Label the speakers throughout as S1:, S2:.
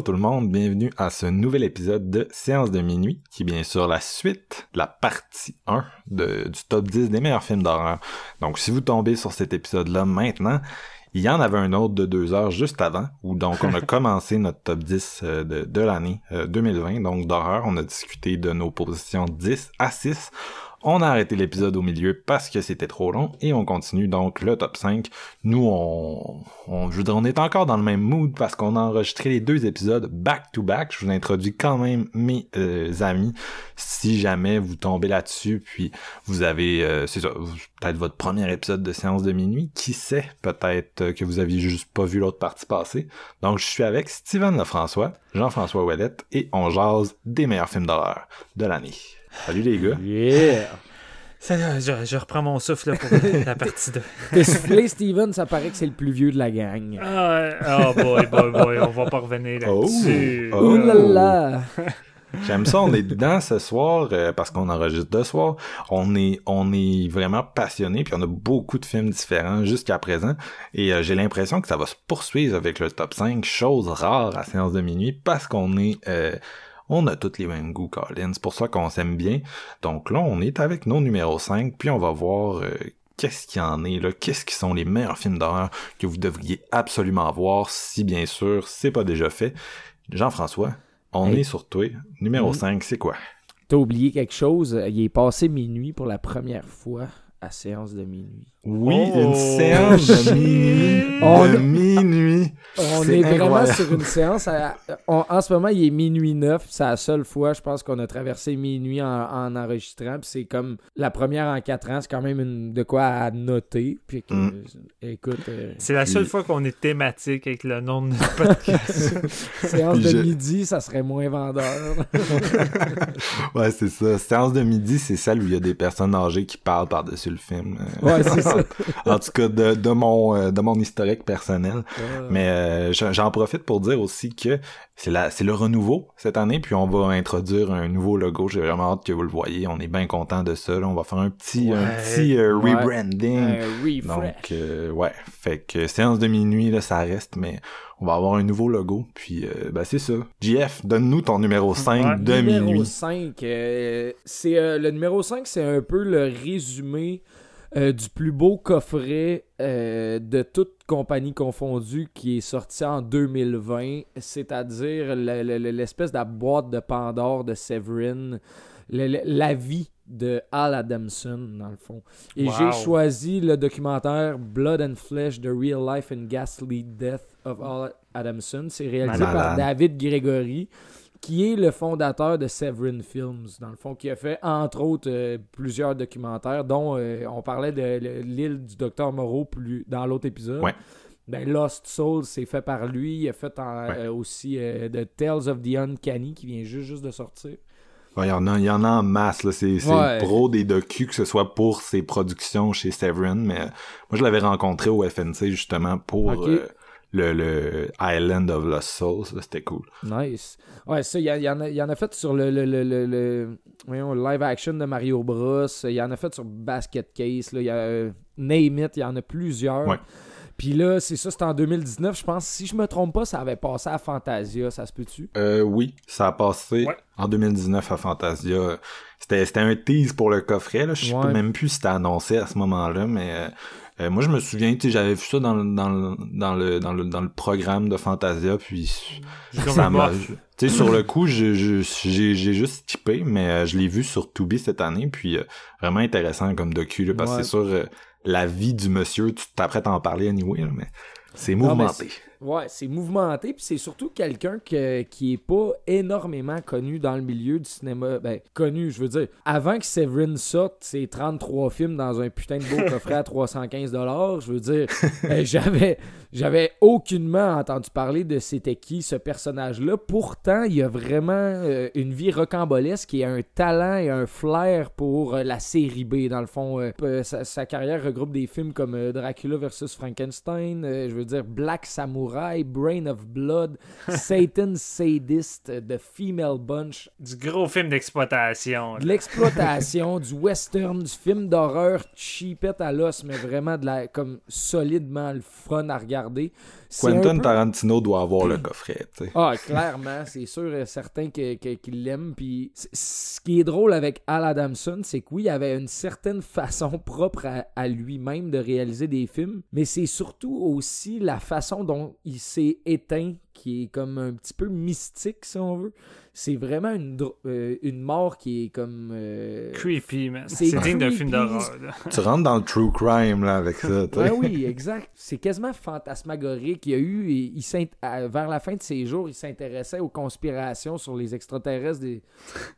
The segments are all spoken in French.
S1: Bonjour tout le monde, bienvenue à ce nouvel épisode de Séance de minuit, qui est bien sûr la suite, la partie 1 de, du top 10 des meilleurs films d'horreur. Donc si vous tombez sur cet épisode-là maintenant, il y en avait un autre de deux heures juste avant, où donc on a commencé notre top 10 euh, de, de l'année 2020, donc d'horreur. On a discuté de nos positions 10 à 6. On a arrêté l'épisode au milieu parce que c'était trop long et on continue donc le top 5. Nous, on, on, je veux on est encore dans le même mood parce qu'on a enregistré les deux épisodes back to back. Je vous introduis quand même mes euh, amis si jamais vous tombez là-dessus puis vous avez, euh, c'est ça, peut-être votre premier épisode de séance de minuit. Qui sait, peut-être que vous aviez juste pas vu l'autre partie passer. Donc, je suis avec Steven Lefrançois, Jean-François Ouellette et on jase des meilleurs films d'horreur de l'année. Salut les gars.
S2: Yeah!
S3: Ça, je, je reprends mon souffle pour la partie 2.
S2: T'es soufflé, Steven, ça paraît que c'est le plus vieux de la gang.
S3: Ah, oh boy, boy, boy, on va pas revenir là-dessus.
S1: Oh.
S2: Oh là là!
S1: J'aime ça, on est dedans ce soir euh, parce qu'on enregistre de soir. On est on est vraiment passionné puis on a beaucoup de films différents jusqu'à présent et euh, j'ai l'impression que ça va se poursuivre avec le top 5, chose rare à séance de minuit parce qu'on est euh, on a tous les mêmes goûts, Colin. C'est pour ça qu'on s'aime bien. Donc là, on est avec nos numéros 5, puis on va voir euh, qu'est-ce qu'il y en est, là. Qu'est-ce qui sont les meilleurs films d'horreur que vous devriez absolument voir, si bien sûr, c'est pas déjà fait. Jean-François, on
S2: Hey.
S1: est sur toi. Numéro
S2: Mhm.
S1: 5, c'est quoi?
S2: T'as oublié quelque chose? Il est passé minuit pour la première fois à séance de minuit.
S1: Oui,
S3: Oh.
S1: une séance de minuit.
S2: On-
S1: De minuit.
S2: On
S1: C'est
S2: est vraiment sur une séance. à- on- en ce moment, il est minuit 9. C'est la seule fois, je pense, qu'on a traversé minuit en, en enregistrant. Puis c'est comme la première en 4 ans. C'est quand même une, de quoi à noter. Puis que,
S1: Mm.
S2: écoute, euh,
S3: C'est la seule
S1: Puis-
S3: fois qu'on est thématique avec le nom de notre podcast.
S2: séance
S1: Puis
S2: de
S1: je-
S2: midi, ça serait moins vendeur.
S1: Ouais, c'est ça. Séance de midi, c'est celle où il y a des personnes âgées qui parlent par-dessus le film.
S2: Ouais, c'est ça.
S1: en tout cas, de, de mon euh, de mon historique personnel. Mais euh, j'en profite pour dire aussi que c'est la c'est le renouveau cette année, puis on va introduire un nouveau logo. J'ai vraiment hâte que vous le voyez. On est bien content de ça. là. On va faire un petit un
S3: Ouais.
S1: petit euh,
S2: Ouais.
S1: rebranding.
S2: Un refresh.
S1: Donc euh, ouais, fait que séance de minuit là, ça reste, mais on va avoir un nouveau logo. Puis euh, ben c'est ça. JF, donne-nous ton numéro 5
S3: Ouais.
S1: de
S2: numéro
S1: minuit.
S2: 5, euh, c'est euh, le numéro 5, c'est un peu le résumé euh, du plus beau coffret euh, de toute compagnie confondue qui est sorti en 2020, c'est-à-dire le- le- le- l'espèce de boîte de Pandore de Severin, le- le- la vie de Al Adamson, dans le fond. Et
S3: Wow.
S2: j'ai choisi le documentaire Blood and Flesh, The Real Life and Ghastly Death of Al Adamson. C'est réalisé par David Gregory, qui est le fondateur de Severin Films, dans le fond, qui a fait, entre autres, euh, plusieurs documentaires, dont euh, on parlait de le- l'île du docteur Moreau plus, dans l'autre épisode.
S1: Ouais.
S2: Ben, Lost Souls, c'est fait par lui. Il a fait en-
S1: Ouais.
S2: euh, aussi The Tales of the Uncanny, qui vient juste, juste de sortir.
S1: Ouais, il y en a, y en a en masse, là. C'est,
S2: Ouais.
S1: pro des docus, que ce soit pour ses productions chez Severin, mais moi, je l'avais rencontré au FNC, justement, pour. Euh, le, le Island of Lost Souls. C'était cool.
S2: Nice. Ouais, ça, il y, y en a- y en a fait sur le, le, le, le- le- voyons, le live action de Mario Bros. Il y en a fait sur Basket Case. Là. Il y a euh, Name It, il y en a plusieurs.
S1: Ouais.
S2: Puis là, c'est ça, c'était en 2019, je pense. Si je me trompe pas, ça avait passé à Fantasia, ça se peut-tu?
S1: Euh, oui, ça a passé
S3: Ouais.
S1: en 2019 à Fantasia. C'était, c'était un tease pour le coffret, là. Je sais
S2: Ouais.
S1: même plus si c'était annoncé à ce moment-là, mais euh, moi, je me souviens, tu sais, j'avais vu ça dans, le- dans, le, dans, le, dans, le, dans le programme de Fantasia, puis ça m'a... Tu sais, sur le coup, j'ai j'ai juste typé, mais euh, je l'ai vu sur Tubi cette année, puis euh, vraiment intéressant comme docu, là, parce que
S2: Ouais.
S1: c'est sur euh, la vie du monsieur, tu t'apprêtes à en parler anyway, là, mais c'est mouvementé.
S2: Ouais, c'est mouvementé, puis c'est surtout quelqu'un que- qui est pas énormément connu dans le milieu du cinéma. Ben, connu, je veux dire. Avant que Severin sorte ses 33 films dans un putain de beau coffret à 315 je veux dire, euh, j'avais j'avais aucunement entendu parler de c'était qui ce personnage-là. Pourtant, il a vraiment euh, une vie rocambolesque et un talent et un flair pour euh, la série B, dans le fond. Euh, sa, sa carrière regroupe des films comme Dracula vs. Frankenstein, je veux dire Black Samurai, Brain of Blood, Satan Sadist, The Female Bunch,
S4: Du gros film d'exploitation.
S2: de l'exploitation, du western, du film d'horreur cheapette à l'os, mais vraiment de la, comme solidement le fun à regarder.
S1: Quentin
S2: peu-
S1: Tarantino doit avoir le coffret.
S2: Ah, clairement, c'est sûr et certain que- qu'il l'aime. Puis ce qui est drôle avec Al Adamson, c'est que oui, il avait une certaine façon propre à, à lui-même de réaliser des films, mais c'est surtout aussi la façon dont il s'est éteint qui est comme un petit peu mystique, si on veut. C'est vraiment une, euh, une mort qui est comme... euh,
S4: Creepy, man.
S2: c'est
S4: digne d'un film d'horreur.
S1: Tu rentres dans le true crime, là, avec ça, tu sais.
S2: Ouais, oui, exact. C'est quasiment fantasmagorique. Il y a eu, il, vers la fin de ses jours, il s'intéressait aux conspirations sur les extraterrestres, des,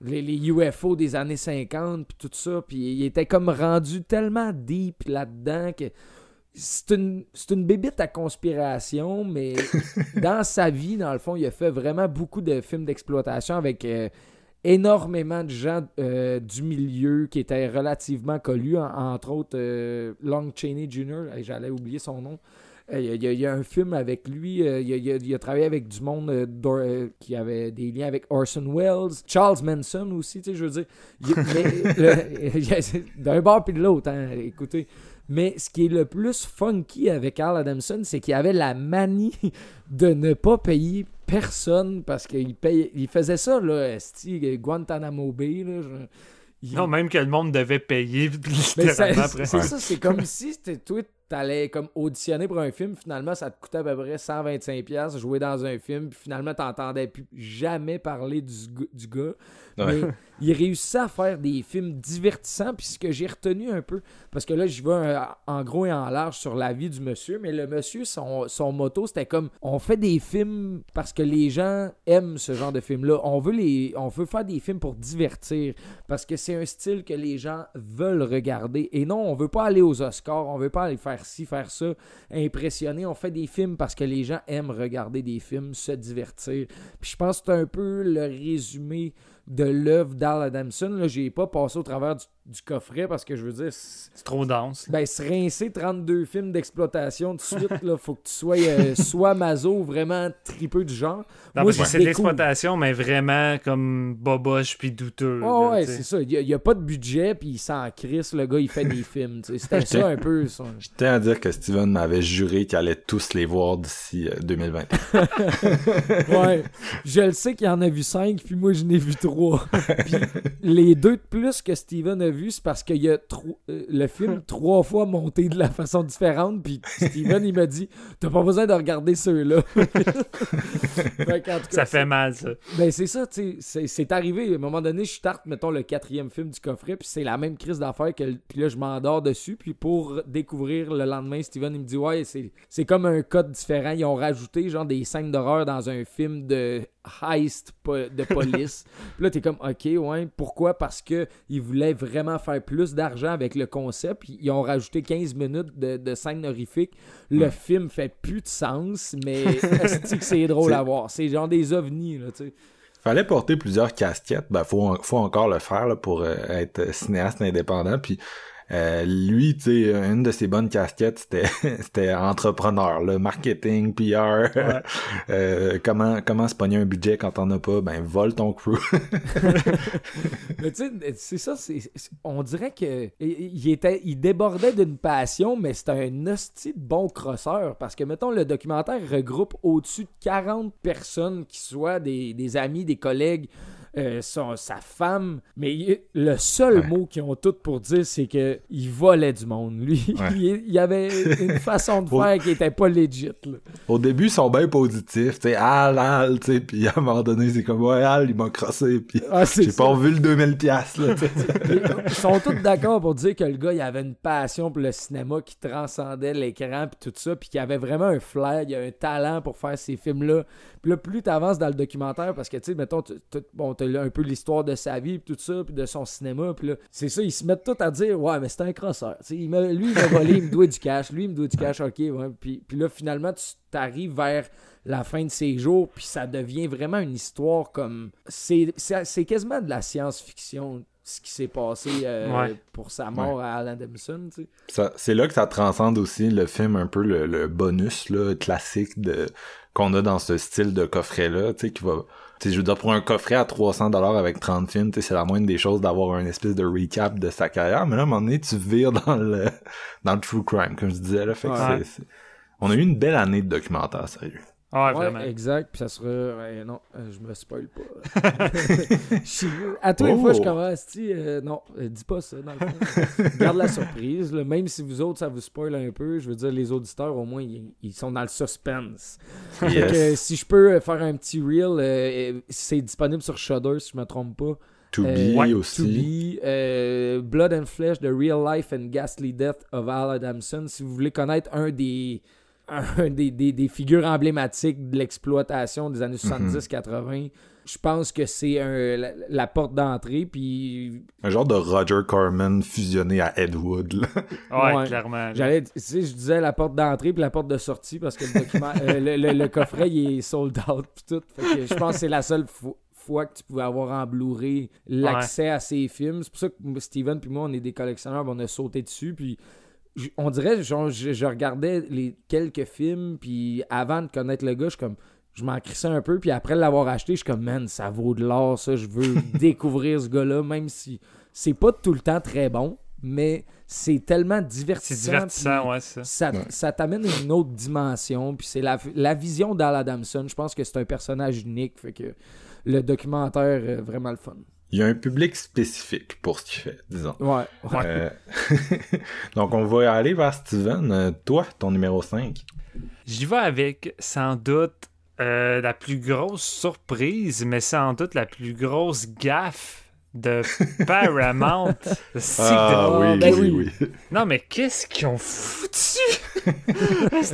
S2: les, les UFO des années 50, puis tout ça. Puis il était comme rendu tellement deep là-dedans que c'est une, c'est une bébite à conspiration, mais dans sa vie, dans le fond, il a fait vraiment beaucoup de films d'exploitation avec euh, énormément de gens euh, du milieu qui étaient relativement connus, en- entre autres euh, Long Cheney Jr., j'allais oublier son nom. Il y, a- il y un film avec lui, il y a, il y a- il a travaillé avec du monde qui avait des liens avec Orson Welles, Charles Manson aussi, tu sais, je veux dire. D'un bord puis de l'autre, hein, écoutez. Mais ce qui est le plus funky avec Carl Adamson, c'est qu'il avait la manie de ne pas payer personne parce qu'il paye, il faisait ça, là, Guantanamo Bay, là. je- il-
S4: Non, même que le monde devait payer littéralement après.
S2: c'est ça, c'est comme si c'était toi, t'allais comme auditionner pour un film, finalement ça te coûtait à peu près 125$ pièces jouer dans un film, puis finalement t'entendais plus jamais parler du, du gars.
S1: Ouais.
S2: Mais il réussissait à faire des films divertissants, puis ce que j'ai retenu un peu, parce que là je vais euh, en gros et en large sur la vie du monsieur, mais le monsieur, son, son motto c'était comme on fait des films parce que les gens aiment ce genre de film-là. On veut on veut faire des films pour divertir parce que c'est un style que les gens veulent regarder. Et non, on veut pas aller aux Oscars, on veut pas aller faire ci, faire ça, impressionner. On fait des films parce que les gens aiment regarder des films, se divertir. Puis je pense que c'est un peu le résumé de l'œuvre d'Al Adamson. Là, j'ai pas passé au travers du, du coffret parce que je veux dire, c'est-
S4: C'est trop dense.
S2: ben, se rincer 32 films d'exploitation de suite, là, faut que tu sois euh, soit maso ou vraiment tripeux du genre.
S4: Non,
S2: Moi,
S4: parce que
S2: je
S4: c'est l'exploitation, mais vraiment comme boboche puis douteux.
S2: Ouais,
S4: là,
S2: ouais, c'est ça. Il n'y a, pas de budget, puis il s'en crisse, le gars, il fait des films. C'était ça un peu. ça.
S1: Je tiens à dire que Steven m'avait juré qu'il allait tous les voir d'ici euh, 2020.
S2: Ouais. Je le sais qu'il en a vu cinq, puis moi, je n'ai vu trois. Puis les deux de plus que Steven a vu, c'est parce qu'il y a euh, le film trois fois monté de la façon différente, puis Steven, il m'a dit T'as pas besoin de regarder ceux-là.
S4: Ça fait mal, ça.
S2: Ben c'est ça, tu sais, c'est- c'est arrivé. À un moment donné, je starte, mettons, le quatrième film du coffret, puis c'est la même crise d'affaires que... le- Puis là, je m'endors dessus, puis pour découvrir le lendemain, Steven, il me dit, ouais, c'est c'est comme un code différent. Ils ont rajouté, genre, des scènes d'horreur dans un film de heist de police. puis là, t'es comme, ok, ouais, pourquoi? Parce que ils voulaient vraiment faire plus d'argent avec le concept, ils ont rajouté 15 minutes de, de scènes horrifiques. Le film fait plus de sens, mais c'est drôle à voir. C'est genre des ovnis, là, tu sais.
S1: Fallait porter plusieurs casquettes. Ben, faut, en- faut encore le faire là, pour euh, être cinéaste indépendant. Puis euh, lui, tu sais, une de ses bonnes casquettes, c'était c'était entrepreneur, le marketing, PR, euh, comment comment se pogner un budget quand t'en as pas, ben vole ton crew.
S2: Mais tu sais, c'est ça, c'est, c'est- on dirait que il était, il débordait d'une passion, mais c'était un hostie de bon crosseur. Parce que, mettons, le documentaire regroupe au-dessus de 40 personnes qui soient des, des amis, des collègues, euh, son- sa femme. Mais il- le seul
S1: Ouais.
S2: mot qu'ils ont tous pour dire, c'est que il volait du monde. Lui,
S1: Ouais.
S2: il, il avait une façon de faire qui était pas legit. là.
S1: Au début, ils sont bien positifs, tu sais, Al, Al, tu sais, puis à un moment donné, c'est comme, ouais, Al, il m'a crossé, puis
S2: Ah,
S1: j'ai pas revu le 2000 piastres, là, tu sais.
S2: Ils sont tous d'accord pour dire que le gars, il avait une passion pour le cinéma qui transcendait l'écran puis tout ça, puis qu'il avait vraiment un flair, il a un talent pour faire ces films-là. Puis là, plus t'avances dans le documentaire, parce que, tu sais, mettons, tu- tu- bon, là un peu l'histoire de sa vie puis tout ça, puis de son cinéma, puis là, c'est ça, ils se mettent tous à dire, ouais, mais c'est un crosseur. Tu lui, il m'a volé, il me doit du cash, lui, il me doit du cash, ok, ouais. Puis, puis là, finalement, tu t'arrives vers la fin de ses jours, puis ça devient vraiment une histoire comme... C'est quasiment de la science-fiction, ce qui s'est passé euh,
S4: Ouais.
S2: pour sa mort à Alan Dempson, tu sais.
S1: Ça- c'est là que ça transcende aussi le film un peu le, le bonus là, classique de qu'on a dans ce style de coffret là, tu sais qui va tu sais je veux dire pour un coffret à 300 dollars avec 30 films, tu sais c'est la moindre des choses d'avoir un espèce de recap de sa carrière, mais là à un moment donné tu vires dans le dans le true crime comme je disais là, fait que
S4: Ouais.
S1: c'est- c'est- on a eu une belle année de documentaire sérieux.
S4: Ouais,
S2: Ouais,
S4: vraiment.
S2: exact, puis ça sera... ouais, non, euh, je me spoil pas. Je suis- à tous les
S1: Oh.
S2: fois, je commence, tu sais, euh, non, euh, dis pas ça, dans le fond. Garde la surprise, là. même si vous autres, ça vous spoil un peu, je veux dire, les auditeurs, au moins, ils, ils sont dans le suspense.
S1: Yes.
S2: si je peux euh, faire un petit reel, euh, c'est disponible sur Shudder, si je me trompe pas.
S1: To
S2: Euh,
S1: be
S2: ouais,
S1: aussi.
S2: To Be, euh, Blood and Flesh, The Real Life and Ghastly Death of Al Adamson. Si vous voulez connaître un des, un des, des- des figures emblématiques de l'exploitation des années 70-80, je pense que c'est la, la porte d'entrée. Puis
S1: Un genre de Roger Corman fusionné à Ed Wood là.
S4: Ouais,
S2: Ouais.
S4: clairement.
S2: j'allais, tu sais, je disais la porte d'entrée puis la porte de sortie parce que le, document, euh, le, le- le coffret il est sold out puis tout. Fait que je pense que c'est la seule fo- fois que tu pouvais avoir en Blu-ray l'accès à ces films. C'est pour ça que Steven puis moi on est des collectionneurs, puis on a sauté dessus puis on dirait genre je, je regardais les quelques films puis avant de connaître le gars, je suis comme je m'en crissais un peu puis après l'avoir acheté, je suis comme man, ça vaut de l'or ça, je veux découvrir ce gars-là même si c'est pas tout le temps très bon, mais c'est tellement divertissant.
S4: C'est divertissant, ouais, ça.
S2: ça,
S1: Ouais.
S2: ça t'amène à une autre dimension. Puis c'est la, la vision d'Al Adamson. Je pense que c'est un personnage unique. Fait que le documentaire est vraiment le fun.
S1: Il y a un public spécifique pour ce qu'il fait, disons.
S2: Ouais. ouais.
S1: Euh, Donc on va aller vers Steven, Euh, toi ton numéro 5.
S4: J'y vais avec, sans doute, euh, la plus grosse surprise, mais sans doute la plus grosse gaffe de Paramount.
S1: Ah oui,
S2: Ben
S1: oui,
S2: oui.
S1: oui.
S4: Non, mais qu'est-ce qu'ils ont foutu?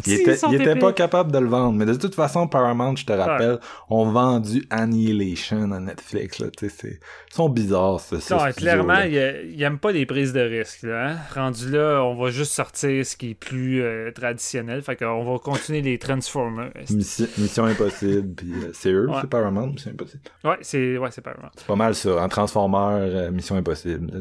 S1: Il était, il était pas capable de le vendre, mais de toute façon, Paramount, je te rappelle, ont vendu Annihilation à Netflix. Là, tu sais, c'est- ils sont bizarres, ce, ce
S4: Non, clairement, il, il aime pas les prises de risque. Là, hein. Rendu là, on va juste sortir ce qui est plus euh, traditionnel. Fait qu'on va continuer les Transformers.
S1: Mission, Mission Impossible, puis euh, c'est eux,
S4: Ouais.
S1: c'est Paramount, Mission Impossible.
S4: Ouais, c'est ouais, c'est Paramount.
S1: C'est pas mal ça, en Euh, Mission Impossible.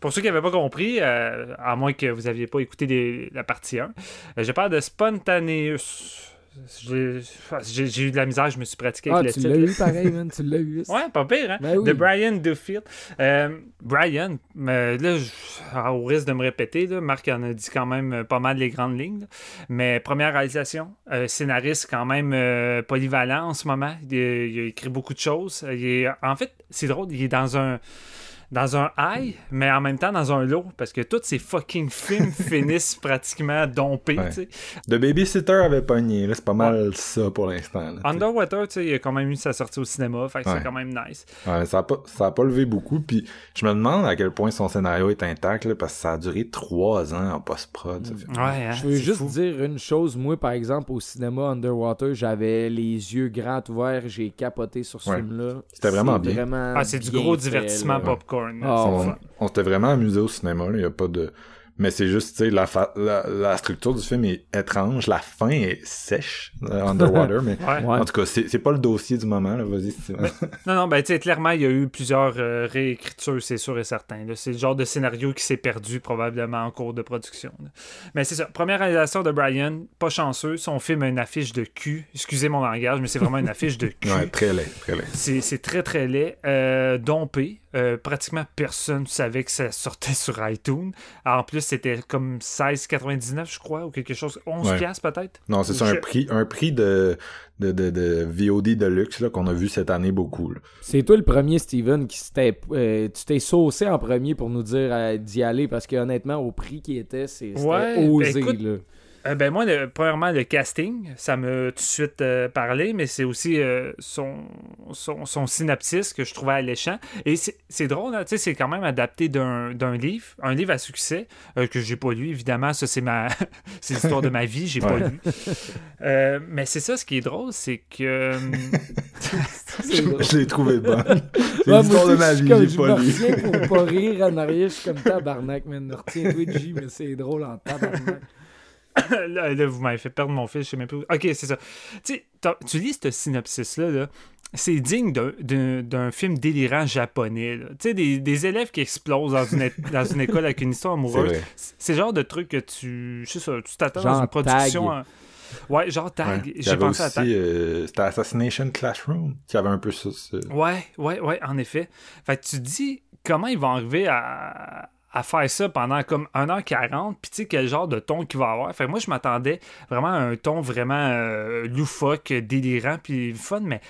S4: Pour ceux qui n'avaient pas compris, euh, à moins que vous n'aviez pas écouté la partie 1, euh, je parle de Spontaneous. J'ai eu de la misère, je me suis pratiqué
S2: Ah,
S4: avec
S2: tu
S4: le
S2: l'as
S4: titre.
S2: eu pareil, man. Tu l'as eu.
S4: Ouais, pas pire, hein?
S2: Ben oui.
S4: De Brian Duffield. Euh, Brian, mais là, ah, au risque de me répéter, là, Marc en a dit quand même euh, pas mal les grandes lignes. là. Mais première réalisation, euh, scénariste quand même euh, polyvalent en ce moment. Il, a- il a écrit beaucoup de choses. Il est- en fait, c'est drôle, il est dans un dans un high, mais en même temps dans un low, parce que tous ces fucking films finissent pratiquement dompés.
S1: Ouais.
S4: sais.
S1: The Babysitter avait pogné, là, c'est pas mal ça pour l'instant. là.
S4: Underwater, tu sais, il a quand même eu sa sortie au cinéma, fait que
S1: Ouais.
S4: c'est quand même nice.
S1: Ouais, ça a pas, ça a pas levé beaucoup, puis je me demande à quel point son scénario est intact, là, parce que ça a duré trois ans en post-prod. film.
S4: Ouais, hein,
S2: Je veux juste
S4: fou.
S2: dire une chose. Moi, par exemple, au cinéma Underwater, j'avais les yeux grands ouverts. J'ai capoté sur ce
S1: Ouais.
S2: film-là.
S1: C'était vraiment bien.
S2: vraiment
S4: Ah, c'est du gros
S2: fait,
S4: divertissement
S2: là.
S4: Popcorn.
S2: Ah,
S1: on, s'était vraiment amusé au cinéma, il y a pas de... Mais c'est juste, tu sais, la, fa- la, la structure du film est étrange, la fin est sèche, euh, Underwater, mais...
S4: Ouais.
S1: En tout cas, c'est c'est pas le dossier du moment, là, vas-y.
S4: Non, non, ben, tu sais, clairement, il y a eu plusieurs euh, réécritures, c'est sûr et certain. là. C'est le genre de scénario qui s'est perdu probablement en cours de production. là. Mais c'est ça. Première réalisation de Brian, pas chanceux. Son film a une affiche de cul. Excusez mon langage, mais c'est vraiment une affiche de cul.
S1: Ouais, très laid, très laid.
S4: C'est c'est très très laid. Euh, dompé. Euh, pratiquement personne savait que ça sortait sur iTunes. En plus, c'était comme 16,99 je crois ou quelque chose 11
S1: Ouais.
S4: piastres peut-être?
S1: Non, c'est ça, un prix, un prix de, de, de, de VOD de luxe là, qu'on a vu cette année beaucoup.
S2: C'est toi le premier, Steven, qui s'était. euh, tu t'es saucé en premier pour nous dire euh, d'y aller parce que honnêtement, au prix qui était, c'est c'était
S4: Ouais, ben,
S2: osé.
S4: écoute,
S2: là.
S4: Euh, ben moi, le- premièrement, le casting, ça m'a tout de suite euh, parlé, mais c'est aussi euh, son, son, son synopsis que je trouvais alléchant. Et c'est drôle, hein, tu sais, c'est quand même adapté d'un d'un livre, un livre à succès, euh, que j'ai pas lu, évidemment, ça c'est ma c'est l'histoire de ma vie, j'ai pas
S1: Ouais.
S4: lu. Euh, mais c'est ça, ce qui est drôle, c'est que...
S2: Drôle.
S1: Je l'ai trouvé bonne. C'est
S2: Ouais,
S1: l'histoire de ma vie,
S2: je
S1: j'ai pas
S2: je
S1: lu.
S2: me retiens pour pas rire en arrière. Je suis comme tabarnak, man. Retiens-toi de J, mais c'est drôle en tabarnak.
S4: là, là, vous m'avez fait perdre mon fil, je sais même plus. où- Ok, c'est ça. Tu lis ce synopsis-là, là, c'est digne d'un- film délirant japonais. là. Tu sais, des, des élèves qui explosent dans une, é- dans une école avec une histoire amoureuse. C'est le genre de truc que tu. Je sais ça, tu t'attends dans une production.
S2: Tag.
S4: en- Ouais, genre
S1: Ouais.
S4: tag.
S1: Y
S4: J'ai pensé à
S1: aussi,
S4: tag.
S1: euh, c'était Assassination Classroom qui avait un peu ça. ça.
S4: Ouais, ouais, ouais, en effet. Fait que tu te dis comment ils vont arriver à, à faire ça pendant comme 1h40, puis tu sais quel genre de ton qu'il va avoir. Fait moi, je m'attendais vraiment à un ton vraiment euh, loufoque, délirant, puis fun, mais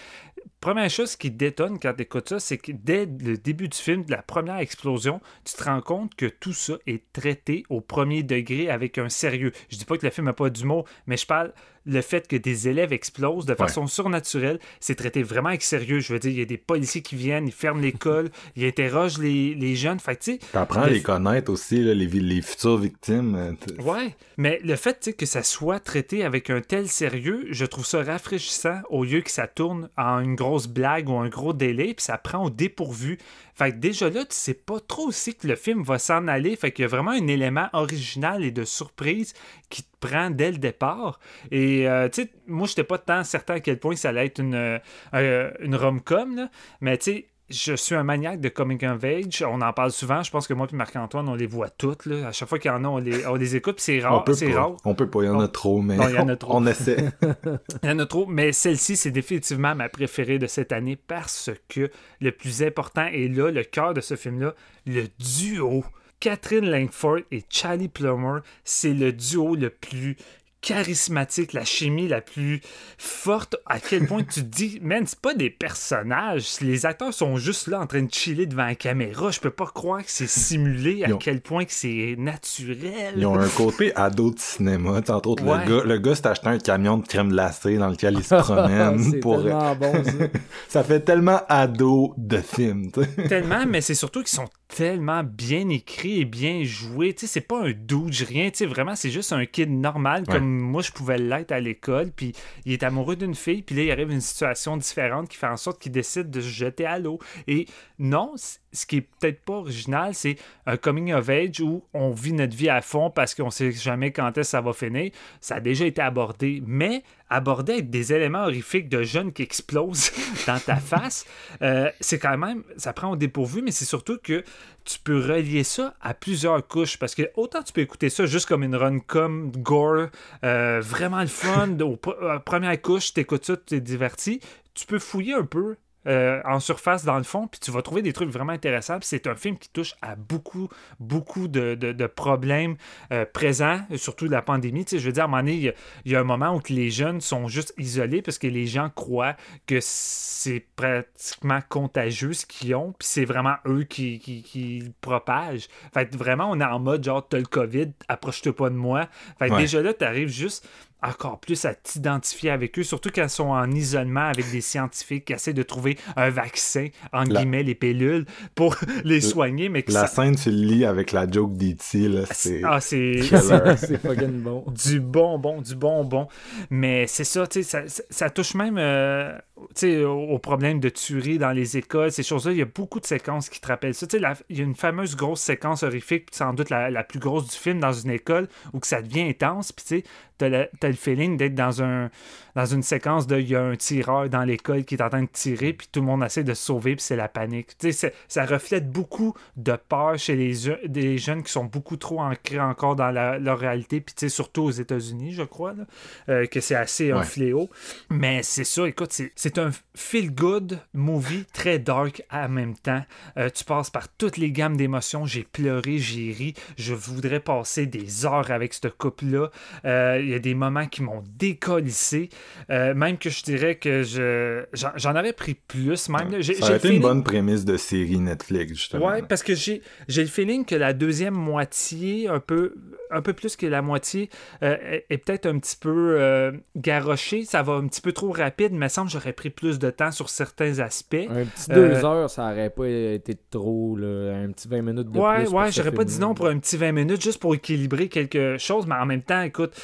S4: première chose qui détonne quand tu écoutes ça, c'est que dès le début du film, de la première explosion, tu te rends compte que tout ça est traité au premier degré avec un sérieux. Je dis pas que le film n'a pas d'humour, mais je parle le fait que des élèves explosent de façon surnaturelle, c'est traité vraiment avec sérieux. Je veux dire, il y a des policiers qui viennent, ils ferment l'école, ils interrogent les, les jeunes. Fait tu
S1: à
S4: Le-
S1: les connaître aussi, là, les, les futures victimes. euh,
S4: Ouais, mais le fait que ça soit traité avec un tel sérieux, je trouve ça rafraîchissant au lieu que ça tourne en une grosse blague ou un gros délai, puis ça prend au dépourvu. Fait que déjà là, tu sais pas trop aussi que le film va s'en aller. Fait qu'il y a vraiment un élément original et de surprise qui te prend dès le départ. Et euh, tu sais, moi, j'étais pas tant certain à quel point ça allait être une, euh, euh, une rom-com, mais tu sais, je suis un maniaque de coming of age. On en parle souvent. Je pense que moi et Marc-Antoine, on les voit toutes. Là. À chaque fois qu'il y en a, on les, on les écoute. C'est rare. C'est rare.
S1: On peut pas, il y en a trop, mais
S4: Non, il y en a
S1: on-
S4: trop.
S1: on essaie.
S4: Il y en a trop, mais celle-ci, c'est définitivement ma préférée de cette année parce que le plus important est là, le cœur de ce film-là, le duo. Catherine Langford et Charlie Plummer, c'est le duo le plus charismatique, la chimie la plus forte, à quel point tu te dis, man, c'est pas des personnages, les acteurs sont juste là en train de chiller devant la caméra, je peux pas croire que c'est simulé, à
S1: ont-
S4: quel point que c'est naturel.
S1: Ils ont un côté ado de cinéma. Entre autres,
S4: Ouais.
S1: le gars, le gars s'est acheté un camion de crème glacée dans lequel il se promène. pour...
S2: tellement bon, ça.
S1: Ça fait tellement ado de film.
S4: tellement, mais c'est surtout qu'ils sont tellement bien écrits et bien joués. Tu sais, c'est pas un douche, rien. Tu sais, vraiment, c'est juste un kid normal,
S1: Ouais.
S4: comme moi, je pouvais l'être à l'école. Puis il est amoureux d'une fille, puis là, il arrive une situation différente qui fait en sorte qu'il décide de se jeter à l'eau. Et non, ce qui est peut-être pas original, c'est un coming of age où on vit notre vie à fond parce qu'on sait jamais quand est-ce que ça va finir. Ça a déjà été abordé, mais abordé avec des éléments horrifiques de jeunes qui explosent dans ta face, euh, c'est quand même, ça prend au dépourvu, mais c'est surtout que tu peux relier ça à plusieurs couches parce que autant tu peux écouter ça juste comme une run comme gore, euh, vraiment le fun, au pr- euh, première couche, t'écoutes ça, tu es diverti, tu peux fouiller un peu euh, en surface dans le fond, puis tu vas trouver des trucs vraiment intéressants. C'est un film qui touche à beaucoup, beaucoup de, de- de problèmes euh, présents, surtout la pandémie. Tu sais, je veux dire, à un moment donné, il y a- il y, a un moment où les jeunes sont juste isolés parce que les gens croient que c'est pratiquement contagieux ce qu'ils ont, puis c'est vraiment eux qui, qui, qui le propagent. Fait que vraiment, on est en mode genre, t'as le COVID, approche-toi pas de moi. Fait que
S1: Ouais.
S4: déjà là, t'arrives juste encore plus à t'identifier avec eux, surtout ils sont en isolement avec des scientifiques qui essaient de trouver un vaccin, entre
S1: La-
S4: guillemets, les pilules, pour les soigner, mais que
S1: La
S4: ça...
S1: scène, tu le lis avec la joke d'E.T. là, c'est...
S4: Ah, c'est...
S2: c'est fucking bon.
S4: du bonbon, du bonbon. Mais c'est ça, tu sais, ça, ça- touche même euh, tu sais, au, au problème de tuerie dans les écoles, ces choses-là. Il y a beaucoup de séquences qui te rappellent ça. Tu sais, la- il y a une fameuse grosse séquence horrifique, puis sans doute la, la plus grosse du film dans une école, où que ça devient intense, puis tu sais, t'as le, feeling d'être dans, un, dans une séquence de il y a un tireur dans l'école qui est en train de tirer, puis tout le monde essaie de se sauver, puis c'est la panique. Tu sais, c'est- ça reflète beaucoup de peur chez les, des jeunes qui sont beaucoup trop ancrés encore dans la- leur réalité, puis tu sais, surtout aux États-Unis, je crois, là, euh, que c'est assez un fléau. Mais c'est ça, écoute, c'est un feel-good movie très dark en même temps. Euh, tu passes par toutes les gammes d'émotions. J'ai pleuré, j'ai ri. Je voudrais passer des heures avec ce couple-là. Euh, y a des moments qui m'ont décollissé. Euh, même que je dirais que je j'en aurais pris plus. Même. J'ai-
S1: Ça a été une bonne prémisse de série Netflix, justement.
S4: Ouais, parce que j'ai j'ai le feeling que la deuxième moitié, un peu, un peu plus que la moitié, euh, est, est peut-être un petit peu euh, garochée. Ça va un petit peu trop rapide, mais semble que j'aurais pris plus de temps sur certains aspects.
S2: Un petit
S4: Euh,
S2: deux heures, ça aurait pas été trop, là. Un petit 20 minutes de
S4: Ouais,
S2: plus.
S4: ouais, j'aurais pas dit non pour un petit 20 minutes juste pour équilibrer quelque chose, mais en même temps, écoute,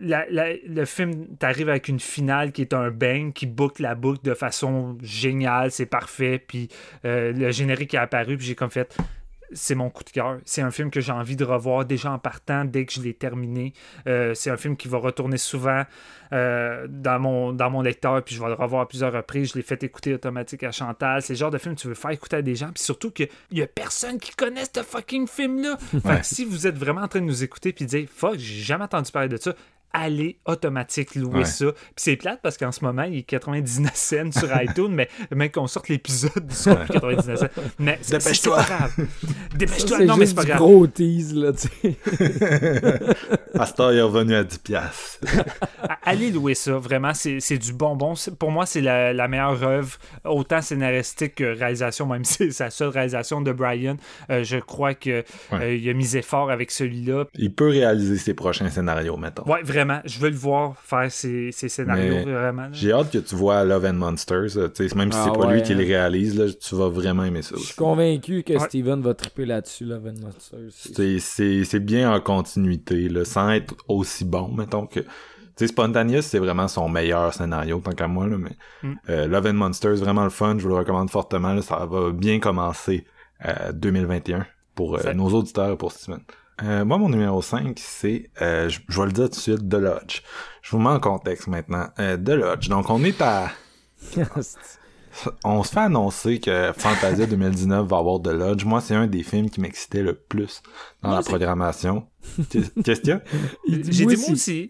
S4: la- la- le film t'arrive avec une finale qui est un bang, qui boucle la boucle de façon géniale, c'est parfait, puis euh, le générique est apparu, puis j'ai comme fait. C'est mon coup de cœur. C'est un film que j'ai envie de revoir déjà en partant dès que je l'ai terminé. Euh, c'est un film qui va retourner souvent euh, dans, mon, dans mon lecteur, puis je vais le revoir à plusieurs reprises. Je l'ai fait écouter automatique à Chantal. C'est le genre de film que tu veux faire écouter à des gens, puis surtout qu'il y a personne qui connaît ce fucking film-là. Fait que si vous êtes vraiment en train de nous écouter puis dire fuck, j'ai jamais entendu parler de ça, allez automatique louer
S1: Ouais.
S4: ça. Puis c'est plate parce qu'en ce moment, il est 99 cents sur iTunes, mais même qu'on sorte l'épisode, sera plus 99 cents. Mais c'est-
S1: Dépêche-toi.
S4: pas grave.
S2: Ça,
S4: Dépêche-toi. Non, mais c'est pas
S2: du
S4: grave.
S2: gros tease, là, tu sais.
S1: Astor est revenu à 10$. piastres.
S4: Allez louer ça, vraiment, c'est c'est du bonbon. Pour moi, c'est la, la meilleure œuvre, autant scénaristique que réalisation, même si c'est sa seule réalisation de Brian. Euh, je crois qu'il
S1: Ouais.
S4: a misé fort avec celui-là.
S1: Il peut réaliser ses prochains scénarios, mettons.
S4: Ouais, vraiment, je veux le voir faire ses, ses scénarios,
S1: Mais
S4: vraiment.
S1: J'ai hâte que tu vois Love and Monsters. tu sais, même si
S2: Ah
S1: c'est pas
S2: ouais,
S1: lui qui
S2: hein.
S1: les réalise, là, tu vas vraiment aimer ça
S2: Je suis convaincu que
S4: Ouais.
S2: Steven va triper là-dessus, là, Van Monsters. C'est-
S1: bien en continuité, là, sans être aussi bon, mettons que. Tu sais, Spontaneous, c'est vraiment son meilleur scénario, tant qu'à moi, là, mais
S4: Mm.
S1: euh, Love and Monsters, vraiment le fun, je vous le recommande fortement, là, ça va bien commencer euh, 2021 pour euh, nos auditeurs et pour Steven. Euh, moi, mon numéro 5, c'est, euh, je je vais le dire tout de suite, The Lodge. Je vous mets en contexte maintenant. Euh, The Lodge, donc on est à... On se fait annoncer que Fantasia 2019 va avoir The Lodge. Moi, c'est un des films qui m'excitait le plus dans
S4: Moi
S1: la programmation. Qu'est- Qu'est-ce qu'il y a?
S2: Il
S4: J'ai
S2: moi
S4: dit moi aussi.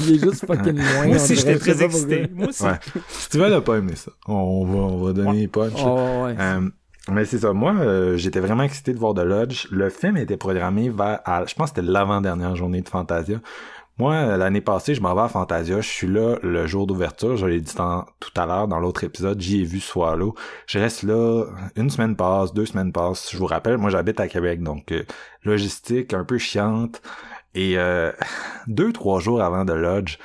S2: Il est juste fucking loin.
S4: Moi aussi, j'étais très excité. Moi aussi.
S1: Ouais. Steven n'a pas aimé ça. On va, on va donner punch.
S2: Oh, ouais.
S1: Mais c'est ça. Moi, euh, j'étais vraiment excité de voir The Lodge. Le film était programmé vers, à- je pense que c'était l'avant-dernière journée de Fantasia. Moi, euh, l'année passée, je m'en vais à Fantasia. Je suis là le jour d'ouverture. Je l'ai dit tant- tout à l'heure dans l'autre épisode. J'y ai vu soir-là. Je reste là. Une semaine passe, deux semaines passent. Je vous rappelle, moi, j'habite à Québec. Donc, euh, logistique un peu chiante. Et euh, deux, trois jours avant The Lodge,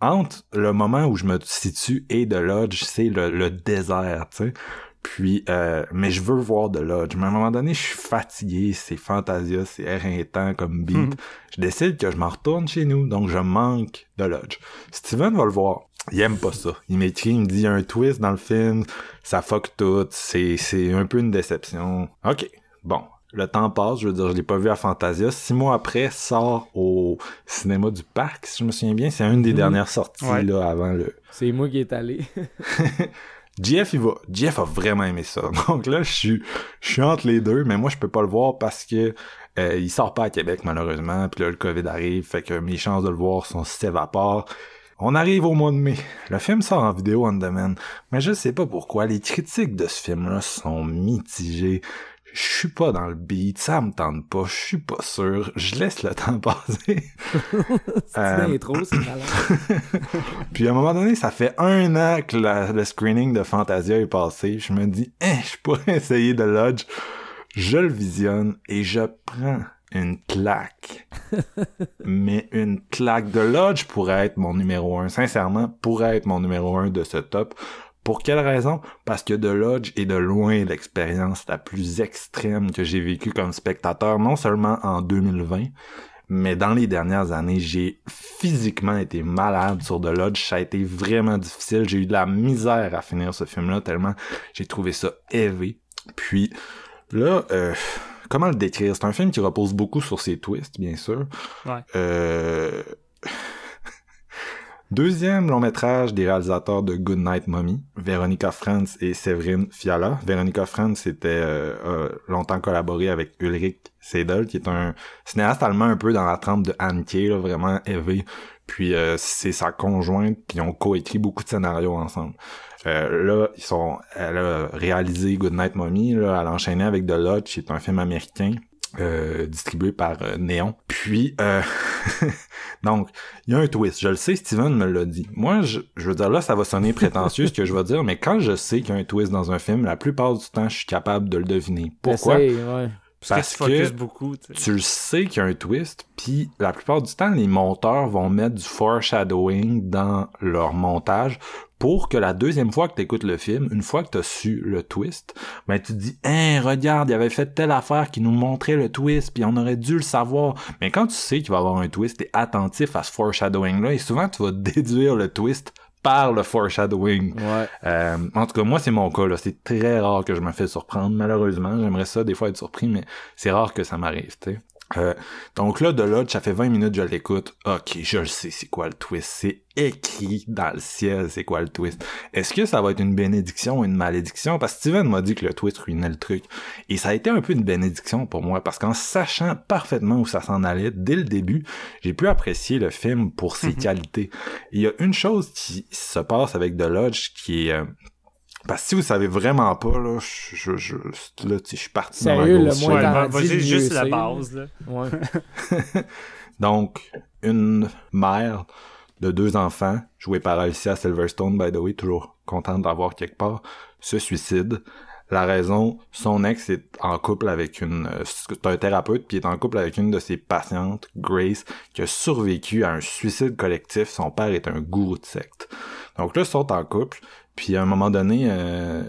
S1: entre le moment où je me situe et The Lodge, c'est le, le désert, tu sais. Puis, euh, mais je veux voir The Lodge. Mais à un moment donné, je suis fatigué, c'est Fantasia, c'est éreintant comme beat.
S4: Mhm.
S1: Je décide que je m'en retourne chez nous, donc je manque The Lodge. Steven va le voir. Il aime pas ça. Il m'écrit, il me dit, il y a un twist dans le film, ça fuck tout, c'est, c'est un peu une déception. Ok, bon. Le temps passe, je veux dire, je l'ai pas vu à Fantasia. Six mois après, sort au cinéma du parc, si je me souviens bien. C'est une des
S2: Mhm.
S1: dernières sorties,
S4: Ouais.
S1: là, avant le,
S2: C'est moi qui est allé.
S1: Jeff, il va. Jeff a vraiment aimé ça. Donc là, je suis, je suis entre les deux, mais moi, je peux pas le voir parce que euh, il sort pas à Québec, malheureusement. Puis là, le COVID arrive, fait que mes chances de le voir sont s'évaporent. On arrive au mois de mai. Le film sort en vidéo on demand. Mais je sais pas pourquoi. Les critiques de ce film-là sont mitigées. Je suis pas dans le beat, ça me tente pas, je suis pas sûr, je laisse le temps passer.
S2: C'est
S1: Euh,
S2: c'est malade.
S1: Puis à un moment donné, ça fait un an que la- le screening de Fantasia est passé. Je me dis, hein, je pourrais essayer de Lodge. Je le visionne et je prends une claque. Mais une claque de Lodge pourrait être mon numéro un. Sincèrement, pourrait être mon numéro un de ce top. Pour quelle raison? Parce que The Lodge est de loin l'expérience la plus extrême que j'ai vécue comme spectateur, non seulement en 2020, mais dans les dernières années, j'ai physiquement été malade sur The Lodge. Ça a été vraiment difficile. J'ai eu de la misère à finir ce film-là tellement j'ai trouvé ça heavy. Puis là, euh, comment le décrire? C'est un film qui repose beaucoup sur ses twists, bien sûr.
S4: Ouais.
S1: Euh... Deuxième long métrage des réalisateurs de Good Night Mommy, Veronica Franz et Séverine Fiala. Veronica Franz était euh, longtemps collaboré avec Ulrich Seidel, qui est un cinéaste allemand un peu dans la trempe de Anke, vraiment élevé. Puis euh, c'est sa conjointe, puis ils ont coécrit beaucoup de scénarios ensemble. Euh, là, ils sont, elle a réalisé Good Night Mommy, là, elle a enchaîné avec The Lodge, qui est un film américain euh, distribué par euh, Néon. Puis, euh, donc, il y a un twist. Je le sais, Steven me l'a dit. Moi, je, je veux dire, là, ça va sonner prétentieux ce que je vais dire, mais quand je sais qu'il y a un twist dans un film, la plupart du temps, je suis capable de le deviner. Pourquoi?
S4: Parce, que, beaucoup,
S1: tu le sais qu'il y a un twist, puis la plupart du temps, les monteurs vont mettre du foreshadowing dans leur montage pour que la deuxième fois que tu écoutes le film, une fois que tu as su le twist, ben tu te dis "Hein, regarde, il avait fait telle affaire qui nous montrait le twist, puis on aurait dû le savoir." Mais quand tu sais qu'il va y avoir un twist, tu es attentif à ce foreshadowing là et souvent tu vas déduire le twist par le foreshadowing.
S2: Ouais.
S1: Euh, en tout cas, moi, c'est mon cas. là. C'est très rare que je me fais surprendre, malheureusement. J'aimerais ça des fois être surpris, mais c'est rare que ça m'arrive, tu sais. Euh, donc là, de là, ça fait 20 minutes je l'écoute. Ok, je le sais, c'est quoi le twist? C'est écrit dans le ciel, c'est quoi le twist? Est-ce que ça va être une bénédiction ou une malédiction? Parce que Steven m'a dit que le twist ruinait le truc. Et ça a été un peu une bénédiction pour moi, parce qu'en sachant parfaitement où ça s'en allait dès le début, j'ai pu apprécier le film pour ses qualités. Il y a une chose qui se passe avec The Lodge qui est... Euh, parce que si vous savez vraiment pas, là, je, je, là, je suis parti
S2: Sérieux,
S1: dans
S2: le
S1: la
S2: moins
S4: Ouais,
S2: t'en dis,
S4: vas-y,
S2: le
S4: juste la base, là.
S2: Ouais.
S1: Donc, une mère de deux enfants, jouée par Alicia Silverstone, by the way, toujours contente d'avoir quelque part, se suicide. La raison, son ex est en couple avec une, euh, c'est un thérapeute, puis est en couple avec une de ses patientes, Grace, qui a survécu à un suicide collectif. Son père est un gourou de secte. Donc là, ils sont en couple, puis à un moment donné, euh,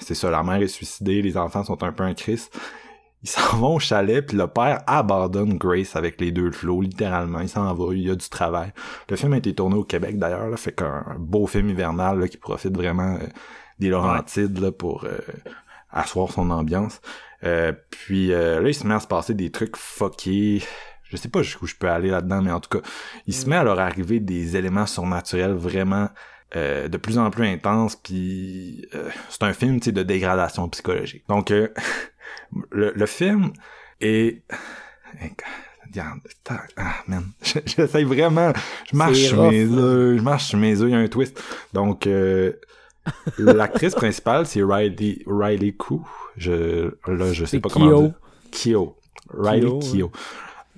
S1: c'est ça, la mère est suicidée, les enfants sont un peu en crise. Ils s'en vont au chalet, puis le père abandonne Grace avec les deux flots, littéralement. Il s'en va, il y a du travail. Le film a été tourné au Québec d'ailleurs, là, fait qu'un beau film hivernal là, qui profite vraiment euh, des Laurentides là, pour euh, asseoir son ambiance. Euh, puis euh, là, il se met à se passer des trucs fuckés. Je sais pas jusqu'où je peux aller là-dedans, mais en tout cas, il se met à leur arriver des éléments surnaturels vraiment euh, de plus en plus intenses. Puis euh, c'est un film de dégradation psychologique. Donc, euh, le, le film est... Ah man, j'essaye vraiment, je marche sur mes œufs, je marche sur mes œufs, il y a un twist. Donc, l'actrice principale, c'est Riley, Riley Koo. Je, là, je sais pas comment dire. Kyo. Riley
S2: Kyo,
S1: Kyo.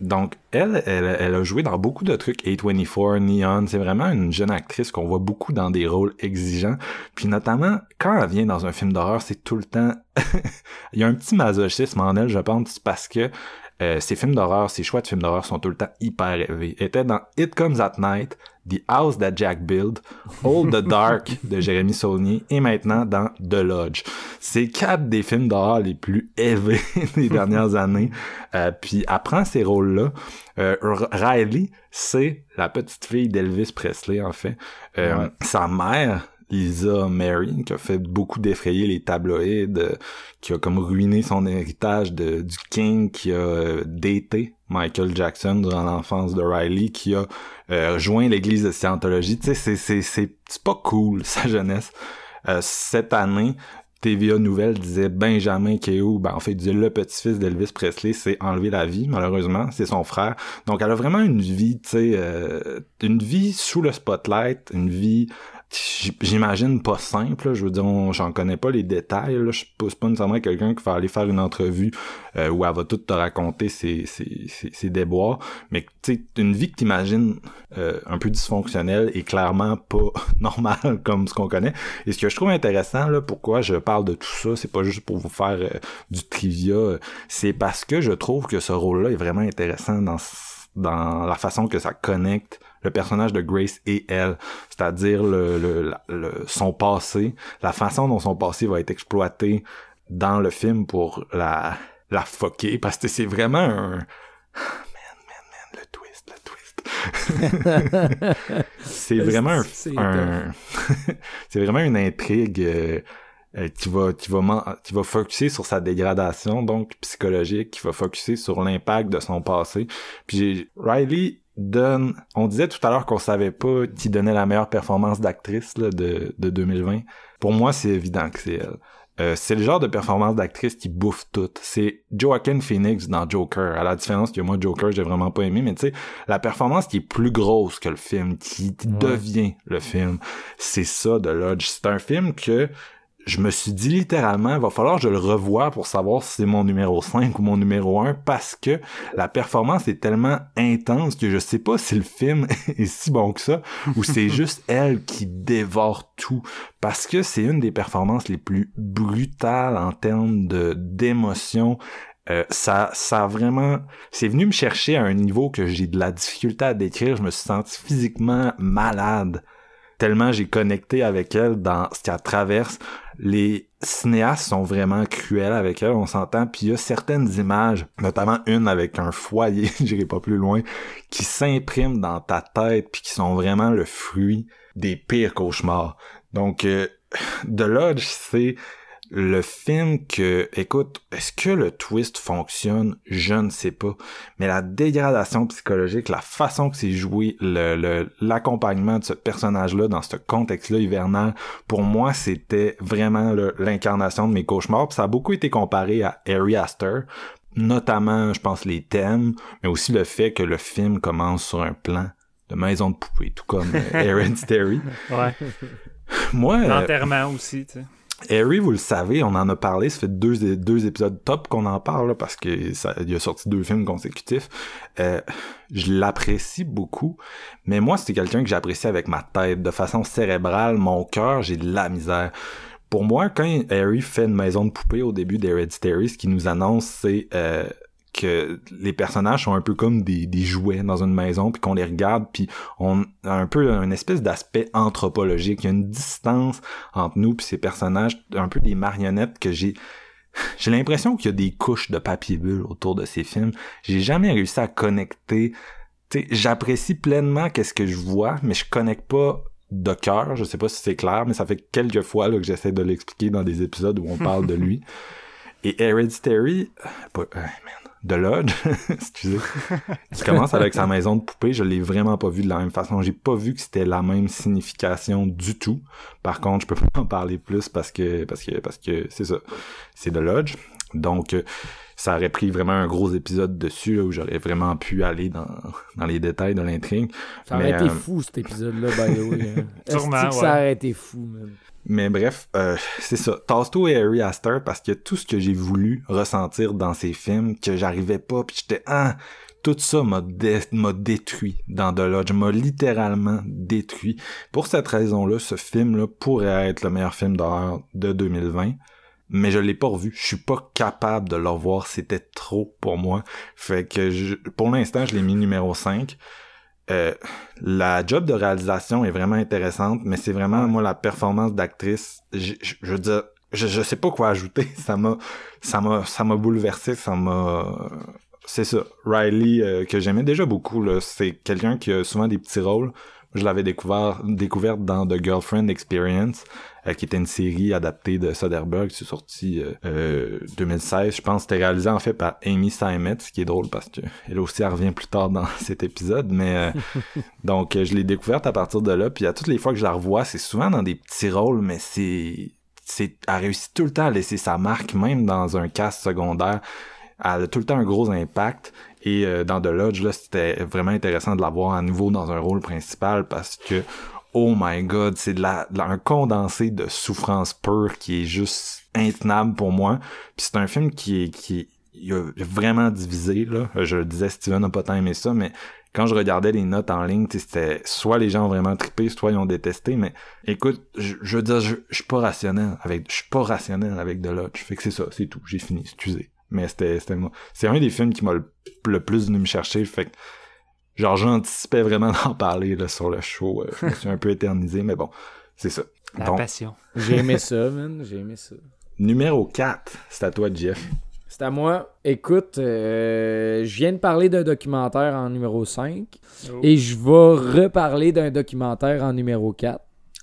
S1: Donc, elle, elle, elle a joué dans beaucoup de trucs. A24, Neon, c'est vraiment une jeune actrice qu'on voit beaucoup dans des rôles exigeants. Puis notamment, quand elle vient dans un film d'horreur, c'est tout le temps... Il y a un petit masochisme en elle, je pense, parce que euh, ces films d'horreur, ces choix de films d'horreur sont tout le temps hyper élevés. Était dans It Comes at Night, The House That Jack Built, All the Dark de Jérémy Saulnier et maintenant dans The Lodge. C'est quatre des films d'horreur les plus élevés des dernières années. Euh, puis elle prend ces rôles-là. Euh, Riley, c'est la petite fille d'Elvis Presley en fait. Euh,
S2: Ouais.
S1: Sa mère, Lisa Mary, qui a fait beaucoup défrayer les tabloïds, euh, qui a comme ruiné son héritage de, du King, qui a euh, daté Michael Jackson durant l'enfance de Riley, qui a euh, rejoint l'église de Scientologie. Tu sais, c'est, c'est, c'est, c'est pas cool, sa jeunesse. Euh, cette année, TVA Nouvelle disait Benjamin Keogh, ben en fait, disait le petit-fils d'Elvis Presley s'est enlevé la vie, malheureusement, c'est son frère. Donc, elle a vraiment une vie, tu sais, une vie sous le spotlight, une vie j'imagine pas simple là. je veux dire j'en connais pas les détails là. je suis pas, nécessairement quelqu'un qui va aller faire une entrevue euh, où elle va tout te raconter ses, ses, ses, déboires mais tu sais une vie que t'imagines euh, un peu dysfonctionnelle et clairement pas normale comme ce qu'on connaît et ce que je trouve intéressant là pourquoi je parle de tout ça c'est pas juste pour vous faire euh, du trivia euh, c'est parce que je trouve que ce rôle là est vraiment intéressant dans dans la façon que ça connecte le personnage de Grace et elle, c'est-à-dire le, le, le- son passé, la façon dont son passé va être exploité dans le film pour la la fucker, parce que c'est vraiment un man, man, man, le twist, le twist. c'est vraiment un,
S2: C'est
S1: un- c'est vraiment une intrigue euh, euh, qui va qui va qui va focuser sur sa dégradation donc psychologique, qui va focuser sur l'impact de son passé. Puis j'ai- Riley donne... On disait tout à l'heure qu'on savait pas qui donnait la meilleure performance d'actrice de 2020. Pour moi, c'est évident que c'est elle. Euh, c'est le genre de performance d'actrice qui bouffe tout. C'est Joaquin Phoenix dans Joker. À la différence que moi, Joker, j'ai vraiment pas aimé, mais tu sais, la performance qui est plus grosse que le film, qui devient le film, c'est ça de Lodge. C'est un film que je me suis dit littéralement, il va falloir que je le revoie pour savoir si c'est mon numéro 5 ou mon numéro 1 parce que la performance est tellement intense que je sais pas si le film est si bon que ça ou c'est juste elle qui dévore tout parce que c'est une des performances les plus brutales en termes de d'émotion euh, ça, ça a vraiment, c'est venu me chercher à un niveau que j'ai de la difficulté à décrire. Je me suis senti physiquement malade tellement j'ai connecté avec elle dans ce qu'elle traverse. Les cinéastes sont vraiment cruels avec elle, on s'entend. Puis il y a certaines images, notamment une avec un foyer, j'irai pas plus loin, qui s'impriment dans ta tête puis qui sont vraiment le fruit des pires cauchemars. Donc, euh, The Lodge, c'est le film que, écoute, est-ce que le twist fonctionne? Je ne sais pas. Mais la dégradation psychologique, la façon que c'est joué, le, l'accompagnement de ce personnage-là dans ce contexte-là hivernal, pour moi, c'était vraiment l'incarnation de mes cauchemars. ça a beaucoup été comparé à Harry Astor, notamment, je pense, les thèmes, mais aussi le fait que le film commence sur un plan de maison de poupée, tout comme Hereditary.
S4: ouais.
S1: Moi,
S4: euh, l'enterrement aussi, tu sais.
S1: Harry, vous le savez, on en a parlé, ça fait deux, deux épisodes top qu'on en parle parce que ça, il a sorti deux films consécutifs. Euh, je l'apprécie beaucoup, mais moi c'est quelqu'un que j'apprécie avec ma tête, de façon cérébrale, mon cœur, j'ai de la misère. Pour moi, quand Harry fait une maison de poupée au début d'Hereditary, ce qui nous annonce, c'est euh, que les personnages sont un peu comme des, des jouets dans une maison, puis qu'on les regarde, puis on a un peu une espèce d'aspect anthropologique. Il y a une distance entre nous puis ces personnages, un peu des marionnettes que j'ai... J'ai l'impression qu'il y a des couches de papier bulle autour de ces films. J'ai jamais réussi à connecter. J'apprécie pleinement qu'est-ce que je vois, mais je connecte pas de cœur. Je sais pas si c'est clair, mais ça fait quelques fois là, que j'essaie de l'expliquer dans des épisodes où on parle de lui. Et Hereditary, euh, de Lodge, excusez, qui commence avec sa maison de poupée, je l'ai vraiment pas vu de la même façon. J'ai pas vu que c'était la même signification du tout. Par contre, je peux pas en parler plus parce que parce que parce que c'est ça, c'est de Lodge. Donc euh, ça aurait pris vraiment un gros épisode dessus où j'aurais vraiment pu aller dans, dans les détails de l'intrigue.
S2: Ça aurait été euh, fou cet épisode-là, by the way. Hein. Sûrement, ça aurait été fou, même?
S1: Mais bref, euh, c'est ça. Tasto et Harry Astor parce que tout ce que j'ai voulu ressentir dans ces films, que j'arrivais pas, puis j'étais ah, tout ça m'a détruit dans The Lodge, m'a littéralement détruit. Pour cette raison-là, ce film-là pourrait être le meilleur film d'horreur de 2020 mais je l'ai pas revu. Je suis pas capable de le revoir. C'était trop pour moi. Fait que je, pour l'instant, je l'ai mis numéro 5. Euh, la job de réalisation est vraiment intéressante, mais c'est vraiment moi la performance d'actrice. Je, je, veux dire, je, je sais pas quoi ajouter. Ça m'a, ça m'a, ça m'a bouleversé. Ça m'a, c'est ça. Riley euh, que j'aimais déjà beaucoup. Là, c'est quelqu'un qui a souvent des petits rôles. Je l'avais découvert, découverte dans The Girlfriend Experience, euh, qui était une série adaptée de Soderbergh, c'est sorti euh, 2016. Euh, je pense que c'était réalisé en fait par Amy Simon, ce qui est drôle parce que elle aussi elle revient plus tard dans cet épisode. Mais euh, donc je l'ai découverte à partir de là. Puis à toutes les fois que je la revois, c'est souvent dans des petits rôles, mais c'est c'est a réussi tout le temps à laisser sa marque, même dans un cast secondaire. Elle a tout le temps un gros impact. Et euh, dans The Lodge, là, c'était vraiment intéressant de l'avoir à nouveau dans un rôle principal parce que oh my god, c'est de la, un condensé de souffrance pure qui est juste intenable pour moi. Puis c'est un film qui est qui est, a vraiment divisé là. Je le disais, Steven n'a pas tant aimé ça, mais quand je regardais les notes en ligne, c'était soit les gens ont vraiment trippé, soit ils ont détesté. Mais écoute, je, veux dire, je, suis pas rationnel avec, je suis pas rationnel avec The Lodge. Fait que c'est ça, c'est tout. J'ai fini, excusez. Mais c'était, c'était c'est un des films qui m'a le, plus venu me chercher. Fait que, genre, j'anticipais vraiment d'en parler là, sur le show. Euh, je me suis un peu éternisé, mais bon, c'est ça.
S4: La passion.
S2: J'ai aimé ça, man. J'ai aimé ça.
S1: Numéro 4, c'est à toi, Jeff.
S2: C'est à moi. Écoute, euh, je viens de parler d'un documentaire en numéro 5 et je vais reparler d'un documentaire en numéro 4.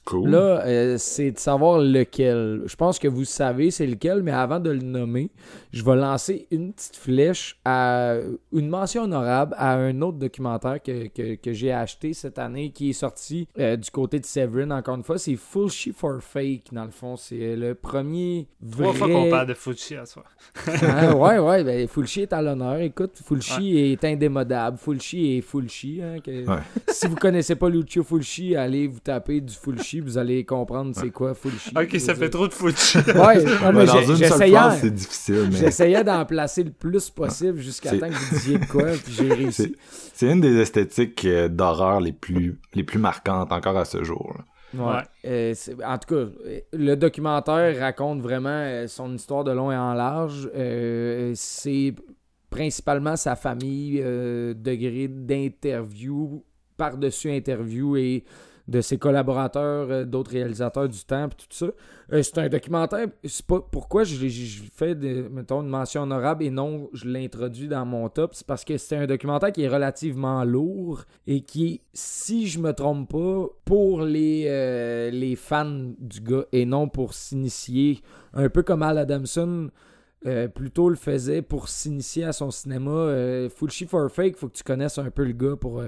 S1: Cool.
S2: Là, euh, c'est de savoir lequel. Je pense que vous savez c'est lequel, mais avant de le nommer, je vais lancer une petite flèche à une mention honorable à un autre documentaire que, que, que j'ai acheté cette année qui est sorti euh, du côté de Severin. Encore une fois, c'est Full Shit for Fake, dans le fond. C'est le premier vrai...
S4: Trois fois qu'on parle de Fulci à soi.
S2: Ah, ouais, ouais, ben Fulci est à l'honneur. Écoute, Fulci est indémodable. Fulci est Fulci. Hein, que-
S1: Ouais.
S2: Si vous connaissez pas Lucio Fulci, allez vous taper du Fulci, vous allez comprendre c'est quoi Fulci.
S4: Ok, ça fait trop de Fulci.
S2: Ouais, non, mais
S1: Ouais, dans
S2: j'ai-
S1: une seule
S2: j'essayais,
S1: phrase, c'est difficile, mais
S2: j'essayais d'en placer le plus possible jusqu'à temps que vous disiez de quoi, puis j'ai réussi.
S1: c'est une des esthétiques euh, d'horreur les plus, les plus marquantes encore à ce jour. là.
S2: Ouais.
S4: Ouais.
S2: Euh, en tout cas, le documentaire raconte vraiment euh, son histoire de long et en large. Euh, c'est principalement sa famille, euh, degré d'interview, par-dessus interview et de ses collaborateurs, euh, d'autres réalisateurs du temps, puis tout ça. Euh, c'est un documentaire. C'est pas pourquoi je, je- fais de, mettons, une mention honorable et non je l'introduis dans mon top. C'est parce que c'est un documentaire qui est relativement lourd et qui si je me trompe pas, pour les, euh, les fans du gars et non pour s'initier. Un peu comme Al Adamson. plutôt le faisait pour s'initier à son cinéma. Euh, Fulci for Fake, faut que tu connaisses un peu le gars pour,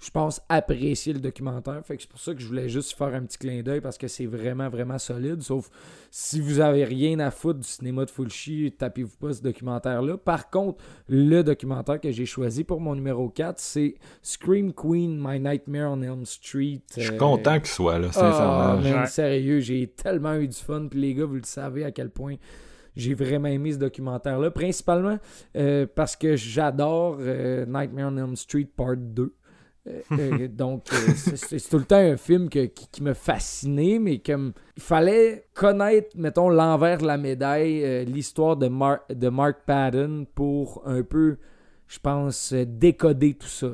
S2: je pense, apprécier le documentaire. Fait que c'est pour ça que je voulais juste faire un petit clin d'œil parce que c'est vraiment, vraiment solide. Sauf si vous avez rien à foutre du cinéma de Fulci, tapez-vous pas ce documentaire-là. Par contre, le documentaire que j'ai choisi pour mon numéro 4, c'est Scream Queen, My Nightmare on Elm Street.
S1: Je suis
S2: Euh,
S1: content qu'il soit là,
S2: ah,
S1: sincèrement.
S2: man,
S4: Ouais.
S2: sérieux, j'ai tellement eu du fun. Puis les gars, vous le savez à quel point j'ai vraiment aimé ce documentaire-là. Principalement euh, parce que j'adore euh, Nightmare on Elm Street Part 2. Euh, euh, donc, euh, c'est- tout le temps un film que- qui, qui m'a fasciné, mais comme il fallait connaître, mettons, l'envers de la médaille, euh, l'histoire de, Mar- de Mark Patton pour un peu, je pense, décoder tout ça.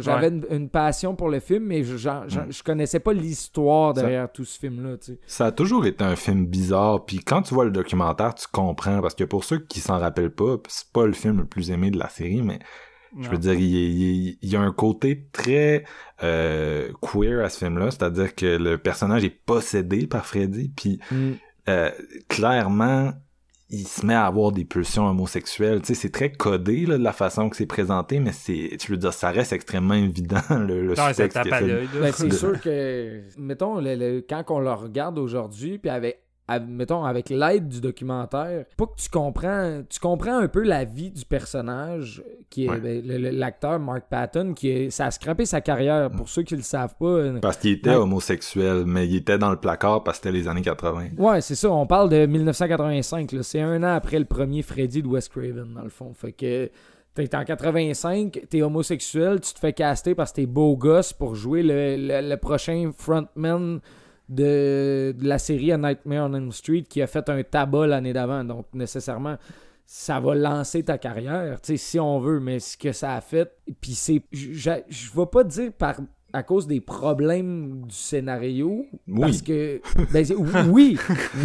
S2: J'avais une, une passion pour le film, mais je, j'en- je connaissais pas l'histoire
S1: Ça-
S2: derrière tout ce film-là.
S1: Ça a toujours été un film bizarre, puis quand tu vois le documentaire, tu comprends, parce que pour ceux qui s'en rappellent pas, c'est pas le film le plus aimé de la série, mais je veux dire, il, il- il y a un côté très euh, queer à ce film-là, c'est-à-dire que le personnage est possédé par Freddy, puis euh, clairement, il se met à avoir des pulsions homosexuelles. Tu sais, c'est très codé là, de la façon que c'est présenté, mais c'est, je veux dire, ça reste extrêmement évident le, le.
S2: Ben, c'est sûr que, mettons, le- le- quand on le regarde aujourd'hui, puis avec- mettons, avec l'aide du documentaire, pas que tu comprends, tu comprends un peu la vie du personnage, qui est
S1: Ouais.
S2: ben, l'acteur Mark Patton, qui est, ça a scrappé sa carrière. Pour ceux qui le savent pas, euh,
S1: Parce qu'il était homosexuel, mais il était dans le placard parce que c'était les années 80.
S2: Ouais, c'est ça. On parle de 1985. là. C'est un an après le premier Freddy de Wes Craven, dans le fond. Fait que t'es en 85, t'es homosexuel, tu te fais caster parce que t'es beau gosse pour jouer le, le- le prochain frontman de, la série A Nightmare on Elm Street qui a fait un tabac l'année d'avant. Donc, nécessairement, ça va lancer ta carrière, si on veut, mais ce que ça a fait, puis c'est, je je vais pas dire par à cause des problèmes du scénario,
S1: Oui.
S2: parce que, ben, oui,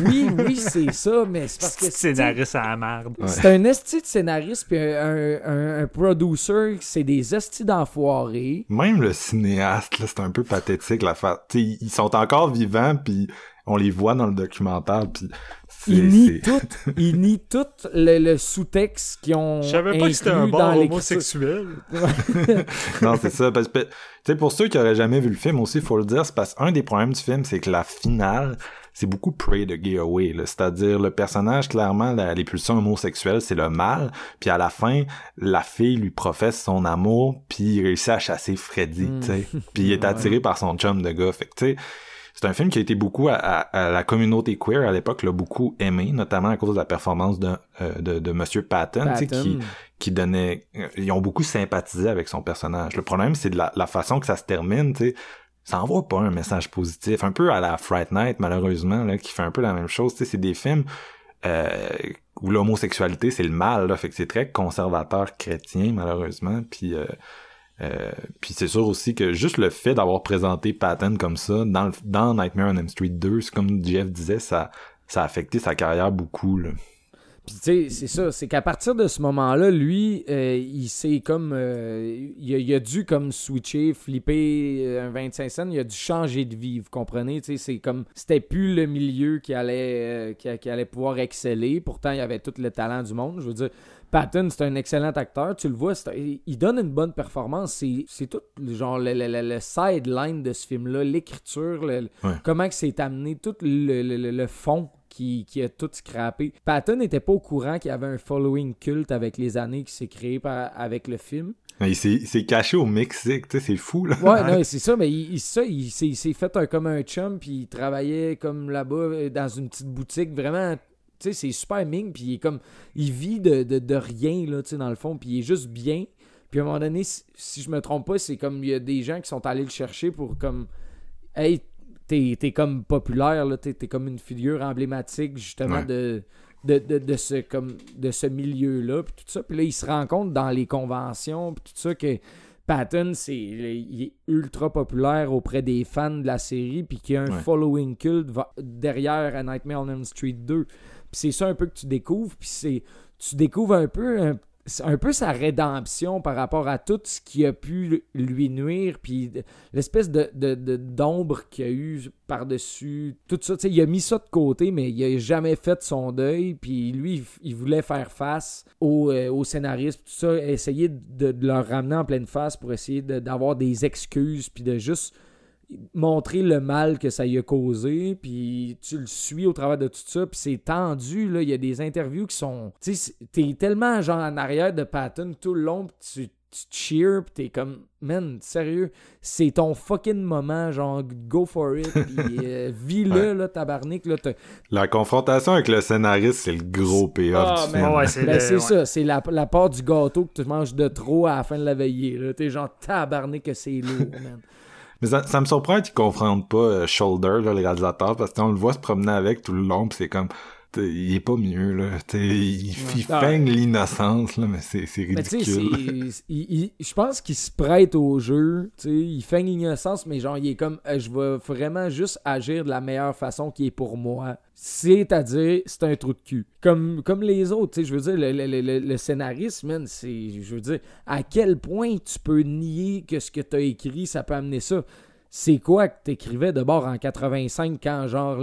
S2: oui, oui, c'est ça, mais c'est parce que
S4: scénariste à la merde.
S1: Ouais.
S2: c'est un esti de scénariste puis un, un, un producer, c'est des estis d'enfoirés.
S1: Même le cinéaste, là, c'est un peu pathétique la fa... ils sont encore vivants, puis on les voit dans le documentaire, puis
S2: nient
S1: c'est-
S2: tout, ils nient tout le, le sous-texte qu'ils ont
S4: Je savais pas que c'était un
S2: inclus
S4: bon
S2: dans l'écriture.
S4: homosexuel.
S1: non, c'est ça. Parce que, tu sais, pour ceux qui auraient jamais vu le film aussi, faut le dire, c'est parce qu'un des problèmes du film, c'est que la finale, c'est beaucoup Pray the Gay Away, là. C'est-à-dire, le personnage, clairement, la- les pulsions homosexuelles, c'est le mal. Puis à la fin, la fille lui professe son amour, puis il réussit à chasser Freddy,
S2: Mm.
S1: tu sais. Puis il est
S2: Ouais.
S1: attiré par son chum de gars. Fait que, tu sais, c'est un film qui a été beaucoup à, à- à la communauté queer à l'époque, l'a beaucoup aimé, notamment à cause de la performance de, euh, de, de Monsieur Patton, tu sais,
S2: Patton.
S1: qui, qui donnait euh, ils ont beaucoup sympathisé avec son personnage. Le problème c'est de la, la façon que ça se termine, tu sais. Ça envoie pas un message positif, un peu à la Fright Night malheureusement là qui fait un peu la même chose, tu sais, c'est des films euh, où l'homosexualité c'est le mal là, fait que c'est très conservateur chrétien malheureusement, puis euh, euh, puis c'est sûr aussi que juste le fait d'avoir présenté Patton comme ça dans, le- dans Nightmare on Elm Street 2, c'est comme Jeff disait, ça, ça a affecté sa carrière beaucoup. Là.
S2: Puis tu sais, c'est ça, c'est qu'à partir de ce moment-là, lui, euh, il s'est comme... euh, il, a, il a dû comme switcher, flipper euh, un 25 cents, il a dû changer de vie, vous comprenez? Tu sais, c'est comme... C'était plus le milieu qui allait, euh, qui, qui allait pouvoir exceller, pourtant il avait tout le talent du monde, je veux dire... Patton, c'est un excellent acteur, tu le vois, il donne une bonne performance. C'est tout genre le, le- le- le sideline de ce film-là, l'écriture,
S1: Ouais.
S2: comment que c'est amené, tout le, le- le- le fond qui, qui a tout scrappé. Patton n'était pas au courant qu'il y avait un following culte avec les années qui s'est créé par- avec le film.
S1: Il s'est caché au Mexique, tu sais, c'est fou, là.
S2: Ouais, non, c'est ça, mais il, il- ça, il, s'est- fait un, comme un chum, puis il travaillait comme là-bas euh, dans une petite boutique, vraiment, tu sais, c'est super ming, puis il est comme, il vit de, de, de rien, là, tu sais, dans le fond, puis il est juste bien. Puis à un moment donné, si, si je me trompe pas, c'est comme, il y a des gens qui sont allés le chercher pour comme, hey, t'es t'es comme populaire, t'es t'es comme une figure emblématique, justement,
S1: Ouais.
S2: de... De, de, de ce, comme, de ce milieu-là, puis tout ça. Puis là, il se rend compte dans les conventions, puis tout ça, que Patton, c'est, il est ultra populaire auprès des fans de la série, puis qu'il y a un
S1: Ouais.
S2: following culte derrière A Nightmare on Elm Street 2. Puis c'est ça un peu que tu découvres, puis c'est, tu découvres un peu, un, c'est un peu sa rédemption par rapport à tout ce qui a pu lui nuire, puis l'espèce de, de- de- d'ombre qu'il a eu par-dessus tout ça. Il a mis ça de côté, mais il a jamais fait son deuil. Puis lui, il, voulait faire face aux, euh, aux scénaristes, tout ça, essayer de, de leur ramener en pleine face pour essayer d'avoir des excuses, puis de juste montrer le mal que ça y a causé, puis tu le suis au travers de tout ça, puis c'est tendu, là, il y a des interviews qui sont... Tu sais, c'est- t'es tellement genre en arrière de Patton tout le long, puis tu, tu cheers, puis t'es comme, man, sérieux, c'est ton fucking moment, genre, go for it, puis euh, vis-le,
S1: Ouais.
S2: là, tabarnak, là, t'as-
S1: La confrontation avec le scénariste, c'est le gros payoff
S2: Ah,
S1: du
S2: man.
S1: film.
S4: Ouais, c'est
S2: Ben,
S4: ouais.
S2: ça, c'est la, la part du gâteau que tu manges de trop à la fin de la veillée, là, t'es genre, tabarnak que c'est lourd, man.
S1: Mais ça, ça me surprend qu'ils confrontent pas euh, Shoulder, là, le réalisateur, parce qu'on le voit se promener avec tout le long, c'est comme... Il est pas mieux, là. Il, il
S2: Ah.
S1: feigne l'innocence, là, mais c'est ridicule.
S2: je pense qu'il se prête au jeu. Il fait l'innocence, mais genre, il est comme euh, je vais vraiment juste agir de la meilleure façon qui est pour moi. C'est-à-dire, c'est un trou de cul. Comme, comme les autres, je veux dire, le, le, le- le- le scénariste, man, c'est. Je veux dire, à quel point tu peux nier que ce que tu as écrit, ça peut amener ça? C'est quoi que t'écrivais de bord en 85 quand, genre,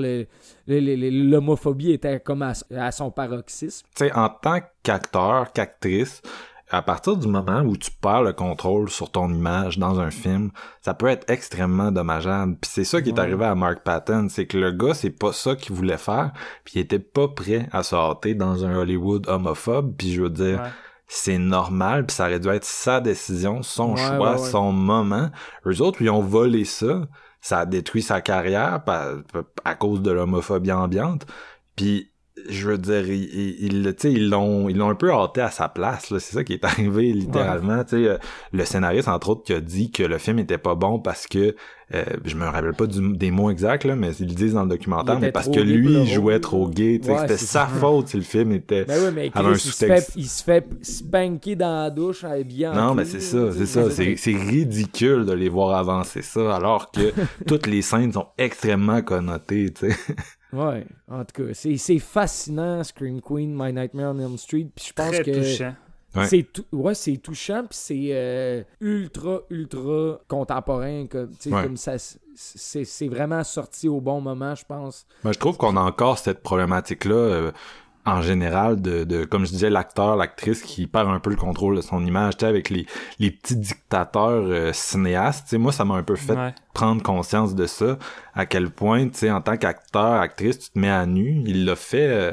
S2: l'homophobie était comme à, à son paroxysme?
S1: Tu sais, en tant qu'acteur, qu'actrice, à partir du moment où tu perds le contrôle sur ton image dans un film, ça peut être extrêmement dommageable. Puis c'est ça qui est arrivé à Mark Patton, c'est que le gars, c'est pas ça qu'il voulait faire, puis il était pas prêt à se hâter dans un Hollywood homophobe, puis je veux dire,
S4: Ouais.
S1: C'est normal, puis ça aurait dû être sa décision, son
S2: Ouais,
S1: choix,
S2: ouais, ouais.
S1: son moment. Eux autres, ils ont volé ça, ça a détruit sa carrière par- à cause de l'homophobie ambiante, puis je veux dire, ils, ils, l'ont, ils l'ont un peu hâté à sa place, là. C'est ça qui est arrivé, littéralement. Tu sais, euh, le scénariste, entre autres, qui a dit que le film était pas bon parce que, euh, je me rappelle pas du- des mots exacts, là, mais ils le disent dans le documentaire, mais parce que lui, il jouait trop gay,
S2: Ouais,
S1: c'était sa
S2: ça.
S1: faute si le film était...
S2: Ben oui, mais
S1: un
S2: il, se fait, il se fait spanker dans la douche habillé en
S1: Non, mais c'est ça, c'est ça. C'est, c'est ridicule de les voir avancer ça, alors que toutes les scènes sont extrêmement connotées, tu sais.
S2: Ouais, en tout cas, c'est, c'est fascinant, Scream Queen, My Nightmare on Elm Street, puis je pense
S4: Très
S2: que
S4: touchant.
S1: Ouais.
S2: c'est tout, ouais, c'est touchant, puis c'est euh, ultra, ultra contemporain, comme, tu sais,
S1: Ouais.
S2: comme ça, c'est, c'est vraiment sorti au bon moment, je pense.
S1: Ben, je trouve qu'on a encore cette problématique-là euh, en général de, de, comme je disais, l'acteur, l'actrice qui perd un peu le contrôle de son image, tu sais, avec les, les petits dictateurs euh, cinéastes. Tu sais, moi, ça m'a un peu fait
S4: Ouais.
S1: Prendre conscience de ça, à quel point, tu sais, en tant qu'acteur, actrice, tu te mets à nu. Il l'a fait, euh,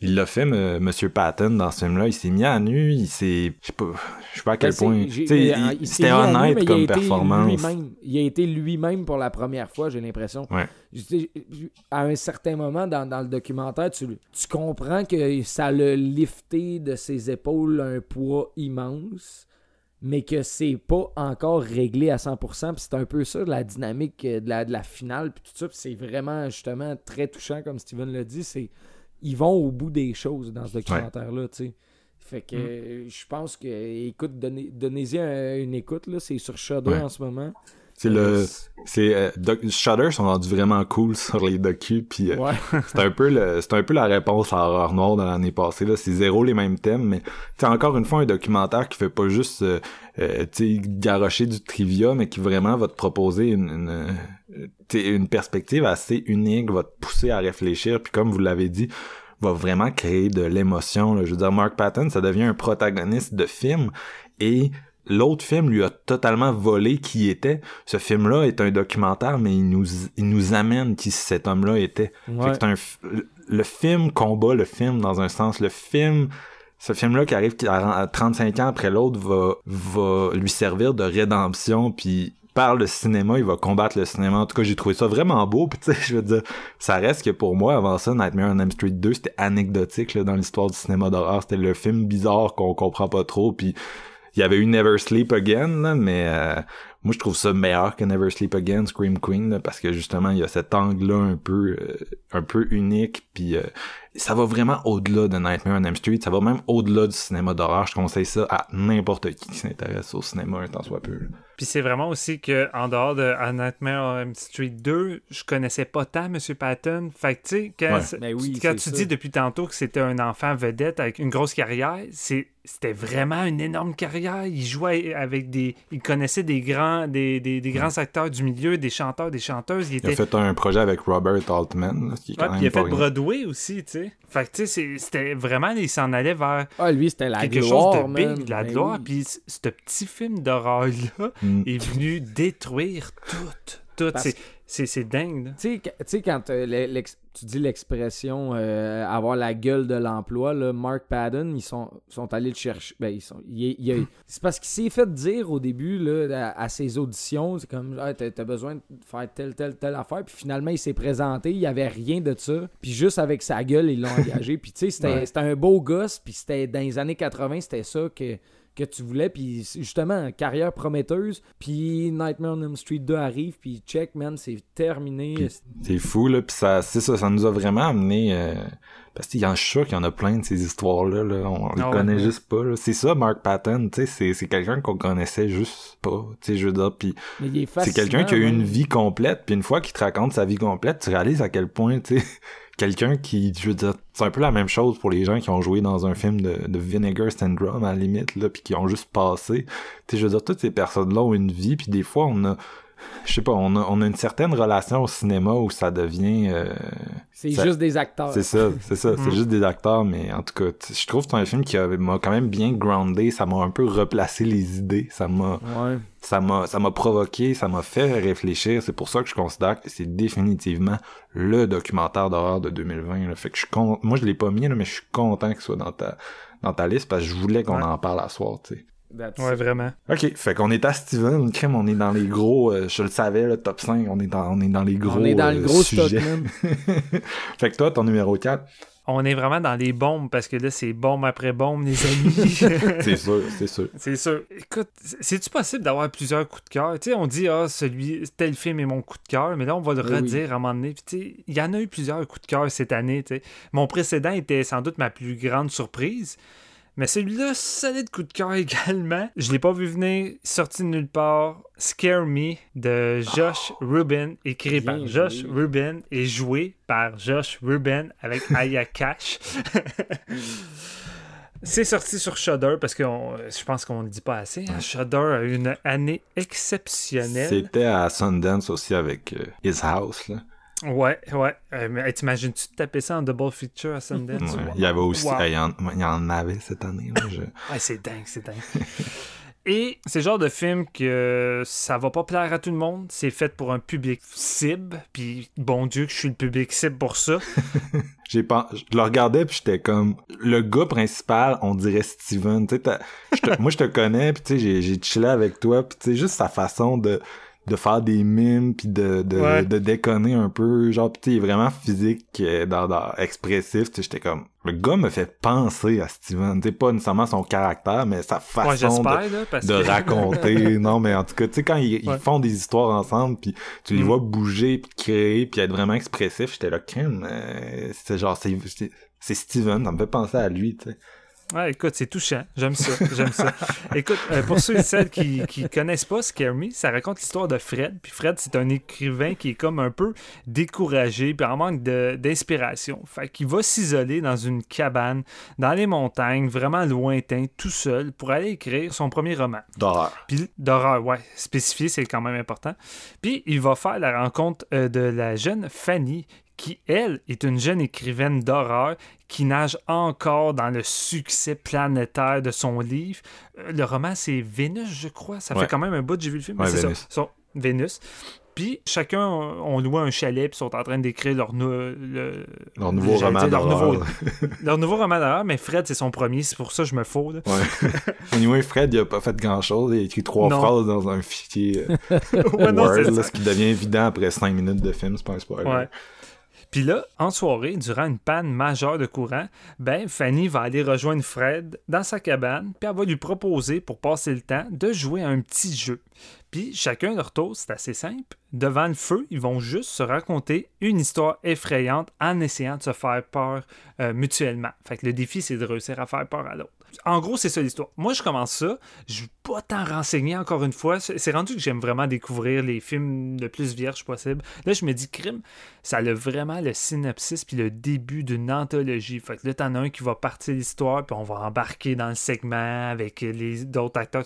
S1: il l'a fait, me- Monsieur Patton, dans ce film-là. Il s'est mis à nu, il s'est, je sais pas, je sais pas à quel
S2: Ben,
S1: point, tu sais, il-
S2: il
S1: c'était
S2: nu,
S1: honnête
S2: il a
S1: comme
S2: été
S1: performance.
S2: lui-même. Il a été lui-même pour la première fois, j'ai l'impression.
S1: Ouais.
S2: À un certain moment dans, dans le documentaire, tu, tu comprends que ça l'a lifté de ses épaules un poids immense, mais que c'est pas encore réglé à 100%. Puis c'est un peu ça, la dynamique euh, de la, de la finale, puis tout ça. Puis c'est vraiment, justement, très touchant, comme Steven l'a dit. C'est Ils vont au bout des choses dans ce documentaire-là, tu sais. Fait que euh, je pense que, écoute, donnez- donnez-y un- une écoute, là. C'est sur
S1: Ouais.
S2: en ce moment.
S1: C'est le, c'est euh, Shudder sont rendus vraiment cool sur les docus puis euh,
S2: Ouais.
S1: c'est un peu le c'est un peu la réponse à Horreur Noire de l'année passée là c'est zéro les mêmes thèmes mais c'est encore une fois un documentaire qui fait pas juste euh, euh, tu sais garrocher du trivia mais qui vraiment va te proposer une une, une perspective assez unique va te pousser à réfléchir puis comme vous l'avez dit va vraiment créer de l'émotion là. je veux dire Mark Patton ça devient un protagoniste de film et l'autre film lui a totalement volé qui était. Ce film-là est un documentaire, mais il nous, il nous amène qui cet homme-là était. Fait que un le film combat le film dans un sens. Le film, ce film-là qui arrive à 35 ans après l'autre va, va lui servir de rédemption puis par le cinéma, il va combattre le cinéma. En tout cas, j'ai trouvé ça vraiment beau. Puis tu sais, je veux dire, ça reste que pour moi, avant ça, Nightmare on Elm Street 2, c'était anecdotique là, dans l'histoire du cinéma d'horreur. C'était le film bizarre qu'on comprend pas trop. Puis il y avait eu Never Sleep Again, là, mais euh, moi je trouve ça meilleur que Never Sleep Again, Scream Queen, là, parce que justement il y a cet angle-là un peu euh, un peu unique, puis euh, ça va vraiment au-delà de Nightmare on Elm Street, ça va même au-delà du cinéma d'horreur. Je conseille ça à n'importe qui qui s'intéresse au cinéma un temps soit peu. là.
S4: Puis c'est vraiment aussi que en dehors de A Nightmare on Elm Street 2, je connaissais pas tant M. Patton. Fait que tu sais, quand,
S1: Ouais.
S2: Ben oui,
S4: quand
S2: c'est
S4: tu
S2: ça.
S4: dis depuis tantôt que c'était un enfant vedette avec une grosse carrière, c'est c'était vraiment une énorme carrière. Il jouait avec des. Il connaissait des grands, des, des, des grands acteurs du milieu, des chanteurs, des chanteuses. Il
S1: Il a fait un projet avec Robert Altman, là, ce qui est
S4: Ouais,
S1: quand
S4: puis
S1: même
S4: il a
S1: pas
S4: fait
S1: rien.
S4: Broadway aussi, tu sais. Fait que, tu sais, c'est- c'était vraiment, il s'en allait vers
S2: Ah, lui, c'était la
S4: quelque
S2: gloire,
S4: chose de big, de la
S2: Ben
S4: gloire.
S2: oui.
S4: Puis ce petit film d'horreur-là
S1: Mm.
S4: est venu détruire tout. Tout.
S2: Parce-
S4: C'est- dingue.
S2: Tu sais, quand euh, tu dis l'expression euh, avoir la gueule de l'emploi, Mark Padden, ils sont, sont allés le chercher. Ben, ils sont, il- il a- c'est parce qu'il s'est fait dire au début là, à, à ses auditions, c'est comme ah, t'as, besoin de faire telle, telle, telle affaire. Puis finalement, il s'est présenté, il y avait rien de ça. Puis juste avec sa gueule, ils l'ont engagé. Puis tu sais, c'était,
S1: Ouais.
S2: c'était un beau gosse. Puis c'était dans les années 80, c'était ça que que tu voulais, puis justement, carrière prometteuse, puis Nightmare on Elm Street 2 arrive, puis check, man, c'est terminé.
S1: Puis- C'est fou, là, pis ça, c'est ça, ça nous a vraiment amené, euh, parce qu'il y en je suis sûr qu'il y en a plein de ces histoires-là, là, on les
S4: Ah ouais,
S1: connaît
S4: ouais.
S1: juste pas, là. C'est ça, Mark Patton, tu sais, c'est, c'est quelqu'un qu'on connaissait juste pas, tu sais, je veux dire, pis
S2: Mais il est
S1: c'est quelqu'un qui a eu une vie complète, puis une fois qu'il te raconte sa vie complète, tu réalises à quel point, tu sais, quelqu'un qui, je veux dire, c'est un peu la même chose pour les gens qui ont joué dans un film de, Vinegar Syndrome, à la limite, là, puis qui ont juste passé. Tu je veux dire, toutes ces personnes-là ont une vie, puis des fois, on a, je sais pas, on a, on a une certaine relation au cinéma où ça devient... euh,
S2: C'est
S1: ça-
S2: juste des acteurs.
S1: c'est ça, c'est ça, c'est
S4: Mm.
S1: juste des acteurs, mais en tout cas, je trouve que c'est un film qui a- m'a quand même bien groundé, ça m'a un peu replacé les idées, ça m'a
S2: Ouais.
S1: ça m'a ça m'a provoqué, ça m'a fait réfléchir, c'est pour ça que je considère que c'est définitivement le documentaire d'horreur de 2020 là. fait que je suis con... moi je l'ai pas mis là, mais je suis content qu'il soit dans ta dans ta liste parce que je voulais qu'on
S4: Ouais.
S1: en parle à soir, tu sais.
S2: That's
S4: Ouais,
S2: it.
S4: vraiment.
S1: OK, fait qu'on est à Steven, crème, on est dans les gros euh, je le savais le top 5, on est dans on est dans les gros
S2: On est dans le
S1: euh,
S2: gros stock,
S1: sujets. fait que toi ton numéro 4,
S4: On est vraiment dans les bombes parce que là, c'est bombe après bombe, les amis.
S1: c'est sûr, c'est sûr.
S4: C'est sûr. Écoute, c'est-tu possible d'avoir plusieurs coups de cœur? Tu sais, on dit, ah, celui, tel film est mon coup de cœur, mais là, on va le
S2: Oui, oui.
S4: redire à un moment donné. Puis, tu sais, il y en a eu plusieurs coups de cœur cette année, tu sais. Mon précédent était sans doute ma plus grande surprise. Mais celui-là, solide coup de cœur également. Je l'ai pas vu venir, sorti de nulle part. Scare Me de Josh Rubin, écrit par Josh. Rubin et joué par Josh Rubin avec Aya Cash. C'est sorti sur Shudder parce que on- je pense qu'on le dit pas assez. hein. Shudder a eu une année exceptionnelle.
S1: C'était à Sundance aussi avec euh, His House là.
S4: Ouais, ouais. Euh, mais hey, t'imagines-tu de taper ça en double feature à Sundance?
S1: Ouais,
S4: Wow.
S1: Il y avait aussi,
S4: Wow.
S1: il, y en, il y en avait cette année. Là, je...
S4: Ouais, c'est dingue, c'est dingue. Et c'est le genre de film que ça va pas plaire à tout le monde. C'est fait pour un public cible. Puis bon Dieu que je suis le public cible pour ça.
S1: J'ai pas, je le regardais puis j'étais comme le gars principal, on dirait Steven. Moi je te connais puis tu sais j'ai j'ai chillé avec toi puis tu sais juste sa façon de de faire des mimes puis de de,
S4: Ouais.
S1: de déconner un peu genre sais il est vraiment physique euh, dans, dans expressif j'étais comme le gars me fait penser à Steven tu pas nécessairement son caractère mais sa façon de
S4: j'espère, là, parce
S1: de
S4: que...
S1: raconter non mais en tout cas tu sais quand ils, font des histoires ensemble puis tu les
S4: Mm.
S1: vois bouger puis créer puis être vraiment expressif j'étais là crème euh, c'est genre c'est c'est- c'est Steven ça me fait penser à lui tu sais
S4: Ouais, écoute, c'est touchant. J'aime ça. J'aime ça. écoute, euh, pour ceux et celles qui, qui connaissent pas Scare Me, ça raconte l'histoire de Fred. Puis Fred, c'est un écrivain qui est comme un peu découragé, puis en manque d'inspiration. Fait qu'il va s'isoler dans une cabane, dans les montagnes, vraiment lointain, tout seul, pour aller écrire son premier roman.
S1: D'horreur.
S4: Puis d'horreur, ouais. Spécifié, c'est quand même important. Puis il va faire la rencontre euh, de la jeune Fanny, qui, elle, est une jeune écrivaine d'horreur qui nage encore dans le succès planétaire de son livre. Euh, le roman, c'est Vénus, je crois. Ça fait quand même un bout que j'ai vu le film.
S1: Ouais,
S4: c'est
S1: Vénus.
S4: ça. Vénus. Puis chacun ont loué un chalet puis sont en train d'écrire leur, le,
S1: leur nouveau roman
S4: leur nouveau, leur nouveau roman d'horreur, mais Fred c'est son premier, c'est pour ça que je me fous. Là.
S1: Ouais. anyway, Fred il a pas fait grand chose, il a écrit trois non. phrases dans un fichier euh,
S4: ouais, non,
S1: Word, là, ce qui devient évident après cinq minutes de film, c'est pas un spoiler.
S4: Ouais. Puis là, en soirée, durant une panne majeure de courant, ben Fanny va aller rejoindre Fred dans sa cabane, puis elle va lui proposer, pour passer le temps, de jouer à un petit jeu. Puis chacun leur tour, c'est assez simple. Devant le feu, ils vont juste se raconter une histoire effrayante en essayant de se faire peur euh, mutuellement. Fait que le défi, c'est de réussir à faire peur à l'autre. En gros, c'est ça l'histoire. Moi, je commence ça. Je ne pas tant renseigner encore une fois. C'est rendu que j'aime vraiment découvrir les films le plus vierge possible. Là, je me dis, crime, ça a vraiment le synopsis puis le début d'une anthologie. Fait que là, t'en as un qui va partir l'histoire, puis on va embarquer dans le segment avec les d'autres acteurs.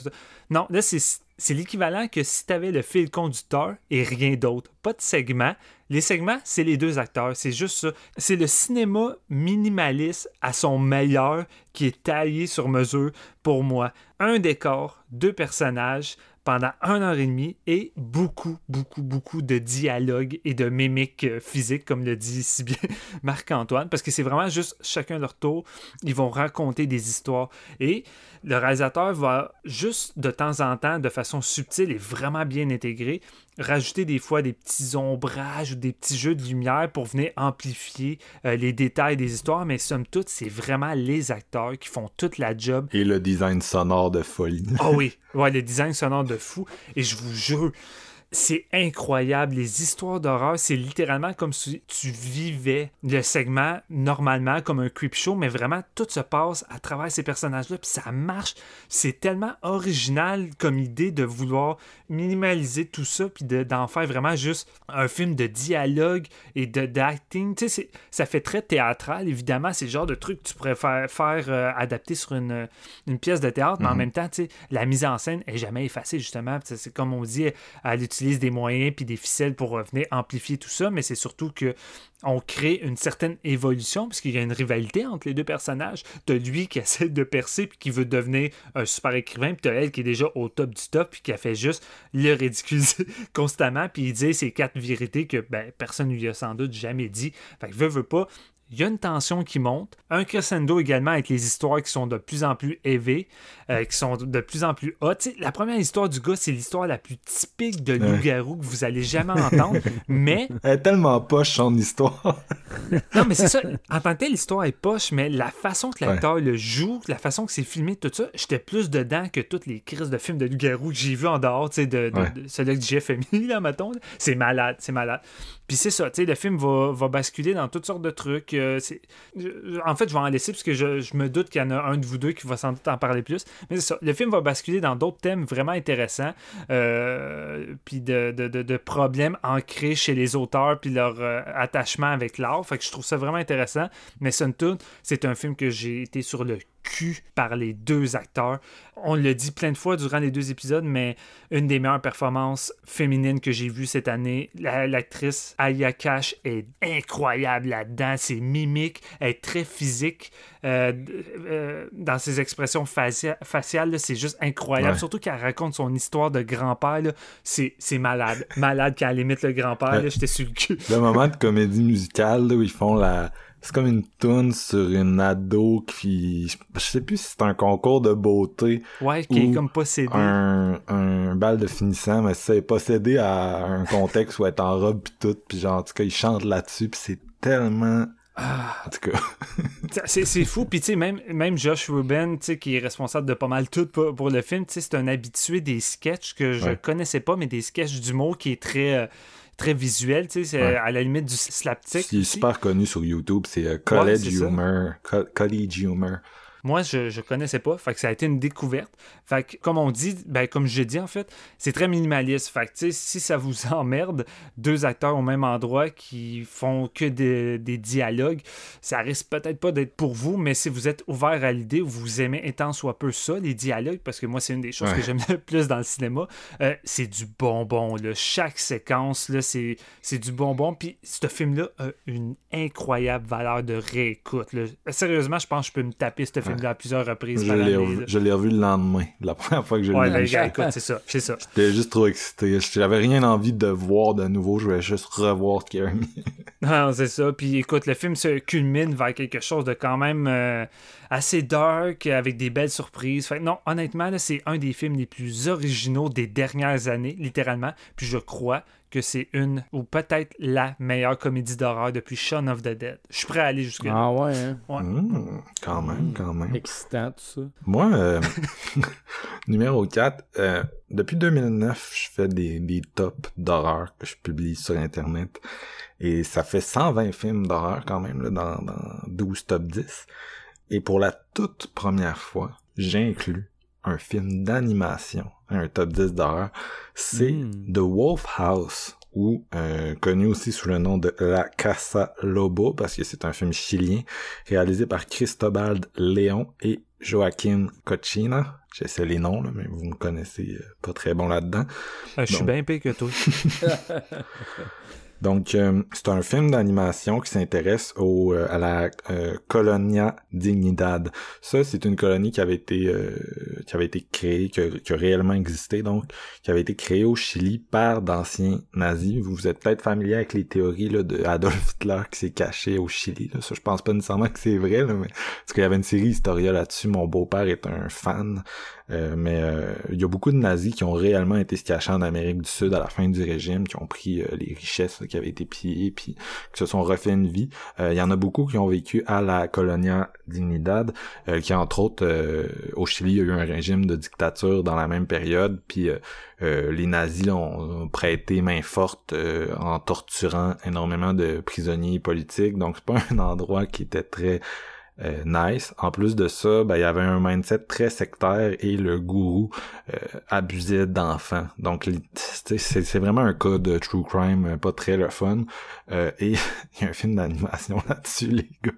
S4: Non, là, c'est l'équivalent que si tu avais le fil conducteur et rien d'autre. Pas de segment. Les segments, c'est les deux acteurs. C'est juste ça. C'est le cinéma minimaliste à son meilleur qui est taillé sur mesure pour moi. Un décor, deux personnages pendant une heure et demie et beaucoup, beaucoup, beaucoup de dialogues et de mimiques physiques, comme le dit si bien Marc-Antoine, parce que c'est vraiment juste chacun leur tour. Ils vont raconter des histoires et le réalisateur va juste de temps en temps, de façon subtile et vraiment bien intégrée, rajouter des fois des petits ombrages ou des petits jeux de lumière pour venir amplifier euh, les détails des histoires, mais somme toute, c'est vraiment les acteurs qui font toute la job.
S1: Et le design sonore de folie.
S4: oh oui, ouais, le design sonore de fou. Et je vous jure, c'est incroyable. Les histoires d'horreur, c'est littéralement comme si tu vivais le segment normalement comme un creep show, mais vraiment tout se passe à travers ces personnages-là, puis ça marche. C'est tellement original comme idée de vouloir minimaliser tout ça, puis d'en faire vraiment juste un film de dialogue et d'acting. Tu sais, ça fait très théâtral, évidemment. C'est le genre de truc que tu pourrais faire, faire euh, adapter sur une, une, pièce de théâtre, mais en même temps, tu sais, la mise en scène est jamais effacée, justement. C'est comme on dit à l'utilisation des moyens puis des ficelles pour venir amplifier tout ça, mais c'est surtout que on crée une certaine évolution puisqu'il y a une rivalité entre les deux personnages. De lui qui essaie de percer puis qui veut devenir un super écrivain, puis de elle qui est déjà au top du top puis qui a fait juste le ridiculiser constamment puis il dit ces quatre vérités que ben, personne ne lui a sans doute jamais dit. Fait que veut, veut pas, il y a une tension qui monte, un crescendo également avec les histoires qui sont de plus en plus élevées, euh, qui sont de plus en plus hautes. la première histoire du gars, c'est l'histoire la plus typique de loup-garou que vous allez jamais entendre, mais...
S1: Elle est tellement poche son histoire.
S4: non, mais c'est ça. En tant que telle, l'histoire est poche, mais la façon que l'acteur le joue, la façon que c'est filmé, tout ça, j'étais plus dedans que toutes les crises de films de loup-garou que j'ai vu en dehors, tu sais, de, de, celui que a mis, là, mettons. C'est malade, c'est malade. Puis c'est ça, tu sais, le film va, va, basculer dans toutes sortes de trucs. Euh, en fait, je vais en laisser parce que je, me doute qu'il y en a un de vous deux qui va sans doute en parler plus. Mais c'est ça, le film va basculer dans d'autres thèmes vraiment intéressants. Euh, puis de, problèmes ancrés chez les auteurs, puis leur euh, attachement avec l'art. Fait que je trouve ça vraiment intéressant. Mais toute, c'est un film que j'ai été sur le cul par les deux acteurs. On le dit plein de fois durant les deux épisodes, mais une des meilleures performances féminines que j'ai vues cette année, l'actrice Aya Cash est incroyable là-dedans. Ses mimiques, elle est très physique euh, euh, dans ses expressions faciales. c'est juste incroyable. Surtout qu'elle raconte son histoire de grand-père. C'est malade. malade qu'elle limite le grand-père. J'étais sur le cul.
S1: Le moment de comédie musicale où ils font la c'est comme une toune sur une ado qui je sais plus si c'est un concours de beauté
S4: ouais qui est comme possédé
S1: un, un bal de finissant mais c'est possédé à un contexte où elle est en robe pis tout puis genre en tout cas ils chantent là-dessus puis c'est tellement ah. En tout cas.
S4: c'est fou. Puis, tu sais, même, même Josh Rubin, tu sais, qui est responsable de pas mal tout pour, le film, tu sais, c'est un habitué des sketchs que je connaissais pas, mais des sketchs d'humour qui est très. Euh, très visuel, tu sais, c'est à la limite du slapstick.
S1: Ce qui est super connu sur YouTube, c'est euh, College Humor. college Humor.
S4: Moi, je, je connaissais pas. Fait que ça a été une découverte. Fait que, comme on dit, ben, comme j'ai dit en fait, c'est très minimaliste. Fait que, si ça vous emmerde, deux acteurs au même endroit qui font que des, des dialogues, ça risque peut-être pas d'être pour vous, mais si vous êtes ouvert à l'idée, vous aimez étant soit peu ça, les dialogues, parce que moi, c'est une des choses que j'aime le plus dans le cinéma, euh, c'est du bonbon. Là. Chaque séquence, là, c'est, c'est du bonbon. Puis ce film-là a une incroyable valeur de réécoute. Là. Sérieusement, je pense que je peux me taper ce à plusieurs reprises.
S1: Je l'ai, revu, le lendemain, la première fois que je l'ai
S4: vu. écoute, c'est ça, c'est ça.
S1: J'étais juste trop excité. J'avais rien envie de voir de nouveau. Je voulais juste revoir ce qu'il y a mis.
S4: non, c'est ça. Puis écoute, le film se culmine vers quelque chose de quand même euh, assez dark, avec des belles surprises. Fait, non, honnêtement, c'est un des films les plus originaux des dernières années, littéralement. Puis je crois que c'est une ou peut-être la meilleure comédie d'horreur depuis Shaun of the Dead. Je suis prêt à aller jusque-là.
S2: Ah ouais, hein?
S4: Ouais.
S1: Mmh, quand même, quand même.
S2: Excitant, tout ça.
S1: Moi, euh, numéro 4, euh, depuis 2009, je fais des, des tops d'horreur que je publie sur Internet. Et ça fait 120 films d'horreur quand même, là, dans, dans 12 top 10. Et pour la toute première fois, j'inclus un film d'animation, un top 10 d'horreur, c'est
S2: Mm.
S1: The Wolf House, ou euh, connu aussi sous le nom de La Casa Lobo, parce que c'est un film chilien, réalisé par Cristobal Léon et Joaquin Cochina. J'essaie les noms, là, mais vous me connaissez euh, pas très bon là-dedans.
S4: Euh, je suis
S1: Donc-
S4: bien pire que toi.
S1: Donc, euh, c'est un film d'animation qui s'intéresse au euh, à la euh, Colonia Dignidad. Ça, c'est une colonie qui avait été euh, qui avait été créée, qui a, qui a réellement existé, donc qui avait été créée au Chili par d'anciens nazis. Vous, vous êtes peut-être familier avec les théories là, de Adolf Hitler qui s'est caché au Chili. Là. Ça, je pense pas nécessairement que c'est vrai, là, mais parce qu'il y avait une série Historia là-dessus. Mon beau-père est un fan. Euh, mais euh, il y a beaucoup de nazis qui ont réellement été se cacher en Amérique du Sud à la fin du régime, qui ont pris euh, les richesses qui avaient été pillées, puis qui se sont refait une vie. Il y en a beaucoup qui ont vécu à la Colonia Dignidad, qui entre autres au Chili, il y a eu un régime de dictature dans la même période, puis les nazis ont, ont prêté main forte en torturant énormément de prisonniers politiques. Donc c'est pas un endroit qui était très euh, nice. En plus de ça, ben, il y avait un mindset très sectaire et le gourou euh, abusait d'enfants. Donc, c'est vraiment un cas de true crime euh, pas très le fun. Euh, et il y a un film d'animation là-dessus, les gars.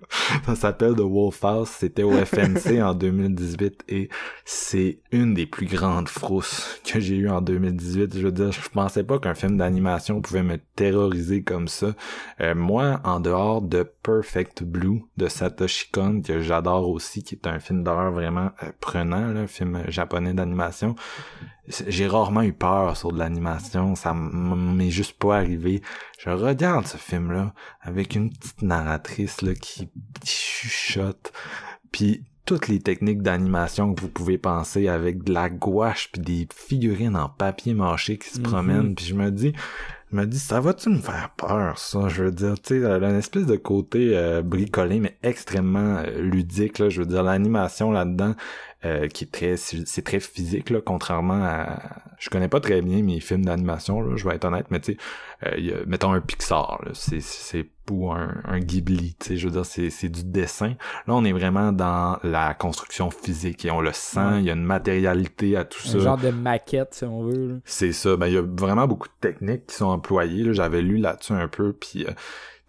S1: Ça s'appelle The Wolf House. C'était au FNC en 2018 et c'est une des plus grandes frousses que j'ai eues en 2018. Je veux dire, je pensais pas qu'un film d'animation pouvait me terroriser comme ça. Euh, moi, en dehors de Perfect Blue de Satoshi Kon, que j'adore aussi, qui est un film d'horreur vraiment euh, prenant, là, un film japonais d'animation, j'ai rarement eu peur sur de l'animation, ça m'est juste pas arrivé. Je regarde ce film-là avec une petite narratrice là, qui, qui chuchote, puis toutes les techniques d'animation que vous pouvez penser avec de la gouache puis des figurines en papier mâché qui se
S2: Mhm.
S1: promènent, puis je me dis je me dis, ça va-tu me faire peur, ça? Je veux dire, tu sais, elle a une espèce de côté euh, bricolé, mais extrêmement euh, ludique, là. Je veux dire, l'animation là-dedans, euh, qui est très, c'est très physique, là, contrairement à... Je connais pas très bien mes films d'animation, là, je vais être honnête, mais tu sais, euh, mettons un Pixar, c'est c'est ou un, un Ghibli, tu sais, je veux dire, c'est c'est du dessin. Là, on est vraiment dans la construction physique, et on le sent,
S2: Ouais.
S1: il y a une matérialité à tout ça.
S2: Un genre de maquette, si on veut.
S1: C'est ça. Ben, il y a vraiment beaucoup de techniques qui sont employées. là. J'avais lu là-dessus un peu, puis euh,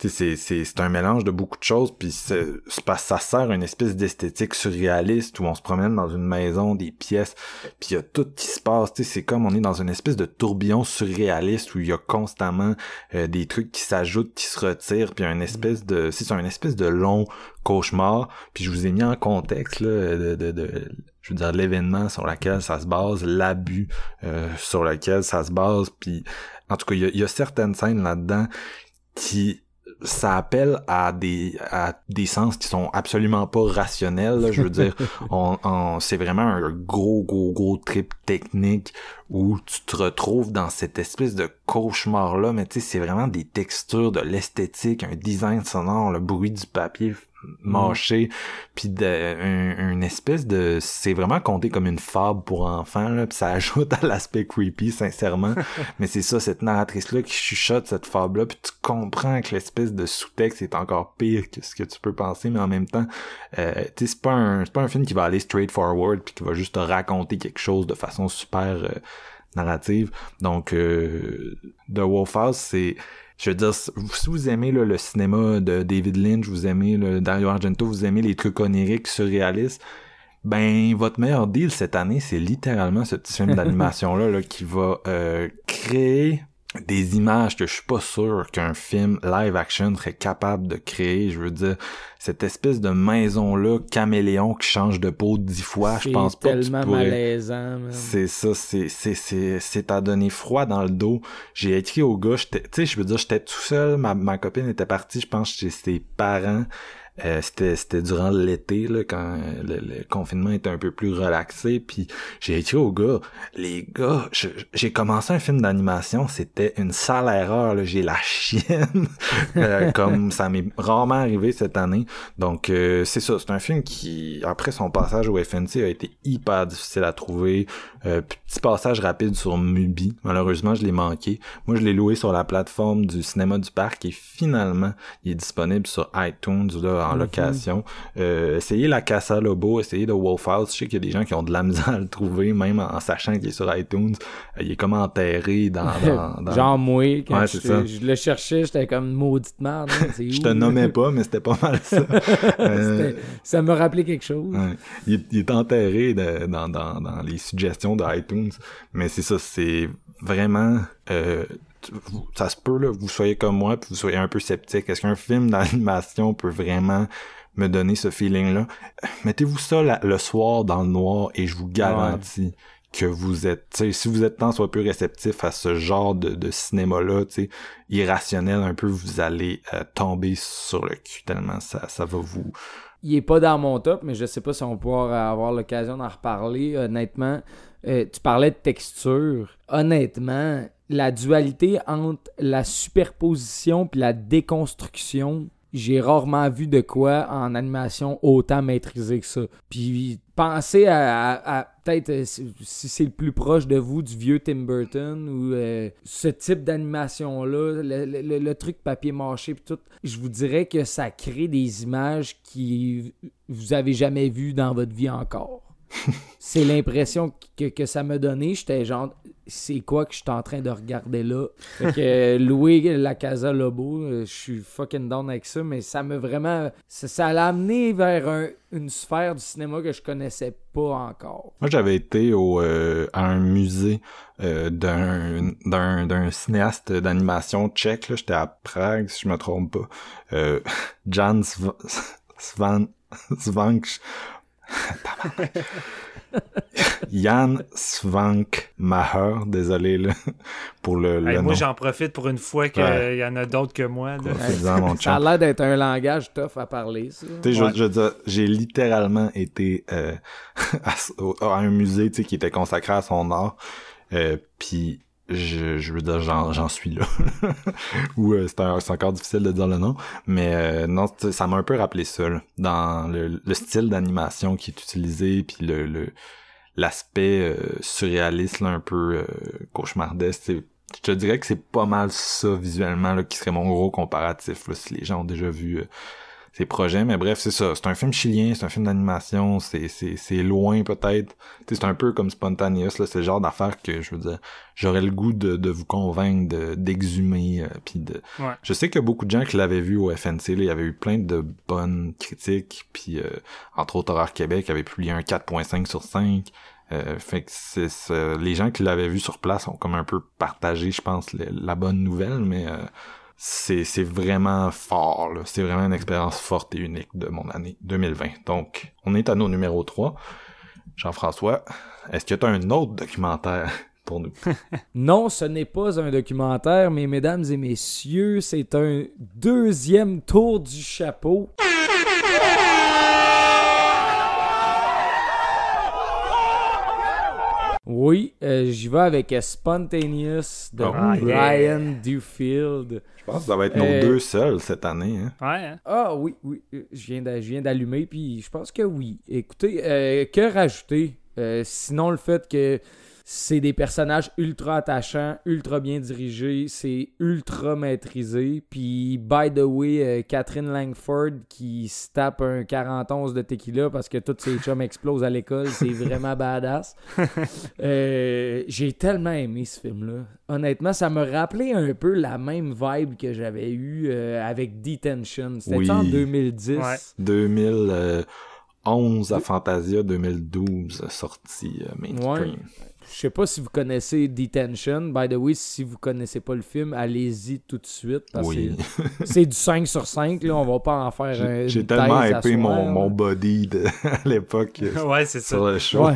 S1: c'est, un mélange de beaucoup de choses, puis ça sert à une espèce d'esthétique surréaliste où on se promène dans une maison, des pièces, puis il y a tout qui se passe. C'est comme on est dans une espèce de tourbillon surréaliste où il y a constamment euh, des trucs qui s'ajoutent, qui se retirent, puis un espèce de... C'est un espèce de long cauchemar. Puis je vous ai mis en contexte là, de, de, de je veux dire l'événement sur lequel ça se base, l'abus euh, sur lequel ça se base. Puis en tout cas, il y a, il y a certaines scènes là-dedans qui ça appelle à des à des sens qui sont absolument pas rationnels. là. Je veux dire, on, on- c'est vraiment un gros gros gros trip technique où tu te retrouves dans cette espèce de cauchemar-là, mais tu sais, c'est vraiment des textures, de l'esthétique, un design sonore, le bruit du papier mâché, puis de, une espèce de... C'est vraiment compté comme une fable pour enfants, là, puis ça ajoute à l'aspect creepy, sincèrement. Mais c'est ça, cette narratrice-là qui chuchote cette fable-là, puis tu comprends que l'espèce de sous-texte est encore pire que ce que tu peux penser, mais en même temps, euh, tu sais, c'est pas un, c'est pas un film qui va aller straight forward, puis qui va juste te raconter quelque chose de façon super euh, narrative. Donc, euh, The Wolf House, c'est je veux dire, si vous aimez le cinéma de David Lynch, vous aimez le Dario Argento, vous aimez les trucs oniriques, surréalistes, ben votre meilleur deal cette année, c'est littéralement ce petit film d'animation là, qui va euh, créer des images que je suis pas sûr qu'un film live action serait capable de créer. Je veux dire, cette espèce de maison-là, caméléon qui change de peau dix fois, je pense pas
S2: que tu pourrais... malaisant.
S1: C'est ça, c'est, c'est, c'est, c'est à donner froid dans le dos. J'ai écrit au gars, tu sais, je veux dire, j'étais tout seul, ma, ma copine était partie, je pense, chez ses parents. Euh, c'était durant l'été quand le, confinement était un peu plus relaxé puis j'ai écrit aux gars les gars j'ai commencé un film d'animation c'était une sale erreur j'ai la chienne. Euh, comme ça m'est rarement arrivé cette année. Donc euh, c'est ça c'est un film qui après son passage au FNC a été hyper difficile à trouver. Petit passage rapide sur Mubi. Malheureusement je l'ai manqué. Moi je l'ai loué sur la plateforme du cinéma du parc et finalement il est disponible sur iTunes là en location. Euh, essayez la Casa Lobo, essayez de Wolf House. Je sais qu'il y a des gens qui ont de la misère à le trouver, même en, sachant qu'il est sur iTunes. Euh, il est comme enterré dans... dans,
S2: Genre moi, quand je, le cherchais, j'étais comme maudite merde. Hein,
S1: je te nommais pas, mais c'était pas mal ça.
S2: euh, ça me rappelait quelque chose.
S1: Il, il, est enterré dans, dans, dans les suggestions de iTunes. Mais c'est ça, c'est vraiment... Euh, ça se peut, là, vous soyez comme moi, puis vous soyez un peu sceptique. Est-ce qu'un film d'animation peut vraiment me donner ce feeling-là? Mettez-vous ça le soir dans le noir et je vous garantis que vous êtes, si vous êtes tant soit peu réceptif à ce genre de, de cinéma-là, irrationnel un peu, vous allez euh, tomber sur le cul tellement ça, ça va vous...
S2: Il est pas dans mon top, mais je sais pas si on pourra avoir l'occasion d'en reparler. Honnêtement, euh, tu parlais de texture. Honnêtement, la dualité entre la superposition puis la déconstruction, j'ai rarement vu de quoi en animation autant maîtrisé que ça. Puis pensez à, peut-être euh, si c'est le plus proche de vous du vieux Tim Burton ou euh, ce type d'animation-là, le, truc papier mâché puis tout, je vous dirais que ça crée des images qui vous avez jamais vues dans votre vie encore. c'est l'impression que, que, ça m'a donné. J'étais genre, c'est quoi que je suis en train de regarder là? Fait que euh, louer la Casa Lobo, euh, je suis fucking down avec ça, mais ça m'a vraiment. Ça, l'a amené vers une sphère du cinéma que je connaissais pas encore.
S1: Moi, j'avais été au, euh, à un musée d'un, d'un, cinéaste d'animation tchèque. J'étais à Prague, si je me trompe pas. Jan Svan, Svank Yann Svank Maher, désolé là, pour le,
S4: Moi, j'en profite pour une fois qu'il y en a d'autres que moi.
S2: ça a l'air d'être un langage tough à parler, ça.
S1: j'ai littéralement été euh, à, un musée qui était consacré à son art, euh, puis je, je veux dire, j'en suis là. Ou euh, c'est encore difficile de dire le nom. Mais euh, non, ça m'a un peu rappelé ça, dans le, style d'animation qui est utilisé, puis le l'aspect euh, surréaliste, là, un peu euh, cauchemardesque. Je te dirais que c'est pas mal ça, visuellement, là, qui serait mon gros comparatif, là, si les gens ont déjà vu ses projets. Mais bref, c'est ça. C'est un film chilien, c'est un film d'animation, c'est, c'est, c'est loin peut-être. C'est un peu comme Spontaneous, là. C'est le genre d'affaire que, je veux dire, j'aurais le goût de, de vous convaincre de, d'exhumer. Euh, puis de... Je sais a beaucoup de gens qui l'avaient vu au FNC. Là. Il y avait eu plein de bonnes critiques. Puis, euh, entre autres, Horreur Québec avait publié un 4.5 sur 5. Euh, fait que c'est, les gens qui l'avaient vu sur place ont comme un peu partagé, je pense, la bonne nouvelle, mais euh, c'est vraiment fort. C'est vraiment une expérience forte et unique de mon année 2020. Donc, on est à nos numéro 3. Jean-François, est-ce que tu as un autre documentaire pour nous?
S2: non, ce n'est pas un documentaire, mais mesdames et messieurs, c'est un deuxième tour du chapeau. Oui, euh, j'y vais avec Spontaneous de
S1: Oh,
S2: Brian Dufield.
S1: Je pense que ça va être nos
S2: Euh,
S1: deux seuls cette année. Hein.
S4: Ouais, hein?
S2: Ah oui, oui, euh, je viens d'a- je viens d'allumer, puis je pense que oui. Écoutez, euh, que rajouter? Euh, sinon le fait que c'est des personnages ultra attachants, ultra bien dirigés, c'est ultra maîtrisé. Puis, by the way, euh, Catherine Langford qui se tape un 41 de tequila parce que tous ses chums explosent à l'école, c'est vraiment badass. Euh, J'ai tellement aimé ce film-là. Honnêtement, ça me rappelait un peu la même vibe que j'avais eu euh, avec Detention. C'était
S1: Oui.
S2: en 2010.
S4: Ouais.
S1: 2011 à Fantasia, 2012 sorti euh, mainstream.
S2: Ouais. Je sais pas si vous connaissez Detention. By the way, si vous connaissez pas le film, allez-y tout de suite. Parce
S1: Oui.
S2: que c'est du 5 sur 5. Là. On va pas en faire un.
S1: J'ai j'ai tellement hypé mon, mon body de- à l'époque euh,
S4: Ouais, c'est ça.
S1: sur le show.
S2: Ouais.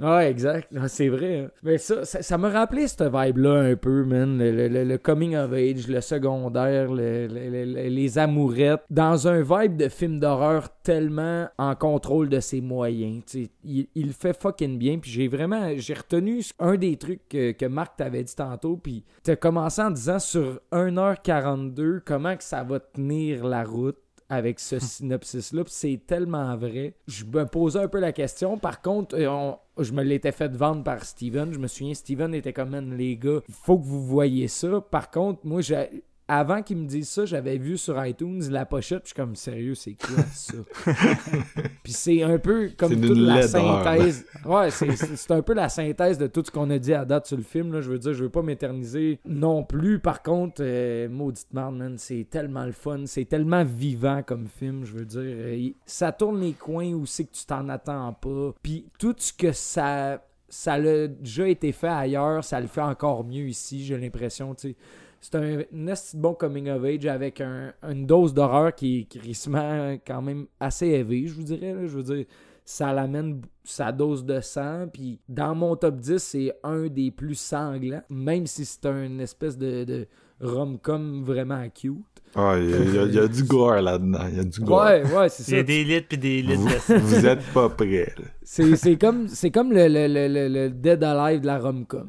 S2: ouais, exact. Non, C'est vrai. hein. Mais ça, ça, ça me rappelait cette vibe-là un peu, man. Le, le- le- le coming of age, le secondaire, le- le- le- le- les amourettes. Dans un vibe de film d'horreur tellement en contrôle de ses moyens. Il, il fait fucking bien. Puis j'ai vraiment. J'ai retenu un des trucs que, que Marc t'avait dit tantôt. Puis t'as commencé en disant sur 1h42, comment que ça va tenir la route avec ce synopsis-là. Puis C'est tellement vrai. Je me posais un peu la question. Par contre, euh, on- je me l'étais fait vendre par Steven. Je me souviens, Steven était comme, Man, les gars, il faut que vous voyez ça. Par contre, moi, j'ai... Avant qu'ils me disent ça, j'avais vu sur iTunes la pochette, puis je suis comme sérieux, c'est quoi ça? puis c'est un peu comme toute la synthèse. Ouais, c'est- un peu la synthèse de tout ce qu'on a dit à date sur le film. Là. Je veux dire, je veux pas m'éterniser non plus. Par contre, euh, maudite merde, man, c'est tellement le fun. C'est tellement vivant comme film. Je veux dire, euh, ça tourne les coins où c'est que tu t'en attends pas. Puis tout ce que ça. Ça a déjà été fait ailleurs, ça le fait encore mieux ici, j'ai l'impression, tu sais. C'est un, un bon coming of age avec un- une dose d'horreur qui est crissement quand même assez élevée, je vous dirais. là. Je veux dire, ça l'amène sa dose de sang. Puis dans mon top 10, c'est un des plus sanglants, même si c'est un espèce de, de rom-com vraiment cute.
S1: Ah, il y, a- il y du gore là-dedans. Il y a du gore.
S2: Ouais, ouais, c'est
S4: Il y a
S2: ça.
S4: des litres puis des litres
S1: Vous, vous êtes pas prêts.
S2: C'est c'est comme, c'est comme le, le, le, le- le Dead Alive de la rom-com.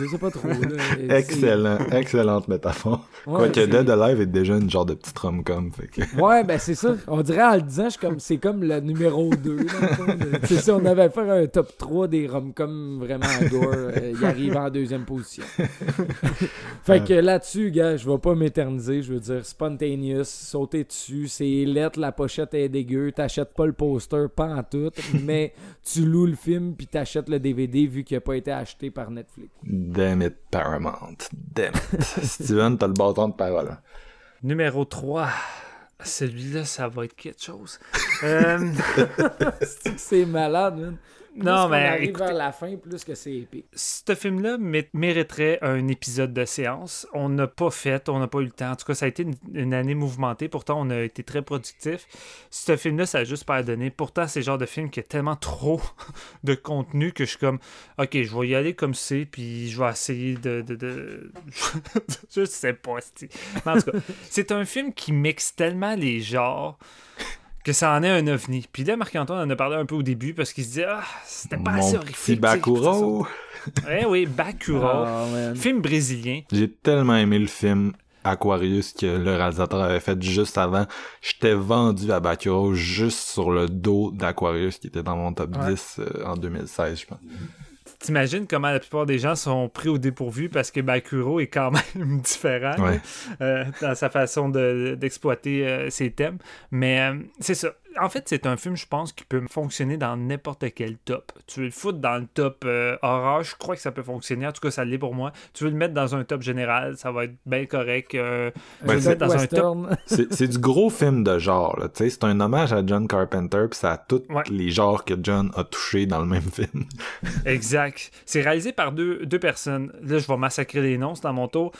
S2: Je sais pas trop. là. C'est-
S1: Excellent, excellente métaphore.
S2: Ouais,
S1: Quoique
S2: c'est-
S1: Dead Alive est déjà une genre de petite rom-com. Fait que...
S2: Ouais, ben c'est ça. On dirait en le disant, suis comme, c'est comme le numéro 2. C'est ça, on avait fait un top 3 des rom-com vraiment gore. euh, il arrive en deuxième position. fait que là-dessus, gars, je vais pas m'éterniser. Je veux dire, spontaneous, sauter dessus, c'est lettre, la pochette est dégueu, t'achètes pas le poster, pas en tout, mais tu loues le film puis t'achètes le DVD vu qu'il a pas été acheté par Netflix.
S1: Damn it, Paramount. Damn it. Steven, t'as le bâton de parole.
S4: Numéro 3. Celui-là, ça va être quelque chose. Euh,
S2: c'est malade, man.
S4: Non, mais
S2: arrive
S4: écoutez,
S2: vers la fin, plus que c'est épique.
S4: ce film-là mé- mériterait un épisode de séance. On n'a pas fait, on n'a pas eu le temps. En tout cas, ça a été une, une année mouvementée. Pourtant, on a été très productif. Ce film-là, ça a juste pas à donner. Pourtant, c'est le genre de film qui a tellement trop de contenu que je suis comme, ok, je vais y aller comme c'est, puis je vais essayer de. de, de- je sais pas. Mais en tout cas, c'est un film qui mixe tellement les genres que ça en est un ovni. Puis là, Marc-Antoine en a parlé un peu au début parce qu'il se disait, ah, c'était pas assez
S1: Mon
S4: horrifique.
S1: petit. Bakuro.
S4: Eh oui, Bakura.
S2: Ah.
S4: Film brésilien.
S1: J'ai tellement aimé le film Aquarius que le réalisateur avait fait juste avant. J'étais vendu à Bakuro juste sur le dos d'Aquarius qui était dans mon top
S2: Ouais.
S1: 10 euh, en 2016, je pense.
S4: T'imagines comment la plupart des gens sont pris au dépourvu parce que Bakuro est quand même différent
S1: Ouais.
S4: euh, dans sa façon de- d'exploiter euh, ses thèmes. Mais euh, c'est ça. En fait, c'est un film, je pense, qui peut fonctionner dans n'importe quel top. Tu veux le foutre dans le top euh, horreur, je crois que ça peut fonctionner. En tout cas, ça l'est pour moi. Tu veux le mettre dans un top général, ça va être bien correct. euh, tu veux
S1: Ben,
S4: le
S1: c'est-
S4: mettre dans un top.
S1: C'est du gros film de genre, là. Tu sais, c'est un hommage à John Carpenter, puis ça a tous
S4: Ouais.
S1: les genres que John a touché dans le même film.
S4: Exact. C'est réalisé par deux, deux personnes. Là, je vais massacrer les noms, c'est dans mon tour.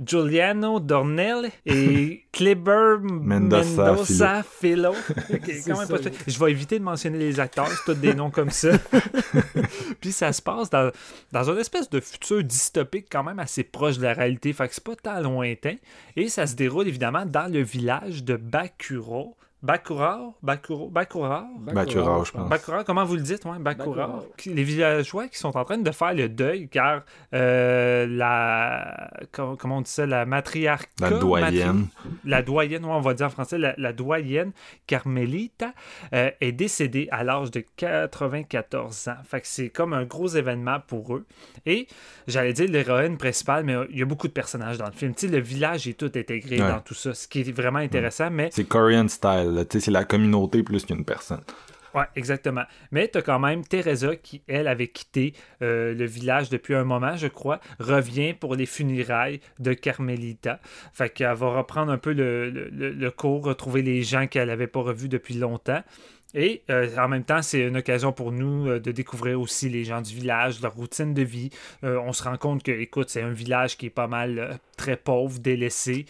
S4: Giuliano Dornel et Kleber
S1: Mendoza
S4: Mendoza Filo. Je vais éviter de mentionner les acteurs, c'est tous des noms comme ça. Puis ça se passe dans, dans une espèce de futur dystopique quand même assez proche de la réalité, fait que c'est pas tant lointain. Et ça se déroule évidemment dans le village de Bakuro, Bakurao, Bakurao, Bakurao,
S1: Bakurao, je pense.
S4: Bakurao, comment vous le dites, ouais, Bakurao. Les villageois qui sont en train de faire le deuil car euh, la, comment, on dit ça, la matriarche,
S1: La doyenne.
S4: la doyenne, ouais, on va dire en français, la, la doyenne Carmelita euh, est décédée à l'âge de 94 ans. Fait que c'est comme un gros événement pour eux. Et j'allais dire l'héroïne principale, mais il y a beaucoup de personnages dans le film. Tu sais, le village est tout intégré
S1: Ouais.
S4: dans tout ça, ce qui est vraiment intéressant, mais
S1: C'est Korean style, c'est la communauté plus qu'une personne.
S4: Ouais, exactement. Mais tu as quand même Teresa qui, elle, avait quitté euh, le village depuis un moment, je crois, revient pour les funérailles de Carmelita. Fait qu'elle va reprendre un peu le- le- le cours, retrouver les gens qu'elle n'avait pas revus depuis longtemps. Et euh, en même temps, c'est une occasion pour nous euh, de découvrir aussi les gens du village, leur routine de vie. Euh, on se rend compte que, écoute, c'est un village qui est pas mal très pauvre, délaissé.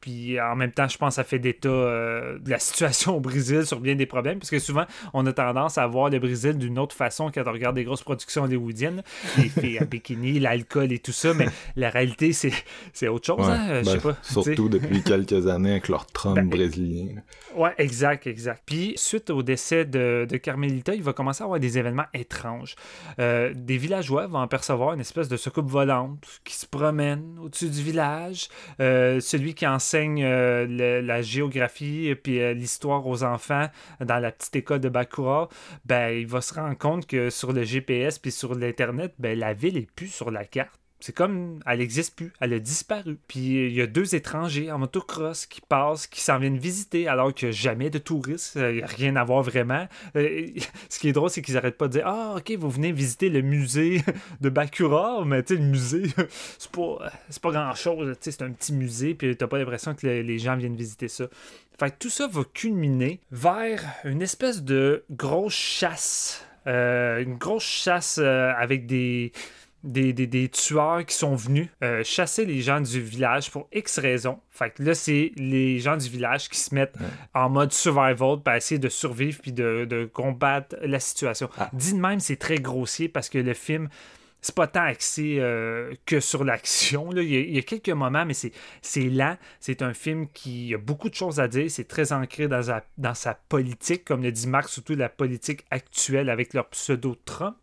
S4: Puis en même temps, je pense que ça fait d'état de la situation au Brésil sur bien des problèmes, parce que souvent, on a tendance à voir le Brésil d'une autre façon quand on regarde des grosses productions hollywoodiennes, les filles à bikini, l'alcool et tout ça, mais la réalité, c'est autre chose,
S1: Ouais.
S4: hein? Je
S1: Ben,
S4: sais pas.
S1: surtout depuis quelques années avec leur Trump
S4: Ben,
S1: brésilien.
S4: Ouais, exact, exact. Puis, suite au décès de, Carmelita, il va commencer à avoir des événements étranges. Euh, des villageois vont apercevoir une espèce de soucoupe volante qui se promène au-dessus du village. Euh, celui qui enseigne euh, la géographie et l'histoire aux enfants dans la petite école de Bakura, ben, il va se rendre compte que sur le GPS puis sur l'Internet, ben, la ville est plus sur la carte. C'est comme, elle n'existe plus, elle a disparu. Puis il y a deux étrangers en motocross qui passent, qui s'en viennent visiter, alors qu'il n'y a jamais de touristes, il n'y a rien à voir vraiment. Euh, ce qui est drôle, c'est qu'ils n'arrêtent pas de dire Ah, ok, vous venez visiter le musée de Bakura, mais tu le musée, c'est pas, pas grand chose, c'est un petit musée, puis t'as pas l'impression que le- les gens viennent visiter ça. Fait tout ça va culminer vers une espèce de grosse chasse. Euh, une grosse chasse euh, avec des, des, des- des tueurs qui sont venus euh, chasser les gens du village pour X raisons. Fait que là, c'est les gens du village qui se mettent en mode survival pour essayer de survivre puis de, de combattre la situation.
S1: Ah.
S4: Dit de même, c'est très grossier parce que le film, c'est pas tant axé euh, que sur l'action. Il, y a- il y a quelques moments, mais c'est, lent. C'est un film qui a beaucoup de choses à dire. C'est très ancré dans sa, dans sa politique, comme le dit Marc, surtout la politique actuelle avec leur pseudo-Trump.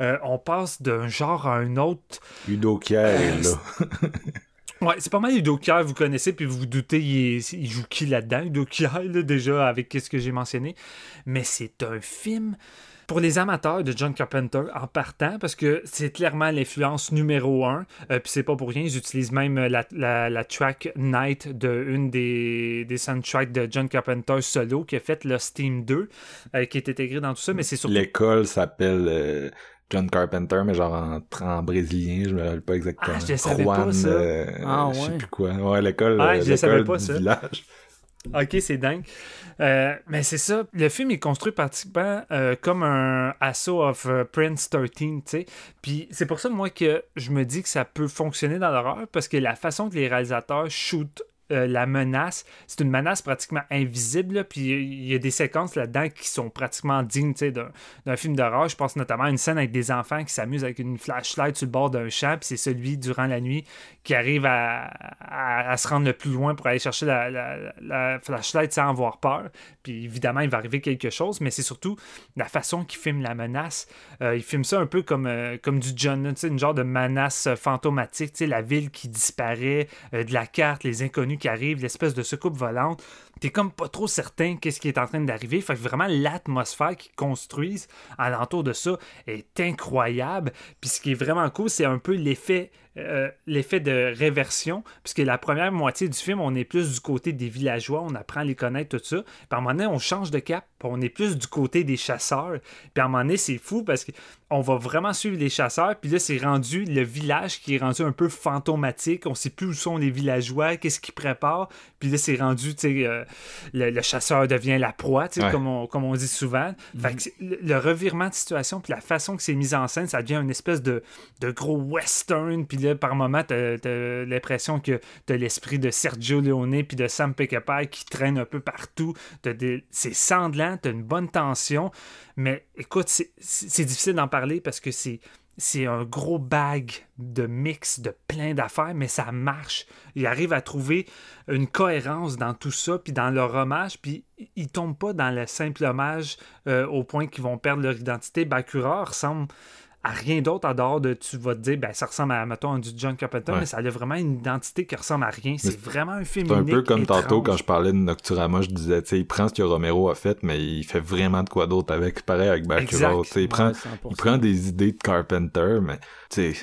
S4: Euh, on passe d'un genre à un autre.
S1: Udo Kier là.
S4: Ouais, c'est pas mal Udo Kier, vous connaissez, puis vous vous doutez, il, est- il joue qui là-dedans, Udo Kier, là, déjà, avec ce que j'ai mentionné. Mais c'est un film pour les amateurs de John Carpenter en partant, parce que c'est clairement l'influence numéro un. Euh, puis c'est pas pour rien, ils utilisent même la, la- la track Night de une des, des soundtracks de John Carpenter solo qui a fait le Steam 2, euh, qui est intégré dans tout ça, mais c'est surtout
S1: L'école s'appelle euh, John Carpenter, mais genre en, en brésilien, je me rappelle pas exactement.
S4: Ah, je le savais pas, ça.
S1: euh,
S2: Ah,
S1: Je sais
S2: ouais.
S1: plus quoi. Ouais, l'école
S4: Ah, je savais pas,
S1: du
S4: ça.
S1: village.
S4: Ok, c'est dingue. Euh, mais c'est ça, le film est construit pratiquement euh, comme un assaut of euh, Prince 13, tu sais. Puis c'est pour ça, moi, que je me dis que ça peut fonctionner dans l'horreur, parce que la façon que les réalisateurs shootent euh, la menace, c'est une menace pratiquement invisible, puis il y a des séquences là-dedans qui sont pratiquement dignes d'un film d'horreur. Je pense notamment à une scène avec des enfants qui s'amusent avec une flashlight sur le bord d'un champ, puis c'est celui durant la nuit qui arrive à, se rendre le plus loin pour aller chercher la, la- la flashlight sans avoir peur. Puis évidemment, il va arriver quelque chose, mais c'est surtout la façon qu'il filme la menace. Euh, il filme ça un peu comme, euh, comme du John, une genre de menace euh, fantomatique, la ville qui disparaît, euh, de la carte, les inconnus qui arrivent, l'espèce de secoupe volante. T'es comme pas trop certain qu'est-ce qui est en train d'arriver. Fait que vraiment, l'atmosphère qu'ils construisent alentour de ça est incroyable. Puis ce qui est vraiment cool, c'est un peu l'effet euh, l'effet de réversion, puisque la première moitié du film, on est plus du côté des villageois, on apprend à les connaître, tout ça. Puis à un moment donné, on change de cap, on est plus du côté des chasseurs. Puis à un moment donné, c'est fou parce qu'on va vraiment suivre les chasseurs, puis là, c'est rendu le village qui est rendu un peu fantomatique. On sait plus où sont les villageois, qu'est-ce qu'ils préparent. Puis là, c'est rendu, euh, le, le chasseur devient la proie,
S1: Ouais.
S4: comme, on, comme on dit souvent. Fait que c'est- le, le revirement de situation, puis la façon que c'est mis en scène, ça devient une espèce de, de gros western. Puis là, par moment, t'as l'impression que t'as l'esprit de Sergio Leone puis de Sam Peckinpah qui traîne un peu partout. Des- C'est sanglant, t'as une bonne tension. Mais écoute, c'est difficile d'en parler parce que c'est c'est un gros bag de mix de plein d'affaires, mais ça marche. Il arrive à trouver une cohérence dans tout ça, puis dans leur hommage, puis ils tombent pas dans le simple hommage euh, au point qu'ils vont perdre leur identité. Bakura ressemble à rien d'autre en dehors de tu vas te dire ben ça ressemble à mettons du John Carpenter mais ça a vraiment une identité qui ressemble à rien. C'est vraiment un film
S1: c'est un peu comme tantôt quand je parlais de Nocturama je disais tu sais il prend ce que Romero a fait mais il fait vraiment de quoi d'autre avec pareil avec Bakura il prend il prend des idées de Carpenter mais c'est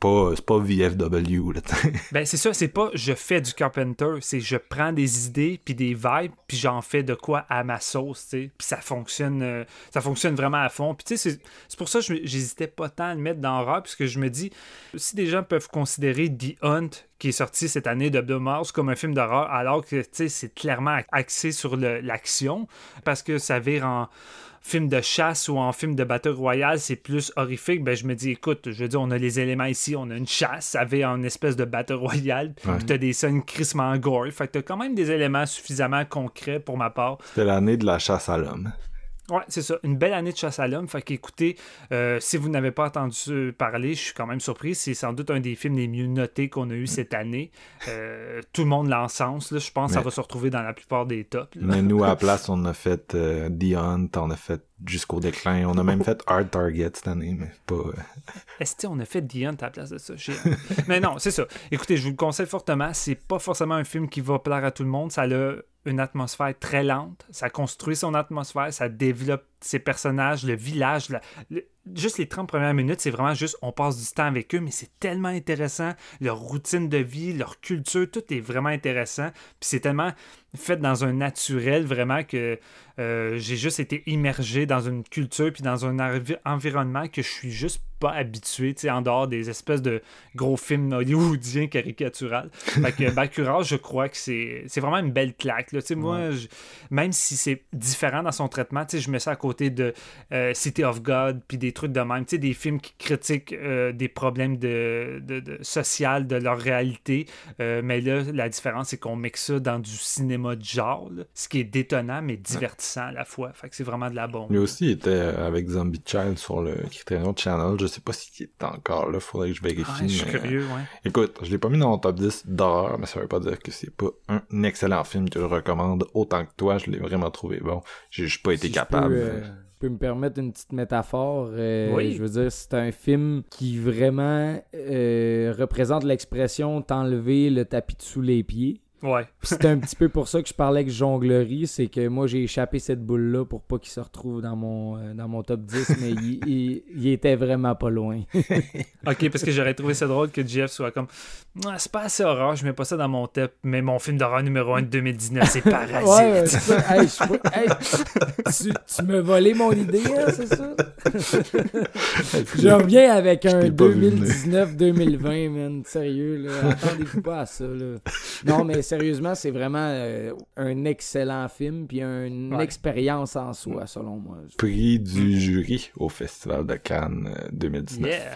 S1: pas VFW
S4: ben c'est ça c'est pas je fais du Carpenter c'est je prends des idées puis des vibes puis j'en fais de quoi à ma sauce puis ça fonctionne euh, ça fonctionne vraiment à fond. Puis c'est pour ça que j'hésitais pas tant à le mettre dans l'horreur, puisque je me dis, si des gens peuvent considérer The Hunt, qui est sorti cette année de Mars, comme un film d'horreur, alors que c'est clairement axé sur l'action, parce que ça vire en film de chasse ou en film de Battle Royale, c'est plus horrifique, ben je me dis, écoute, je veux dire, on a les éléments ici, on a une chasse, ça vire en espèce de Battle Royale, puis t'as des scènes crissement gore, fait que t'as quand même des éléments suffisamment concrets pour ma part.
S1: C'était l'année de la chasse à l'homme.
S4: Ouais, c'est ça. Une belle année de chasse à l'homme. Fait qu'écoutez, euh, si vous n'avez pas entendu parler, je suis quand même surpris. C'est sans doute un des films les mieux notés qu'on a eu cette année. Euh, tout le monde l'encense. Je pense que ça va se retrouver dans la plupart des tops.
S1: Mais nous, à la place, on a fait euh, The Hunt, on a fait jusqu'au déclin. On a même fait Hard Target cette année, mais pas.
S4: Est-ce qu'on a fait The Hunt à la place de ça? mais non, c'est ça. Écoutez, je vous le conseille fortement. C'est pas forcément un film qui va plaire à tout le monde. Ça a une atmosphère très lente. Ça construit son atmosphère, ça développe ses personnages, le village. juste les 30 premières minutes, c'est vraiment juste on passe du temps avec eux, mais c'est tellement intéressant. Leur routine de vie, leur culture, tout est vraiment intéressant. Puis c'est tellement fait dans un naturel vraiment que euh, j'ai juste été immergé dans une culture puis dans un environnement que je suis juste pas habitué, tu sais, en dehors des espèces de gros films hollywoodiens caricaturales. Fait que Bakura, je crois que c'est vraiment une belle claque. Tu sais, moi, même si c'est différent dans son traitement, tu sais, je mets ça à côté de euh, City of God puis des trucs de même, tu sais, des films qui critiquent euh, des problèmes de, de, de, social de leur réalité. mais là, la différence, c'est qu'on met ça dans du cinéma mode genre, ce qui est détonnant mais divertissant à la fois. Fait que c'est vraiment de la bombe.
S1: Lui aussi était avec Zombie Child sur le Criterion Channel. Je sais pas s'il est encore là, faudrait que je vérifie.
S4: Ah, je suis curieux, ouais.
S1: Écoute, je l'ai pas mis dans mon top 10 d'horreur, mais ça veut pas dire que c'est pas un excellent film que je recommande autant que toi. Je l'ai vraiment trouvé bon. J'ai juste pas été capable.
S2: Euh, peux me permettre une petite métaphore. Euh, oui. Je veux dire, c'est un film qui vraiment euh, représente l'expression t'enlever le tapis de sous les pieds.
S4: Ouais.
S2: c'est un petit peu pour ça que je parlais avec jonglerie, c'est que moi j'ai échappé cette boule-là pour pas qu'il se retrouve dans mon, euh, dans mon top 10, mais il, il, était vraiment pas loin.
S4: ok, parce que j'aurais trouvé ça drôle que Jeff soit comme ah, c'est pas assez horreur, je mets pas ça dans mon top, mais mon film d'horreur numéro 1 de 2019, c'est Parasite. ouais, ça.
S2: Hey, tu, tu me volé mon idée, hein, c'est ça? je reviens avec un 2019-2020, man. Sérieux, là. Attendez-vous pas à ça, là. Non, mais sérieusement, c'est vraiment euh, un excellent film puis une expérience en soi, selon moi.
S1: Prix du jury au Festival de Cannes 2019. Euh,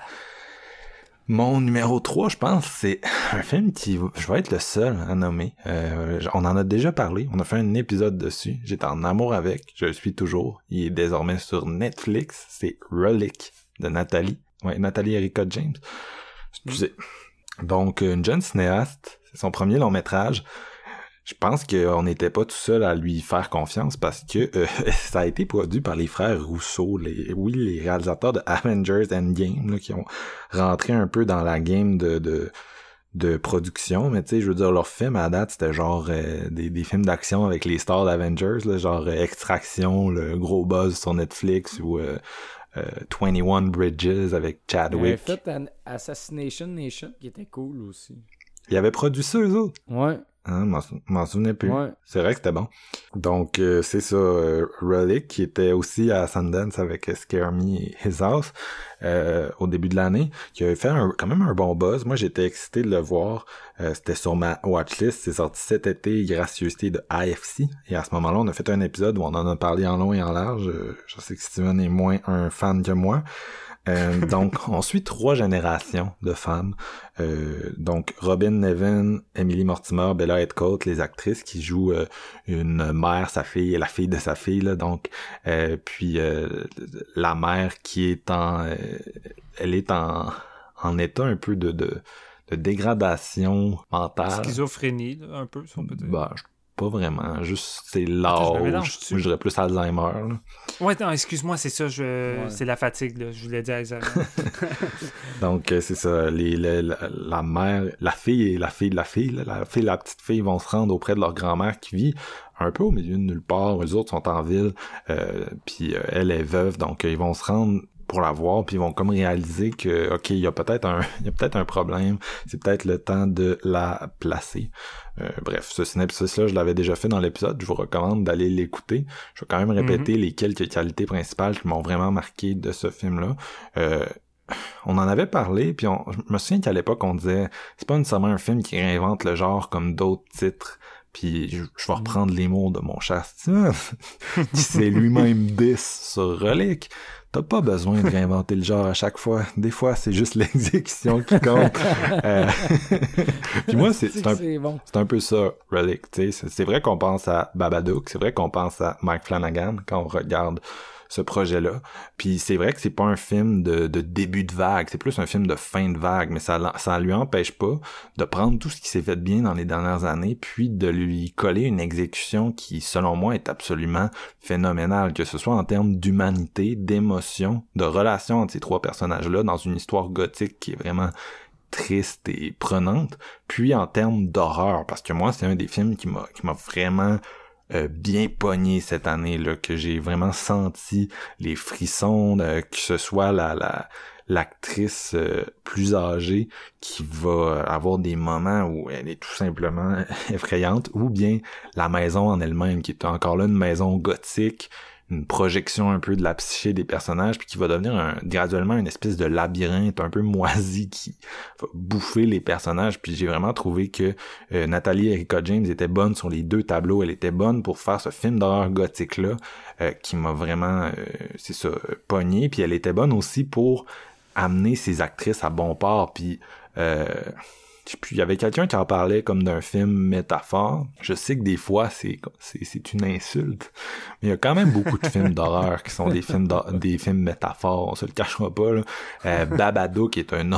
S1: Mon numéro 3, je pense, c'est un film qui, je vais être le seul à nommer. Euh, on en a déjà parlé, on a fait un épisode dessus. J'étais en amour avec, je le suis toujours. Il est désormais sur Netflix. C'est Relic de Nathalie. Ouais, Nathalie Erika James. Excusez. Donc, une jeune cinéaste son premier long métrage. Je pense qu'on n'était pas tout seul à lui faire confiance parce que euh, ça a été produit par les frères Rousseau, les, oui, les réalisateurs de Avengers Endgame, là, qui ont rentré un peu dans la game de, de, de production, mais tu sais, je veux dire, leur film à date, c'était genre euh, des, des, films d'action avec les stars d'Avengers, genre euh, Extraction, le gros buzz sur Netflix ou 21 Bridges avec Chadwick.
S2: Il avait fait un Assassination Nation qui était cool aussi.
S1: Il avait produit ça, eux autres?
S2: Ouais.
S1: Hein, m'en souvenais plus.
S2: Ouais.
S1: C'est vrai que c'était bon. Donc, euh, c'est ça, euh, Relic, qui était aussi à Sundance avec Scare Me et His House euh, au début de l'année, qui avait fait quand même un bon buzz. Moi, j'étais excité de le voir. c'était sur ma watchlist. C'est sorti cet été, gracieuseté de AFC. Et à ce moment-là, on a fait un épisode où on en a parlé en long et en large. je sais que Steven est moins un fan que moi. Euh, donc, on suit trois générations de femmes. Euh, donc, Robin Nevin, Emily Mortimer, Bella Headcoat, les actrices qui jouent euh, une mère, sa fille et la fille de sa fille. Là, donc, puis la mère qui est en, elle est en, en état un peu de, de, de dégradation mentale.
S4: Schizophrénie, un peu, si on peut dire.
S1: Bah, pas vraiment. Juste, c'est l'âge. Je, dirais plus Alzheimer. Là.
S4: Ouais, non, excuse-moi, c'est ça. Je... C'est la fatigue, là. Je voulais dire Alzheimer.
S1: Donc, euh, c'est ça. Les, la, mère, la fille et la fille de la fille, la fille et la petite fille vont se rendre auprès de leur grand-mère qui vit un peu au milieu de nulle part. Les autres sont en ville. Euh, puis euh, elle est veuve. Donc, ils vont se rendre pour la voir, puis ils vont comme réaliser que ok, il y a peut-être un, il y a peut-être un problème. C'est peut-être le temps de la placer. Euh, bref, ce synopsis-là, je l'avais déjà fait dans l'épisode. Je vous recommande d'aller l'écouter. Je vais quand même répéter mhm. les quelques qualités principales qui m'ont vraiment marqué de ce film-là. Euh, on en avait parlé, puis on, je me souviens qu'à l'époque, on disait c'est pas nécessairement un film qui réinvente le genre comme d'autres titres. Puis je, vais reprendre les mots de mon chat qui s'est lui-même 10 sur Relic. T'as pas besoin de réinventer le genre à chaque fois. Des fois, c'est juste l'exécution qui compte. Euh, puis moi, c'est un, un, peu ça, Relic. C'est vrai qu'on pense à Babadook, c'est vrai qu'on pense à Mike Flanagan quand on regarde ce projet-là. Puis c'est vrai que c'est pas un film de, début de vague, c'est plus un film de fin de vague, mais ça, ça lui empêche pas de prendre tout ce qui s'est fait bien dans les dernières années, puis de lui coller une exécution qui, selon moi, est absolument phénoménale, que ce soit en termes d'humanité, d'émotion, de relation entre ces trois personnages-là, dans une histoire gothique qui est vraiment triste et prenante, puis en termes d'horreur, parce que moi, c'est un des films qui m'a qui m'a vraiment euh, bien pogné cette année là que j'ai vraiment senti les frissons euh, que ce soit la la l'actrice euh, plus âgée qui va avoir des moments où elle est tout simplement effrayante ou bien la maison en elle-même qui est encore là une maison gothique une projection un peu de la psyché des personnages, puis qui va devenir un, graduellement une espèce de labyrinthe un peu moisi qui va bouffer les personnages. Puis j'ai vraiment trouvé que euh, Nathalie Erika James était bonne sur les deux tableaux. Elle était bonne pour faire ce film d'horreur gothique-là, euh, qui m'a vraiment, euh, c'est ça, pogné. Puis elle était bonne aussi pour amener ses actrices à bon port. Puis puis il y avait quelqu'un qui en parlait comme d'un film métaphore. Je sais que des fois c'est c'est une insulte, mais il y a quand même beaucoup de films d'horreur qui sont des films des films métaphores. On se le cachera pas. Là. Euh, Babadook est un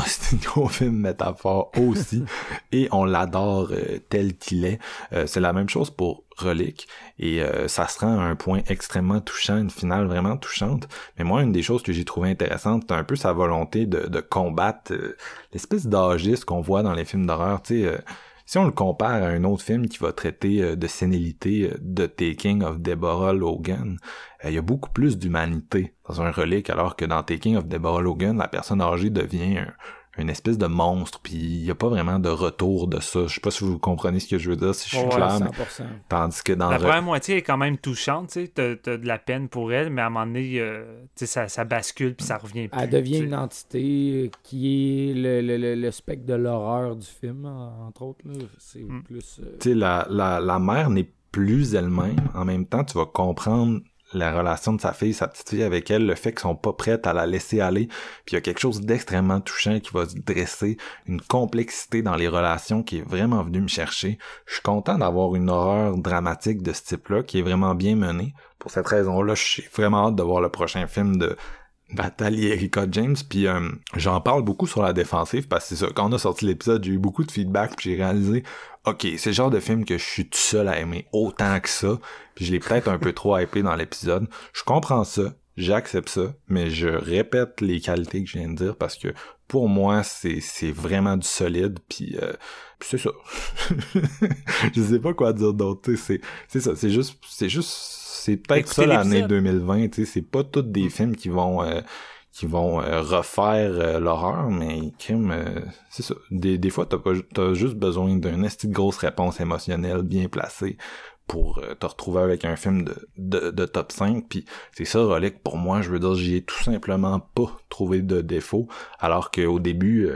S1: gros film métaphore aussi, et on l'adore euh, tel qu'il est. Euh, c'est la même chose pour relique et euh, ça se rend à un point extrêmement touchant, une finale vraiment touchante. Mais moi, une des choses que j'ai trouvé intéressante, c'est un peu sa volonté de, combattre euh, l'espèce d'âgisme qu'on voit dans les films d'horreur. Tu sais, euh, si on le compare à un autre film qui va traiter de sénilité, de Taking of Deborah Logan, il y a beaucoup plus d'humanité dans un relique, alors que dans Taking of Deborah Logan, la personne âgée devient une espèce de monstre, puis il n'y a pas vraiment de retour de ça. Je sais pas si vous comprenez ce que je veux dire, si je suis clair. tandis que dans
S4: la première moitié est quand même touchante, tu sais, t'as, de la peine pour elle, mais à un moment donné, euh, ça, ça, bascule puis ça revient plus.
S2: Elle devient une entité qui est le, le, spectre de l'horreur du film, entre autres. C'est mm. plus.
S1: Euh, tu sais, la, la, la mère n'est plus elle-même. En même temps, tu vas comprendre la relation de sa fille, sa petite fille avec elle, le fait qu'ils sont pas prêtes à la laisser aller, puis il y a quelque chose d'extrêmement touchant qui va se dresser, une complexité dans les relations qui est vraiment venu me chercher. Je suis content d'avoir une horreur dramatique de ce type-là qui est vraiment bien menée. Pour cette raison-là, je suis vraiment hâte de voir le prochain film de Nathalie Erika James, puis euh, j'en parle beaucoup sur la défensive parce que c'est ça, quand on a sorti l'épisode, j'ai eu beaucoup de feedback, puis j'ai réalisé, ok, c'est le genre de film que je suis tout seul à aimer autant que ça, puis je l'ai peut-être un peu trop hypé dans l'épisode. Je comprends ça, j'accepte ça, mais je répète les qualités que je viens de dire parce que pour moi, c'est, vraiment du solide, puis, euh, c'est ça. je sais pas quoi dire d'autre, c'est, c'est ça, c'est juste, c'est juste c'est peut-être ça l'année 2020, tu sais, c'est pas tous des mm. films qui vont euh, qui vont euh, refaire euh, l'horreur, mais crime, c'est ça. Des, des fois, t'as pas t'as juste besoin d'une grosse réponse émotionnelle bien placée pour te retrouver avec un film de, de, top 5 puis c'est ça Relic pour moi je veux dire j'y ai tout simplement pas trouvé de défaut. Alors qu'au début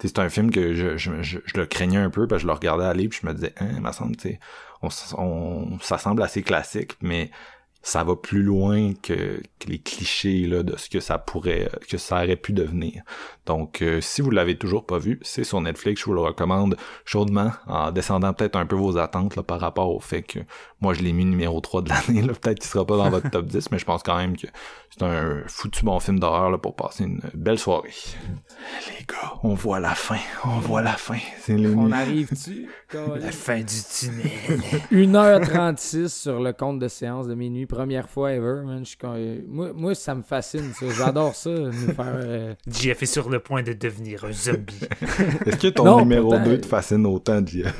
S1: c'est un film que je, je, je, le craignais un peu parce que je le regardais aller puis je me disais hein il semble sais on, ça semble assez classique mais ça va plus loin que, que les clichés là, de ce que ça pourrait, que ça aurait pu devenir. Donc, euh, si vous l'avez toujours pas vu, c'est sur Netflix. Je vous le recommande chaudement, en descendant peut-être un peu vos attentes là, par rapport au fait que moi je l'ai mis numéro 3 de l'année. Peut-être qu'il sera pas dans votre top 10, mais je pense quand même que c'est un foutu bon film d'horreur pour passer une belle soirée. Les gars, on voit la fin. On voit la fin.
S2: On arrive-tu?
S4: la fin du tunnel.
S2: 1h36 sur le compte de séance de minuit. Première fois ever, man. moi, moi, ça me fascine, ça. J'adore ça, nous faire... Euh,
S4: JF est sur le point de devenir un zombie.
S1: Est-ce que ton numéro 2 te fascine autant, JF?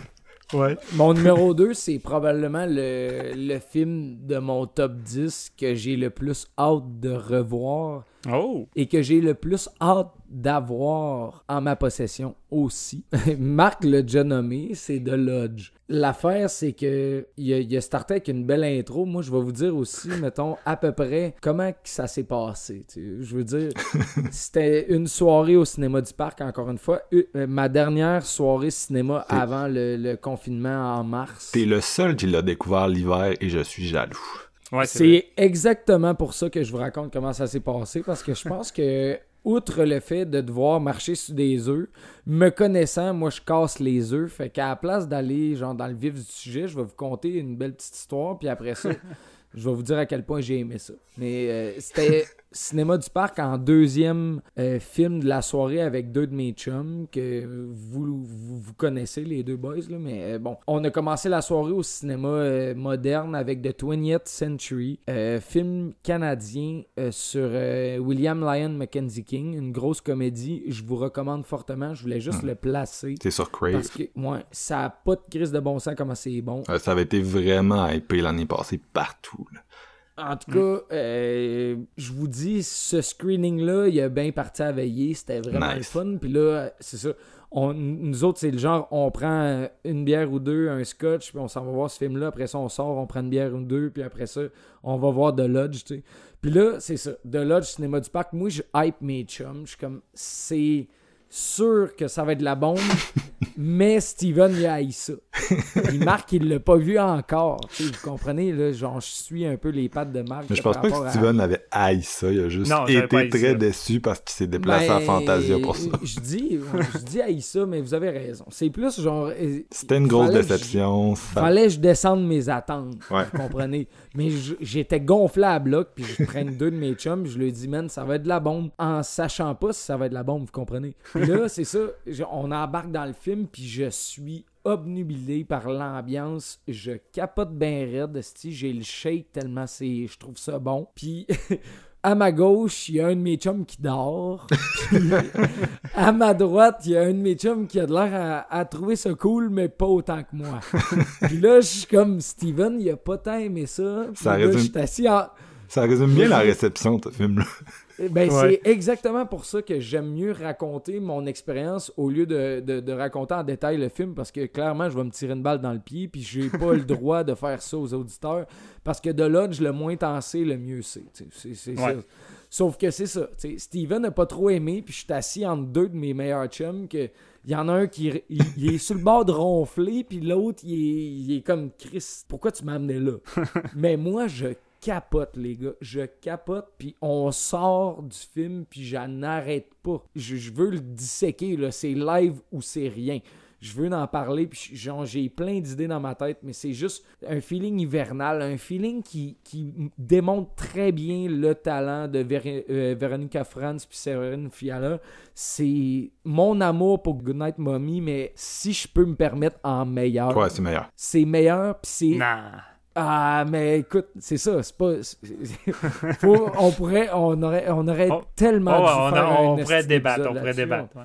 S2: Ouais. Mon numéro 2, c'est probablement le, le, film de mon top 10 que j'ai le plus hâte de revoir.
S4: Oh.
S2: Et que j'ai le plus hâte d'avoir en ma possession aussi. Marc l'a déjà nommé, c'est The Lodge. L'affaire, c'est que il a, starté avec une belle intro. Moi, je vais vous dire aussi, mettons, à peu près comment ça s'est passé. Je veux dire, c'était une soirée au cinéma du parc, encore une fois. Euh, ma dernière soirée cinéma avant le, confinement en mars.
S1: T'es le seul qui l'a découvert l'hiver et je suis jaloux.
S2: C'est exactement pour ça que je vous raconte comment ça s'est passé parce que je pense que outre le fait de devoir marcher sur des œufs, me connaissant, moi je casse les œufs. Fait qu'à la place d'aller genre dans le vif du sujet, je vais vous conter une belle petite histoire, puis après ça, je vais vous dire à quel point j'ai aimé ça. Mais euh, c'était Cinéma du Parc en deuxième euh, film de la soirée avec deux de mes chums que vous, vous, connaissez, les deux boys. Là, mais euh, bon, on a commencé la soirée au cinéma euh, moderne avec The 20th Century, film canadien sur William Lyon Mackenzie King, une grosse comédie. Je vous recommande fortement. Je voulais juste hmm. le placer.
S1: C'est sur Crave.
S2: Parce que, ouais, ça n'a pas de crise de bon sens comment c'est bon.
S1: ça avait été vraiment hypé l'année passée partout. Là.
S2: En tout cas, euh, je vous dis, ce screening-là, il a bien parti à veiller. C'était vraiment le fun. Puis là, c'est ça. On, nous autres, c'est le genre, on prend une bière ou deux, un scotch, puis on s'en va voir ce film-là. Après ça, on sort, on prend une bière ou deux, puis après ça, on va voir The Lodge, tu sais. Puis là, c'est ça. The Lodge, Cinéma du Parc. Moi, je hype mes chums. Je suis comme, c'est sûr que ça va être de la bombe, mais Steven, il a ça. Il Marc, il l'a pas vu encore. vous comprenez, là, genre, je suis un peu les pattes de Marc.
S1: Mais je pense pas que Steven avait haï ça. Il a juste été très déçu parce qu'il s'est déplacé à ben, Fantasia pour ça.
S2: Je dis, je dis haï ça, mais vous avez raison. C'est plus genre. Euh,
S1: C'était une grosse déception.
S2: Il fallait que je descende mes attentes. Vous comprenez? Mais j'étais gonflé à bloc, puis je prenne deux de mes chums, je lui dit, man, ça va être de la bombe, en sachant pas si ça va être de la bombe, vous comprenez? Puis là, c'est ça, on embarque dans le film, puis je suis obnubilé par l'ambiance. Je capote bien raide, j'ai le shake tellement c'est, je trouve ça bon. Puis à ma gauche, il y a un de mes chums qui dort. à ma droite, il y a un de mes chums qui a de l'air à, trouver ça cool, mais pas autant que moi. puis là, je suis comme Steven, il a pas tant aimé ça. ça résume...
S1: Ça résume bien la réception, ce film-là.
S2: Eh ben, c'est exactement pour ça que j'aime mieux raconter mon expérience au lieu de, de, raconter en détail le film parce que clairement, je vais me tirer une balle dans le pied puis j'ai pas le droit de faire ça aux auditeurs parce que de Lodge, le moins tensé, le mieux c'est. C'est ça. Sauf que c'est ça. Steven n'a pas trop aimé puis je suis assis entre deux de mes meilleurs chums que il y en a un qui il, est sur le bord de ronfler, puis l'autre, il est, il est comme Chris, pourquoi tu m'as amené là? Mais moi, je capote, les gars. Je capote, puis on sort du film, puis j'en n'arrête pas. Je, veux le disséquer, là. C'est live ou c'est rien. Je veux en parler, puis j'ai plein d'idées dans ma tête, mais c'est juste un feeling hivernal, un feeling qui, démontre très bien le talent de euh, Veronica Franz puis Séverine Fiala. C'est mon amour pour Goodnight Mommy, mais si je peux me permettre en meilleur.
S1: Ouais, c'est meilleur?
S2: C'est meilleur, puis c'est...
S4: Nah
S2: ah, mais écoute, c'est ça, c'est pas. on pourrait, on aurait, on aurait oh, tellement oh,
S4: on, faire on pourrait débattre, on pourrait débattre.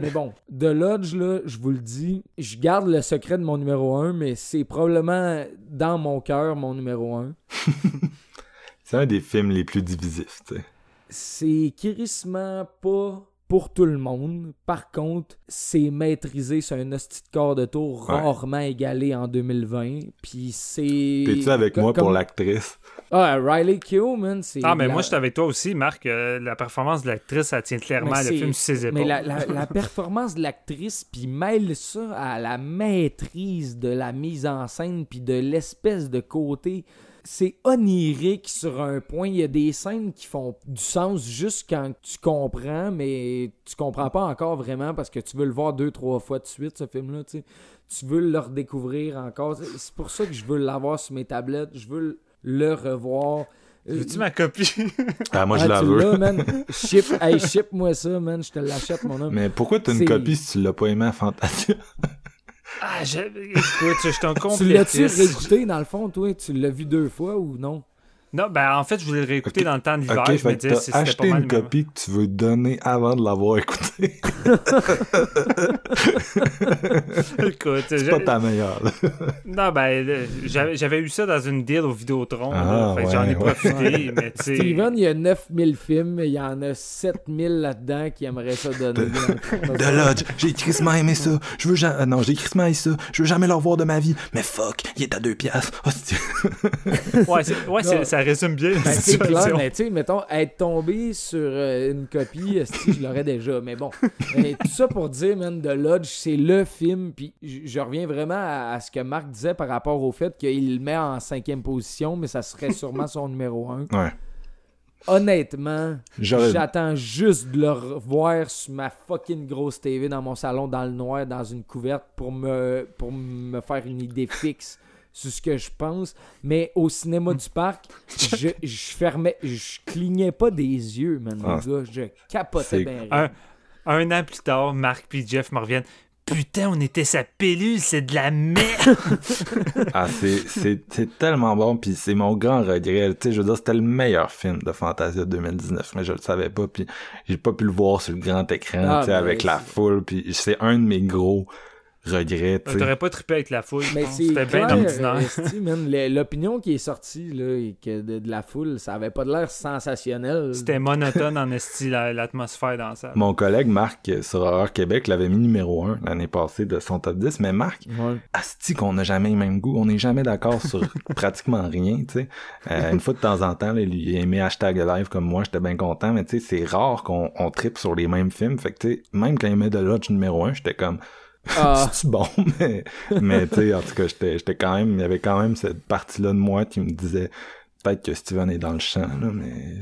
S2: Mais bon, de Lodge, là, je vous le dis, je garde le secret de mon numéro 1, mais c'est probablement dans mon cœur mon numéro 1.
S1: c'est un des films les plus divisifs, tu sais.
S2: C'est crissement pas pour tout le monde. Par contre, c'est maîtrisé sur un hostie de corps de tour rarement égalé en 2020. Puis c'est.
S1: T'es-tu avec moi pour l'actrice?
S2: Ah, Riley Keough, man, c'est.
S4: Ah, mais moi, je suis avec toi aussi, Marc. Euh, la performance de l'actrice, ça tient clairement le film sur ses épaules.
S2: Mais la, la performance de l'actrice, puis mêle ça à la maîtrise de la mise en scène, puis de l'espèce de côté c'est onirique sur un point. Il y a des scènes qui font du sens juste quand tu comprends, mais tu comprends pas encore vraiment parce que tu veux le voir deux, trois fois de suite, ce film-là. Tu sais. Tu veux le redécouvrir encore. C'est pour ça que je veux l'avoir sur mes tablettes. Je veux le revoir.
S4: Veux-tu ma copie?
S1: Ah, moi, je
S2: Ah,
S1: la veux.
S2: man. Ship, hey, ship-moi ça, man. Je te l'achète, mon homme.
S1: Mais pourquoi t'as une copie si tu l'as pas aimé à Fantasia?
S4: Ah, je... écoute, je suis un
S2: Tu l'as-tu
S4: complétiste.
S2: réécouté, dans le fond, toi? Tu l'as vu deux fois ou non?
S4: Non, ben en fait, je voulais le réécouter dans le temps de l'hiver.
S1: Ok,
S4: je me disais si c'était pas
S1: acheté
S4: mal.
S1: une copie que tu veux donner avant de l'avoir écouté.
S4: Écoute,
S1: C'est pas ta meilleure, là.
S4: non, ben, j'avais eu ça dans une deal au Vidéotron.
S1: Ah,
S4: j'en ai
S1: ouais, ouais.
S4: profité, mais.
S2: Steven, il y a 9000 films, il y en a 7000 là-dedans qui aimeraient ça donner.
S1: The Lodge, j'ai crissement aimé ça. Je veux jamais. Non, j'ai crissement aimé ça. Je veux jamais le revoir de ma vie. Mais fuck, il est à deux piastres.
S4: Ouais, c'est- ouais, c'est- ça résume bien la
S2: Ben, c'est clair,
S4: situation.
S2: mais tu sais, mettons, être tombé sur euh, une copie, si je l'aurais déjà. Mais bon, Mais tout ça pour dire, man, The Lodge, c'est le film. Puis je reviens vraiment à, à ce que Marc disait par rapport au fait qu'il le met en cinquième position, mais ça serait sûrement son numéro un.
S1: Ouais.
S2: Honnêtement, j'attends juste de le revoir sur ma fucking grosse TV dans mon salon, dans le noir, dans une couverte, pour me, pour me faire une idée fixe sur ce que je pense. Mais au cinéma du parc, je, je fermais, je clignais pas des yeux, man,
S1: Ah,
S2: gars. Je capotais bien.
S4: Un, un an plus tard, Marc puis Jeff me reviennent. Putain, on était sa pilule, c'est de la merde!
S1: Ah, c'est, c'est, c'est tellement bon, puis c'est mon grand regret. Tu sais, je veux dire, c'était le meilleur film de Fantasia 2019, mais je le savais pas, puis j'ai pas pu le voir sur le grand écran,
S2: Ah,
S1: tu sais,
S2: mais
S1: avec la foule, puis c'est un de mes gros regrets.
S4: T'aurais pas trippé avec la foule.
S2: Mais
S4: C'était bien ordinaire.
S2: l'opinion qui est sortie là, et que de, de la foule, ça avait pas de l'air sensationnel.
S4: C'était monotone en esti la- l'atmosphère dans ça.
S1: Mon collègue Marc euh, sur Horreur Québec l'avait mis numéro 1 l'année passée de son top 10, mais Marc,
S2: Ouais.
S1: asti qu'on n'a jamais le même goût, on n'est jamais d'accord sur pratiquement rien. Euh, une fois de temps en temps, là, il a aimé hashtag live comme moi, j'étais bien content, mais tu sais, c'est rare qu'on on tripe sur les mêmes films, fait que tu sais, même quand il met de Lodge numéro 1, j'étais comme,
S2: Ah,
S1: c'est-tu bon? mais, mais tu sais, en tout cas, j'étais, j'étais quand même, il y avait quand même cette partie-là de moi qui me disait, peut-être que Steven est dans le champ, là, mais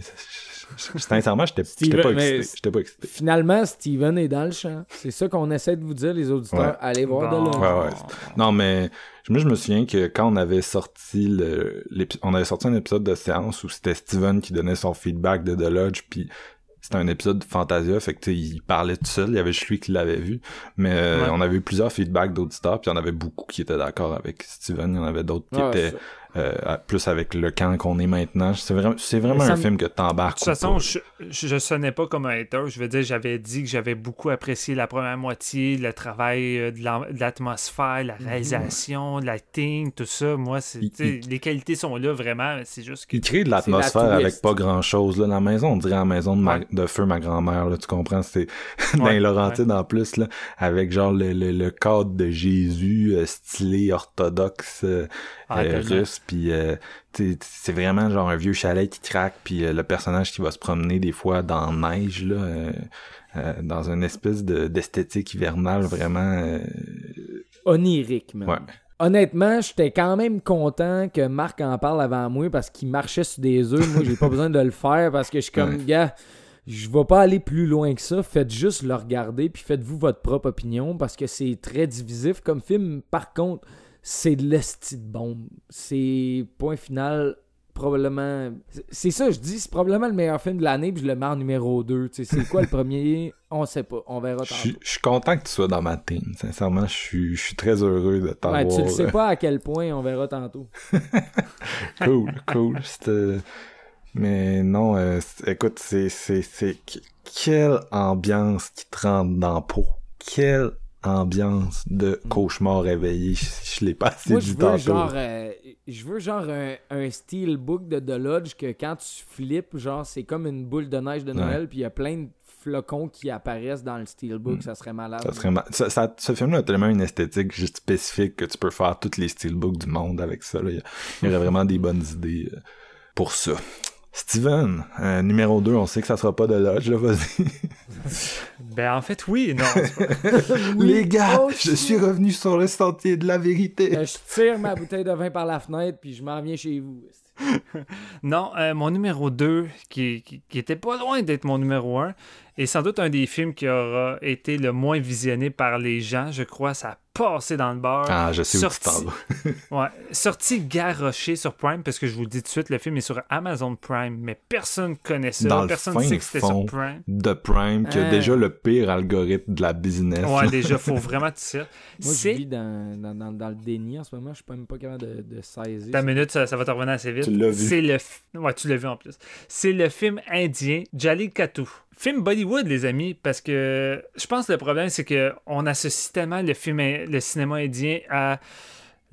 S1: sincèrement, j'étais, pas excité, j'étais pas excité.
S2: Finalement, Steven est dans le champ. C'est ça qu'on essaie de vous dire, les auditeurs.
S1: Ouais.
S2: Allez voir
S4: Bon.
S2: de là.
S1: Ouais, ouais. Non, mais moi, je me souviens que quand on avait sorti le, on avait sorti un épisode de séance où c'était Steven qui donnait son feedback de The Lodge, puis c'était un épisode de Fantasia, fait que il parlait tout seul, il y avait juste lui qui l'avait vu, mais euh,
S4: Ouais.
S1: on avait eu plusieurs feedbacks d'auditeurs, puis il y en avait beaucoup qui étaient d'accord avec Steven, il y en avait d'autres qui
S2: Ouais,
S1: étaient euh, plus avec le camp qu'on est maintenant. C'est vraiment, c'est vraiment un
S2: me-
S1: film que
S4: De
S1: t'embarques.
S4: toute
S1: ou
S4: façon, je, je, je sonnais pas comme un hater. Je veux dire, j'avais dit que j'avais beaucoup apprécié la première moitié, le travail euh, de de l'atmosphère, la réalisation, l'acting, tout ça. Moi, c'est,
S1: Il-
S4: les qualités sont là vraiment. C'est juste que.
S1: Il crée de
S2: la
S1: l'atmosphère avec pas grand chose. Là, dans la maison, on dirait la maison de, ma-
S4: Ouais.
S1: de feu ma grand-mère, là, tu comprends? C'est dans
S4: Ouais,
S1: en plus, là, avec genre le, le, le cadre de Jésus euh, stylé orthodoxe euh,
S4: Ah,
S1: euh, russe, puis euh, c'est vraiment genre un vieux chalet qui craque, puis euh, le personnage qui va se promener des fois dans la neige, là, euh, dans une espèce de d'esthétique hivernale vraiment...
S2: Onirique.
S1: Ouais.
S2: Honnêtement, j'étais quand même content que Marc en parle avant moi parce qu'il marchait sur des œufs. Moi, j'ai pas besoin de le faire parce que je suis comme,
S1: Ouais.
S2: gars, je vais pas aller plus loin que ça. Faites juste le regarder puis faites-vous votre propre opinion parce que c'est très divisif comme film. Par contre, c'est de l'esti de bombe. C'est point final. Probablement. c'est- ça, je dis, c'est probablement le meilleur film de l'année, puis je le mets en numéro 2. C'est quoi le premier? On sait pas. On verra
S1: Je
S2: tantôt.
S1: suis- je suis content que tu sois dans ma team. Sincèrement, je suis très heureux de t'avoir.
S2: Ouais, tu le sais
S1: euh,
S2: pas à quel point, on verra tantôt.
S1: cool, cool. Mais non, euh, écoute, c'est, c'est, c'est... que- Quelle ambiance qui te rentre dans la peau. Quelle ambiance de cauchemar réveillé. Je, je l'ai pas assez
S2: Moi, je veux genre, euh, je veux genre un, un steelbook de The Lodge que quand tu flippes, genre, c'est comme une boule de neige de Noël, puis il y a plein de flocons qui apparaissent dans le steelbook, ça serait malade.
S1: Ça serait ma- ça- ça- ce film-là a tellement une esthétique juste spécifique que tu peux faire tous les steelbooks du monde avec ça. là. Il y a- il y aurait vraiment des bonnes idées euh, pour ça. Steven, euh, numéro 2, on sait que ça sera pas de Lodge, là, vas-y.
S4: ben, en fait, oui, non.
S1: Les gars, oh, je suis revenu sur le sentier de la vérité.
S2: Euh, je tire ma bouteille de vin par la fenêtre, puis je m'en viens chez vous.
S4: non, euh, mon numéro 2, qui, qui, qui, était pas loin d'être mon numéro 1, est sans doute un des films qui aura été le moins visionné par les gens. Je crois ça a passé dans le bar.
S1: Ah, je sais sorti... où tu
S4: ouais, sorti garoché sur Prime, parce que je vous le dis tout de suite, le film est sur Amazon Prime, mais personne connaît ça.
S1: Dans
S4: personne
S1: fin
S4: sait que c'était sur
S1: Prime. De Prime, qui a déjà le pire algorithme de la business.
S4: Ouais, déjà, faut vraiment te dire.
S2: Moi, je vis dans, dans, dans, le déni en ce moment. Je suis même pas capable de, de saisir.
S4: Ta minute, ça, ça, va te revenir assez vite.
S1: Tu l'as vu.
S4: C'est le... Ouais, tu l'as vu en plus. C'est le film indien Jalil Katou film Bollywood, les amis, parce que je pense que le problème, c'est qu'on associe tellement le film, le cinéma indien à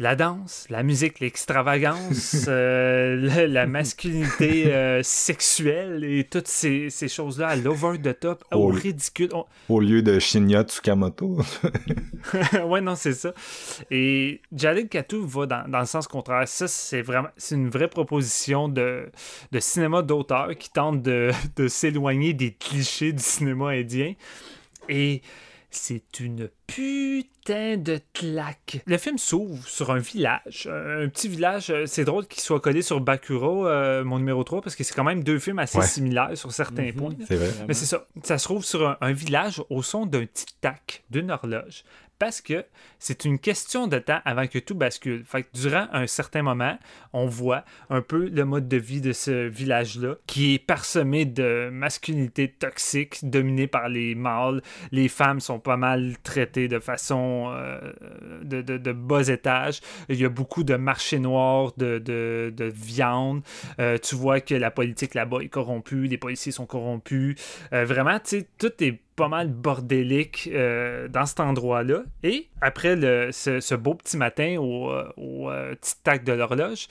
S4: la danse, la musique, l'extravagance, euh, la, masculinité euh, sexuelle et toutes ces, choses-là à l'over the top, au, ridicule.
S1: Au lieu de Shinya Tsukamoto.
S4: ouais, non, c'est ça. Et Jalil Katou va dans, dans, le sens contraire. Ça, c'est vraiment c'est une vraie proposition de, de cinéma d'auteur qui tente de, de s'éloigner des clichés du cinéma indien. Et c'est une putain de claque. Le film s'ouvre sur un village. Un petit village, euh, c'est drôle qu'il soit collé sur Bakuro, euh, mon numéro 3, parce que c'est quand même deux films assez similaires sur certains
S1: mhm.
S4: points.
S1: C'est vrai.
S4: Mais c'est ça. Ça se trouve sur un village au son d'un tic-tac, d'une horloge parce que c'est une question de temps avant que tout bascule. Fait durant un certain moment, on voit un peu le mode de vie de ce village-là qui est parsemé de masculinité toxique dominée par les mâles. Les femmes sont pas mal traitées de façon euh, de, bas étage. Il y a beaucoup de marchés noirs de, de viande. Euh, tu vois que la politique là-bas est corrompue, les policiers sont corrompus. Euh, vraiment, tout est pas mal bordélique euh, dans cet endroit-là. Et après ce, beau petit matin au, au euh, petit tac de l'horloge,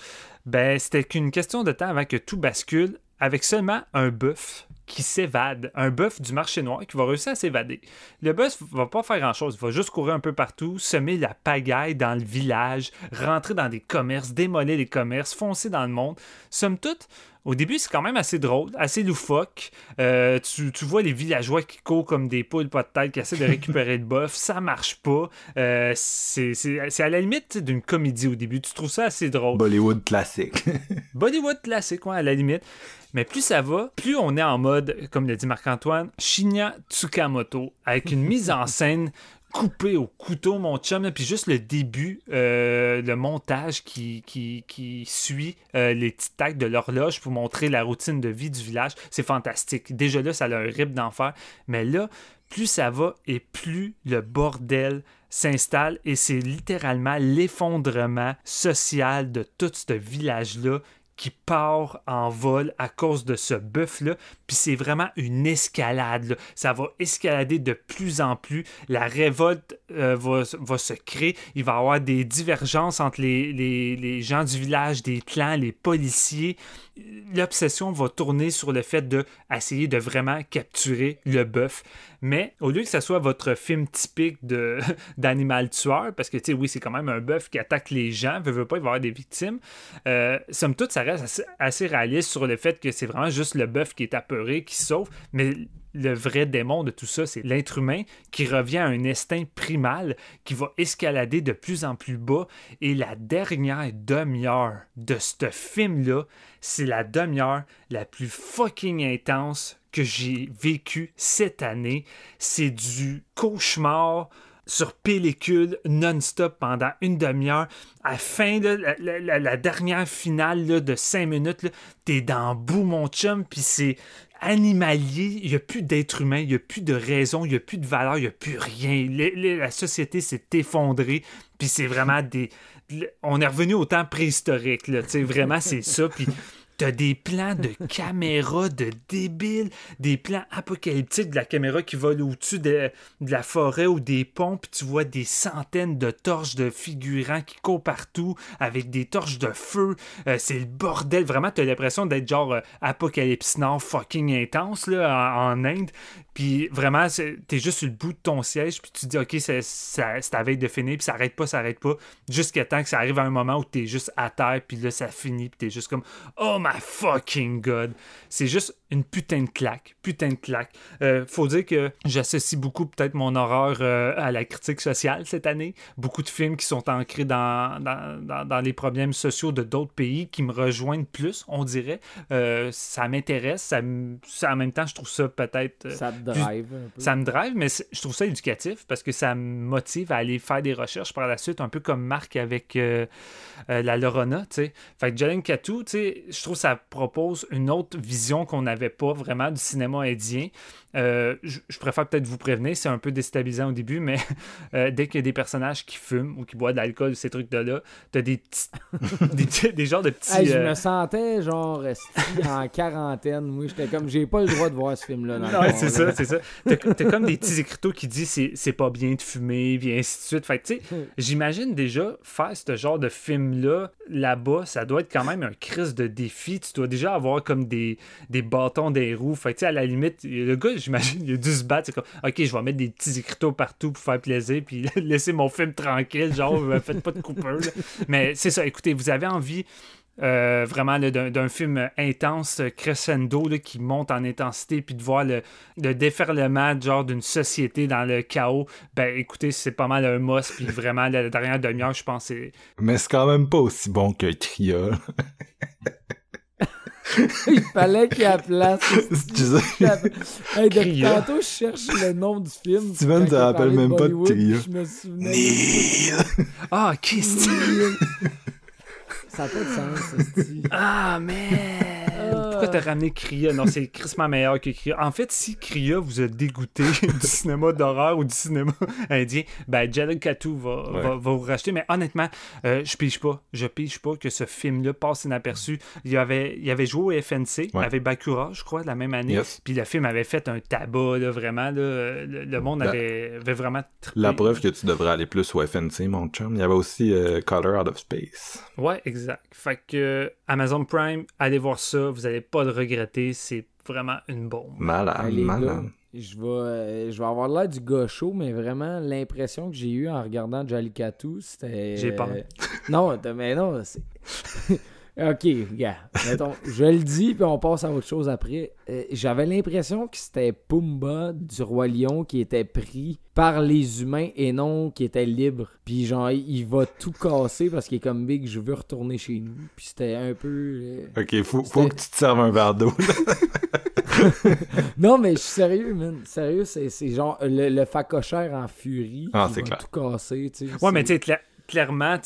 S4: ben c'était qu'une question de temps avant que tout bascule avec seulement un bœuf qui s'évade, un bœuf du marché noir qui va réussir à s'évader. Le bœuf va pas faire grand-chose, il va juste courir un peu partout, semer la pagaille dans le village, rentrer dans des commerces, démolir les commerces, foncer dans le monde. Somme toute, au début, c'est quand même assez drôle, assez loufoque. Euh, tu, vois les villageois qui courent comme des poules pas de tête, qui essaient de récupérer le boeuf. Ça marche pas. Euh, c'est à la limite d'une comédie au début. Tu trouves ça assez drôle.
S1: Bollywood classique.
S4: Bollywood classique, ouais, à la limite. Mais plus ça va, plus on est en mode, comme l'a dit Marc-Antoine, Shinya Tsukamoto, avec une mise en scène coupé au couteau, mon chum. Puis juste le début, euh, le montage qui, qui, suit euh, les petits tacs de l'horloge pour montrer la routine de vie du village, c'est fantastique. Déjà là, ça a un rip d'enfer. Mais là, plus ça va et plus le bordel s'installe et c'est littéralement l'effondrement social de tout ce village-là qui part en vol à cause de ce bœuf-là. Puis c'est vraiment une escalade. Ça va escalader de plus en plus. La révolte euh, va, se créer. Il va y avoir des divergences entre les, les gens du village, des clans, les policiers l'obsession va tourner sur le fait de essayer de vraiment capturer le bœuf. Mais au lieu que ce soit votre film typique d'animal tueur, parce que tu sais, oui, c'est quand même un bœuf qui attaque les gens, veut, veut pas y avoir des victimes, euh, somme toute, ça reste assez, réaliste sur le fait que c'est vraiment juste le bœuf qui est apeuré, qui sauve, mais le vrai démon de tout ça, c'est l'être humain qui revient à un instinct primal qui va escalader de plus en plus bas. Et la dernière demi-heure de ce film-là, c'est la demi-heure la plus fucking intense que j'ai vécue cette année. C'est du cauchemar sur pellicule non-stop pendant une demi-heure. À la fin, la, dernière finale de cinq minutes, t'es dans bout, mon chum, puis c'est animalier, il n'y a plus d'être humain, il n'y a plus de raison, il n'y a plus de valeur, il n'y a plus rien. la société s'est effondrée, puis c'est vraiment des... On est revenu au temps préhistorique, là, vraiment, c'est ça, puis T'as des plans de caméra de débiles, des plans apocalyptiques de la caméra qui vole au-dessus de, la forêt ou des ponts, puis tu vois des centaines de torches de figurants qui courent partout avec des torches de feu. Euh, c'est le bordel. Vraiment, t'as l'impression d'être genre euh, Apocalypse Nord fucking intense là, en, Inde. Puis vraiment, t'es juste sur le bout de ton siège, puis tu te dis, OK, c'est ta veille de finir, puis ça arrête pas, ça arrête pas, jusqu'à temps que ça arrive à un moment où t'es juste à terre, puis là, ça finit, puis t'es juste comme, oh my fucking god. C'est juste une putain de claque, putain de claque. Euh, faut dire que j'associe beaucoup peut-être mon horreur euh, à la critique sociale cette année. Beaucoup de films qui sont ancrés dans, dans, dans, les problèmes sociaux de d'autres pays qui me rejoignent plus, on dirait. Euh, ça m'intéresse, ça, ça, en même temps, je trouve ça peut-être...
S2: ça te drive un peu.
S4: Ça me drive, mais je trouve ça éducatif parce que ça me motive à aller faire des recherches par la suite, un peu comme Marc avec la Lorona, tu sais. Fait que Jalen Katou, tu sais, je trouve que ça propose une autre vision qu'on avait pas vraiment du cinéma indien. Euh, je, préfère peut-être vous prévenir, c'est un peu déstabilisant au début, mais euh, dès qu'il y a des personnages qui fument ou qui boivent de l'alcool, ces trucs-là, t'as des petits. des, des, genres de petits.
S2: je
S4: euh,
S2: me sentais genre en quarantaine. Moi, j'étais comme, j'ai pas le droit de voir ce film-là.
S4: c'est ça, c'est ça. T'as comme des petits écriteaux qui disent c'est pas bien de fumer, puis ainsi de suite. Fait tu sais, j'imagine déjà faire ce genre de film-là là-bas, ça doit être quand même un crise de défi. Tu dois déjà avoir comme des, des bâtons des roues. Fait tu à la limite, le gars, j'imagine, il a dû se battre. C'est comme, ok, je vais mettre des petits écriteaux partout pour faire plaisir, puis laisser mon film tranquille, genre, faites pas de coupeur. Mais c'est ça, écoutez, vous avez envie. Euh, vraiment d'un film intense, crescendo, qui monte en intensité, puis de voir le, le déferlement genre d'une société dans le chaos, ben écoutez, c'est pas mal un must, puis vraiment, la dernière demi-heure, je pense.
S1: Mais c'est quand même pas aussi bon que Tria.
S2: il fallait qu'il y ait place.
S1: Excusez.
S2: Hey, depuis tantôt, je cherche le nom du film.
S1: Steven te rappelle même pas de Tria.
S2: Je me souvenais.
S4: Ah, Kiss.
S2: Ça n'a pas de sens,
S4: Ah, mais pourquoi t'as ramené Cria? Non, c'est crissement meilleur que Cria. En fait, si Cria vous a dégoûté du cinéma d'horreur ou du cinéma indien, ben Jalal Katou va, va, vous racheter. Mais honnêtement, euh, je pige pas. Je pige pas que ce film-là passe inaperçu. Il avait, il avait joué au FNC avec Bakura, je crois, la même année. Puis le film avait fait un tabac, là, vraiment. Là, le, monde avait, avait vraiment
S1: La preuve que tu devrais aller plus au FNC, mon chum. Il y avait aussi euh, Color Out of Space.
S4: Ouais, exact. Fait que Amazon Prime, allez voir ça. Vous allez pas le regretter. C'est vraiment une bombe.
S1: Malade, malade.
S2: je vais, euh, je vais avoir l'air du gars chaud, mais vraiment, l'impression que j'ai eue en regardant Jalikatou, c'était.
S4: J'ai pas.
S2: non, mais non, c'est. Ok, gars. Mettons, je le dis, puis on passe à autre chose après. Euh, j'avais l'impression que c'était Pumba du Roi Lion qui était pris par les humains et non qui était libre. Puis genre, il va tout casser parce qu'il est comme big, je veux retourner chez nous. Puis c'était un peu. Euh,
S1: ok, faut, faut que tu te serves un verre d'eau.
S2: non, mais je suis sérieux, man. Sérieux, c'est genre le, le facochère en furie.
S1: Ah,
S2: c'est
S1: clair.
S2: tout casser, tu sais.
S4: Ouais, mais tu sais, clairement,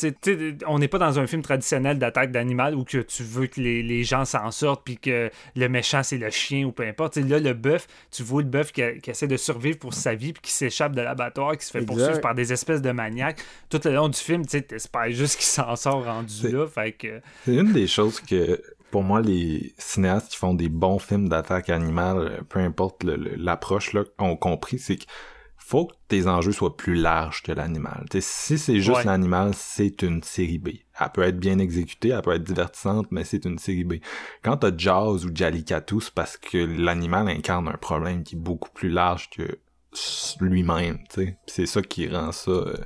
S4: on n'est pas dans un film traditionnel d'attaque d'animal où que tu veux que les, gens s'en sortent puis que le méchant c'est le chien ou peu importe. là, le bœuf, tu vois le bœuf qui, essaie de survivre pour sa vie puis qui s'échappe de l'abattoir, qui se fait poursuivre par des espèces de maniaques. Tout le long du film, tu espères juste qu'il s'en sort rendu là. que...
S1: C'est une des choses que pour moi, les cinéastes qui font des bons films d'attaque animale, peu importe l'approche, ont compris, c'est que faut que tes enjeux soient plus larges que l'animal. si c'est juste l'animal, c'est une série B. Elle peut être bien exécutée, elle peut être divertissante, mais c'est une série B. Quand t'as Jaws ou Jalikatou, c'est parce que l'animal incarne un problème qui est beaucoup plus large que lui-même. C'est ça qui rend ça, euh,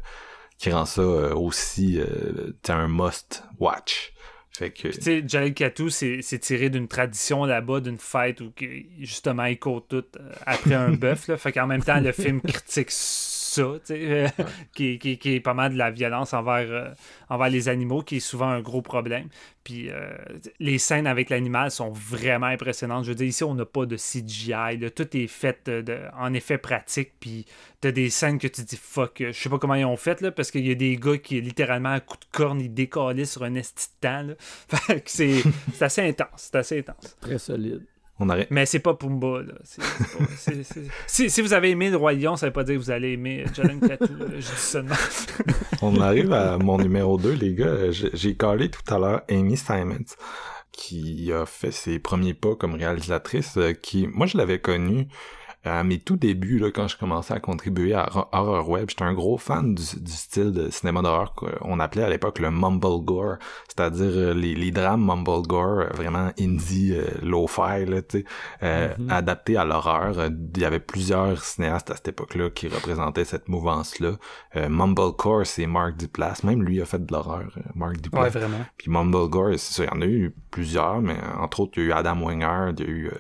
S1: qui rend ça euh, aussi euh, un must watch. Fait que...
S4: Tu sais, Jalil Katou, c'est tiré d'une tradition là-bas, d'une fête où justement ils courent tout euh, après un bœuf. Fait qu'en même temps, le film critique ça, euh, qui, qui, qui, est pas mal de la violence envers, euh, envers les animaux, qui est souvent un gros problème. Puis les scènes avec l'animal sont vraiment impressionnantes. Je veux dire, ici, on n'a pas de CGI. Tout est fait de, en effet pratique. Puis t'as des scènes que tu dis fuck, je sais pas comment ils ont fait, là, parce qu'il y a des gars qui, littéralement, à coup de corne, ils décollaient sur un esti de temps. C'est assez intense. C'est assez intense.
S2: Très solide.
S1: On.
S4: Mais c'est pas Pumba, là. Si, si, vous avez aimé Le Roi Lion, ça veut pas dire que vous allez aimer Jalen Katou. Je dis ça
S1: On arrive à mon numéro 2, les gars. J'ai collé tout à l'heure Amy Simons qui a fait ses premiers pas comme réalisatrice, euh, qui, moi, je l'avais connue à mes tout débuts, là, quand je commençais à contribuer à Horror Web, j'étais un gros fan du, style de cinéma d'horreur qu'on appelait à l'époque le mumble gore, c'est-à-dire euh, les, les drames mumble gore, euh, vraiment indie, euh, low-fi, là, tu sais, mm-hmm. adaptés à l'horreur. Il y avait plusieurs cinéastes à cette époque-là qui représentaient cette mouvance-là. Mumblecore, c'est Mark Duplass, même lui a fait de l'horreur, Mark Duplass.
S4: Ouais, vraiment.
S1: Puis Mumble Gore, c'est ça, il y en a eu plusieurs, mais entre autres, il y a eu Adam Wingard, il y a eu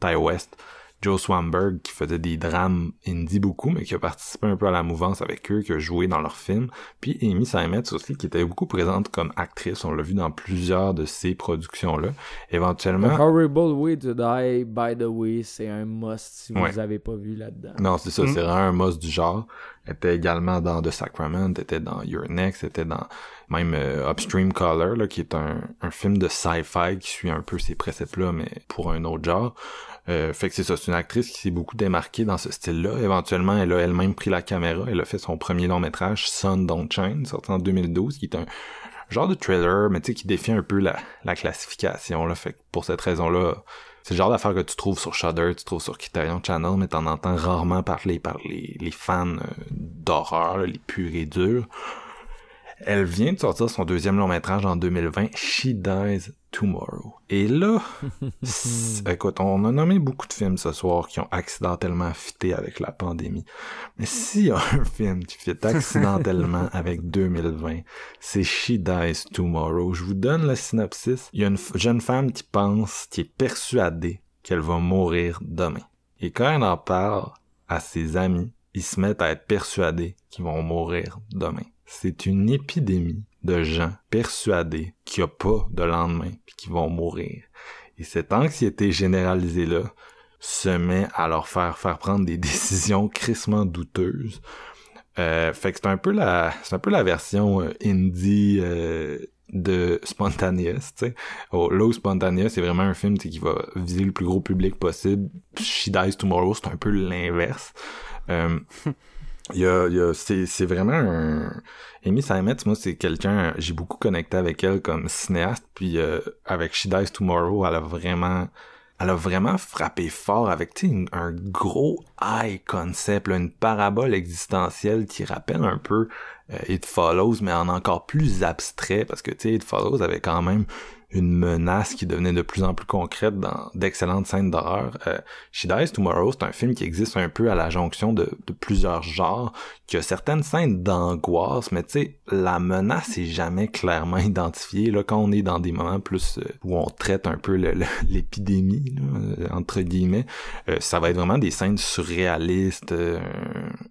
S1: Ty West. Joe Swamberg qui faisait des drames indie beaucoup, mais qui a participé un peu à la mouvance avec eux, qui a joué dans leurs films. Puis Amy Seimetz aussi, qui était beaucoup présente comme actrice. On l'a vu dans plusieurs de ces productions-là. Éventuellement...
S2: A Horrible Way to Die, by the way, c'est un must si vous avez pas vu là-dedans.
S1: Non, c'est ça, mm. c'est vraiment un must du genre. Elle était également dans The Sacrament, était dans Your Next, était dans même euh, Upstream Color, là, qui est un, un film de sci-fi qui suit un peu ces préceptes-là, mais pour un autre genre. Euh, fait que c'est ça, c'est une actrice qui s'est beaucoup démarquée dans ce style-là. Éventuellement, elle a elle-même pris la caméra. Elle a fait son premier long métrage, Sun Don't Shine, sorti en 2012, qui est un genre de trailer, mais tu sais, qui défie un peu la, la classification. Là. Fait que pour cette raison-là, c'est le genre d'affaire que tu trouves sur Shudder, tu trouves sur Criterion Channel, mais t'en entends rarement parler par les, les fans euh, d'horreur, les purs et durs. Elle vient de sortir son deuxième long métrage en 2020, She Dies Tomorrow. Et là, écoute, on a nommé beaucoup de films ce soir qui ont accidentellement fité avec la pandémie. Mais s'il y a un film qui fit accidentellement avec 2020, c'est She Dies Tomorrow. Je vous donne le synopsis. Il y a une jeune femme qui pense, qui est persuadée qu'elle va mourir demain. Et quand elle en parle à ses amis, ils se mettent à être persuadés qu'ils vont mourir demain c'est une épidémie de gens persuadés qu'il n'y a pas de lendemain et qu'ils vont mourir. Et cette anxiété généralisée-là se met à leur faire faire prendre des décisions crissement douteuses. Euh, fait que c'est un peu la c'est un peu la version euh, indie euh, de Spontaneous, tu sais. Oh, Low Spontaneous, c'est vraiment un film qui va viser le plus gros public possible. She Dies Tomorrow, c'est un peu l'inverse. Il y a, il y a c'est, vraiment un... Amy Seimetz, moi, c'est quelqu'un... J'ai beaucoup connecté avec elle comme cinéaste, puis euh, avec She Dies Tomorrow, elle a vraiment... Elle a vraiment frappé fort avec un gros high concept, une parabole existentielle qui rappelle un peu euh, It Follows, mais en encore plus abstrait, parce que It Follows avait quand même une menace qui devenait de plus en plus concrète dans d'excellentes scènes d'horreur. Euh, She Dies Tomorrow, c'est un film qui existe un peu à la jonction de, plusieurs genres, qui a certaines scènes d'angoisse, mais tu sais, la menace est jamais clairement identifiée. Là, quand on est dans des moments plus euh, où on traite un peu l'épidémie, euh, entre guillemets, ça va être vraiment des scènes surréalistes.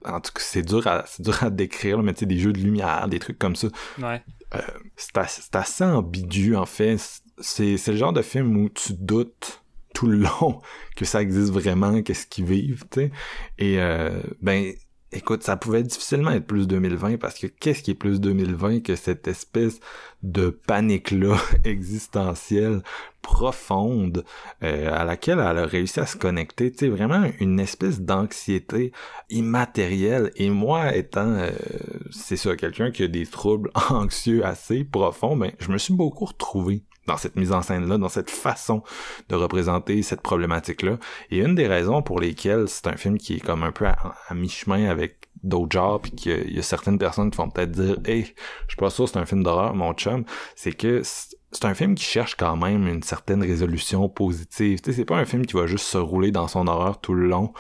S1: en tout cas, c'est dur à c'est dur à décrire, mais tu sais, des jeux de lumière, des trucs comme ça.
S4: Ouais.
S1: Euh, c'est assez, ambigu en fait. C'est le genre de film où tu doutes tout le long que ça existe vraiment, qu'est-ce qu'ils vivent, tu sais. Et euh, ben écoute, ça pouvait difficilement être plus 2020 parce que qu'est-ce qui est plus 2020 que cette espèce de panique-là existentielle profonde euh, à laquelle elle a réussi à se connecter, tu sais, vraiment une espèce d'anxiété immatérielle. Et moi, étant, euh, c'est ça, quelqu'un qui a des troubles anxieux assez profonds, ben, je me suis beaucoup retrouvé dans cette mise en scène-là, dans cette façon de représenter cette problématique-là. Et une des raisons pour lesquelles c'est un film qui est comme un peu à, mi-chemin avec d'autres genres, puis qu'il y, a certaines personnes qui vont peut-être dire « Hey, je suis pas sûr c'est un film d'horreur, mon chum », c'est que c'est un film qui cherche quand même une certaine résolution positive. C'est pas un film qui va juste se rouler dans son horreur tout le long,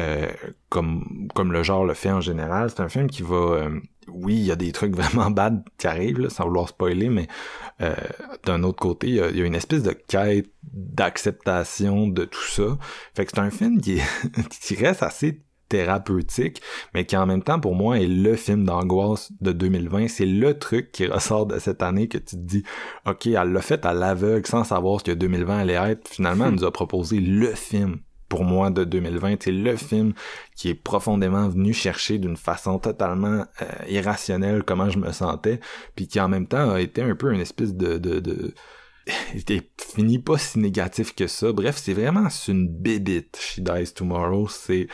S1: euh, comme comme le genre le fait en général. C'est un film qui va euh, oui, il y a des trucs vraiment bad qui arrivent, là, sans vouloir spoiler, mais euh, d'un autre côté, il y, a, une espèce de quête d'acceptation de tout ça. Fait que c'est un film qui, qui reste assez thérapeutique, mais qui en même temps pour moi est le film d'angoisse de 2020. C'est le truc qui ressort de cette année que tu te dis, ok, elle l'a fait à l'aveugle sans savoir ce que 2020 allait être. Finalement, elle nous a proposé le film pour moi de 2020. C'est le film qui est profondément venu chercher d'une façon totalement euh, irrationnelle comment je me sentais, puis qui en même temps a été un peu une espèce de... de, de était fini pas si négatif que ça. Bref, c'est vraiment une bébite, She Dies Tomorrow. C'est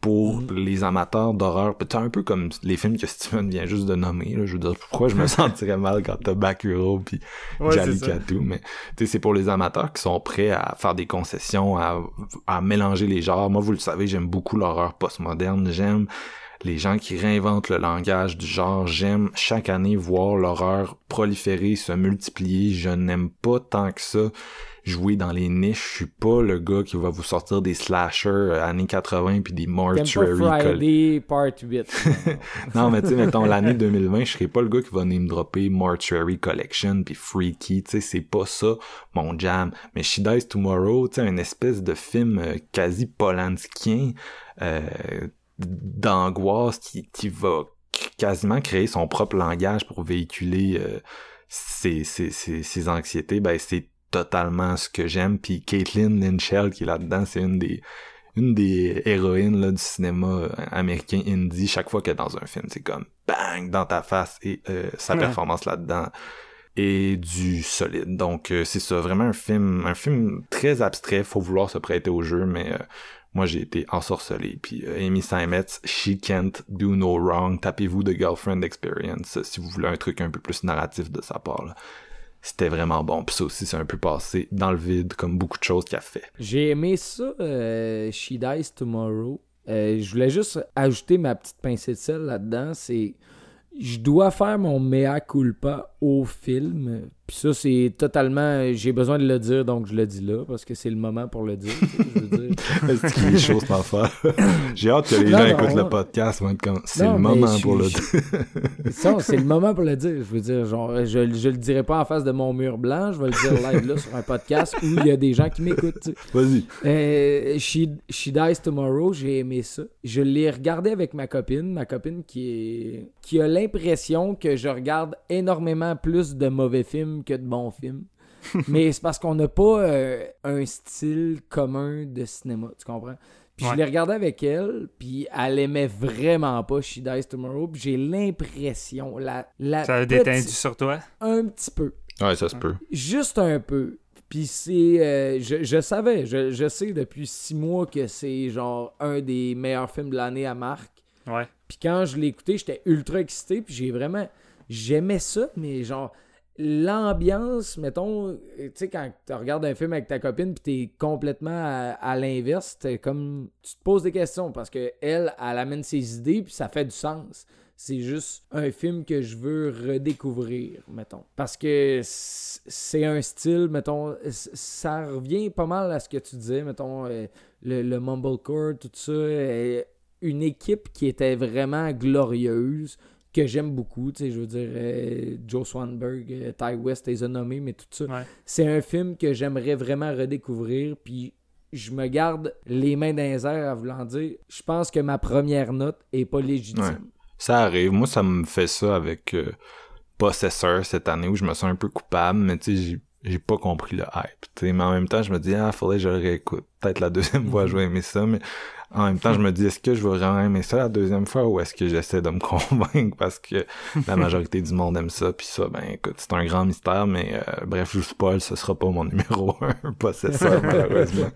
S1: pour les amateurs d'horreur, peut-être un peu comme les films que Steven vient juste de nommer. Là, je veux dire, pourquoi je me sentirais mal quand t'as Bakuro puis
S4: Ouais.
S1: Jallikatu, mais tu sais, c'est pour les amateurs qui sont prêts à faire des concessions, à, à mélanger les genres. Moi, vous le savez, j'aime beaucoup l'horreur postmoderne. J'aime les gens qui réinventent le langage du genre. J'aime chaque année voir l'horreur proliférer, se multiplier. Je n'aime pas tant que ça jouer dans les niches. Je suis pas le gars qui va vous sortir des slashers euh, années 80 puis des mortuary
S2: Friday Part 8.
S1: non, mais tu sais, mettons, l'année 2020, je serais pas le gars qui va name dropper Mortuary Collection puis Freaky, tu sais, c'est pas ça, mon jam. Mais She Dies Tomorrow, tu sais, une espèce de film euh, quasi polanskien, euh, d'angoisse qui, qui va quasiment créer son propre langage pour véhiculer euh, ses, ses, ses, ses anxiétés, ben c'est totalement ce que j'aime. Puis Caitlin Lynchell qui est là-dedans, c'est une des une des héroïnes là, du cinéma euh, américain indie, chaque fois qu'elle est dans un film, c'est comme bang dans ta face et euh, sa
S4: Ouais.
S1: performance là-dedans est du solide. Donc euh, c'est ça, vraiment un film, un film très abstrait, faut vouloir se prêter au jeu, mais euh, moi j'ai été ensorcelé. Puis euh, Amy Seimetz, She Can't Do No Wrong, tapez-vous de Girlfriend Experience si vous voulez un truc un peu plus narratif de sa part. là. C'était vraiment bon. Puis ça aussi, c'est un peu passé dans le vide, comme beaucoup de choses qu'il a fait.
S2: J'ai aimé ça, euh, She Dies Tomorrow. Euh, je voulais juste ajouter ma petite pincée de sel là-dedans. C'est. Je dois faire mon mea culpa au film. Puis ça, c'est totalement. J'ai besoin de le dire, donc je le dis là, parce que c'est le moment pour le dire. je veux?
S1: J'ai hâte que les
S2: Non,
S1: gens
S2: non,
S1: écoutent
S2: non.
S1: le podcast. comme, C'est le moment
S2: je-
S1: pour le dire.
S2: C'est le moment pour le dire. Je veux dire, genre, je, je le dirai pas en face de mon mur blanc, je vais le dire live là sur un podcast où il y a des gens qui m'écoutent.
S1: Vas-y.
S2: Euh, She, She Dies Tomorrow, j'ai aimé ça. Je l'ai regardé avec ma copine, ma copine qui est qui a l'impression que je regarde énormément plus de mauvais films que de bons films. Mais c'est parce qu'on n'a pas euh, un style commun de cinéma, tu comprends? Puis je l'ai regardé avec elle, puis elle aimait vraiment pas She Dies Tomorrow, puis j'ai l'impression, la, la
S4: Ça a
S2: petite-
S4: détendu sur toi?
S2: un petit peu,
S1: Ouais, ça se peut.
S2: Juste un peu. Puis c'est. euh, je, je savais, je, je sais depuis six mois que c'est genre un des meilleurs films de l'année à Marc.
S4: Ouais.
S2: Puis quand je l'ai écouté, j'étais ultra excité. Puis j'ai vraiment. J'aimais ça, mais genre. L'ambiance, mettons, tu sais, quand tu regardes un film avec ta copine, puis t'es complètement à, à l'inverse, comme. Tu te poses des questions parce que elle, elle amène ses idées, puis ça fait du sens. C'est juste un film que je veux redécouvrir, mettons. Parce que c'est un style, mettons, ça revient pas mal à ce que tu disais, mettons, euh, le, le Mumblecore, tout ça. euh, une équipe qui était vraiment glorieuse, que j'aime beaucoup, tu sais, je veux dire, euh, Joe Swanberg, euh, Ty West, les a nommés, mais tout ça.
S4: Ouais.
S2: C'est un film que j'aimerais vraiment redécouvrir, puis je me garde les mains dans les airs à vouloir dire, je pense que ma première note est pas légitime.
S1: Ouais. Ça arrive. Moi, ça me fait ça avec euh, Possessor cette année où je me sens un peu coupable, mais tu sais, j'ai- j'ai pas compris le hype. tu sais. Mais en même temps, je me dis, ah, faudrait que je le réécoute. Peut-être la deuxième fois, je vais aimer ça, mais en même temps, je me dis, est-ce que je vais vraiment aimer ça la deuxième fois ou est-ce que j'essaie de me convaincre parce que la majorité du monde aime ça, puis ça, ben écoute, c'est un grand mystère, mais euh, bref, je vous spoil, ce sera pas mon numéro un, Possessor, malheureusement.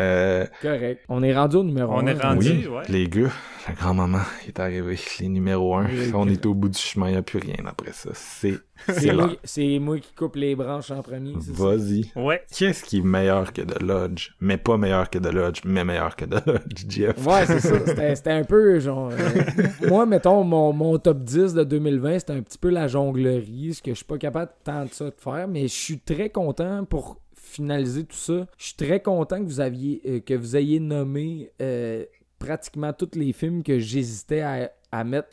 S1: Euh,
S2: Correct. On est rendu au numéro
S4: On
S2: un.
S4: est rendu.
S1: oui,
S4: ouais.
S1: les gars, la grand-maman est arrivée, les numéros 1.
S2: Les
S1: On est au bout du chemin, il n'y a plus rien après ça. C'est
S2: C'est moi, c'est moi qui coupe les branches en premier.
S1: Vas-y.
S4: Ouais.
S1: Qu'est-ce qui est meilleur que The Lodge? Mais pas meilleur que The Lodge, mais meilleur que The Lodge, Jeff.
S2: Ouais, c'est ça. C'était c'était un peu genre. euh, moi, mettons, mon, mon top 10 de 2020, c'était un petit peu la jonglerie, ce que je suis pas capable tant de ça de faire, mais je suis très content pour finaliser tout ça. Je suis très content que vous aviez euh, que vous ayez nommé euh, pratiquement tous les films que j'hésitais à, à mettre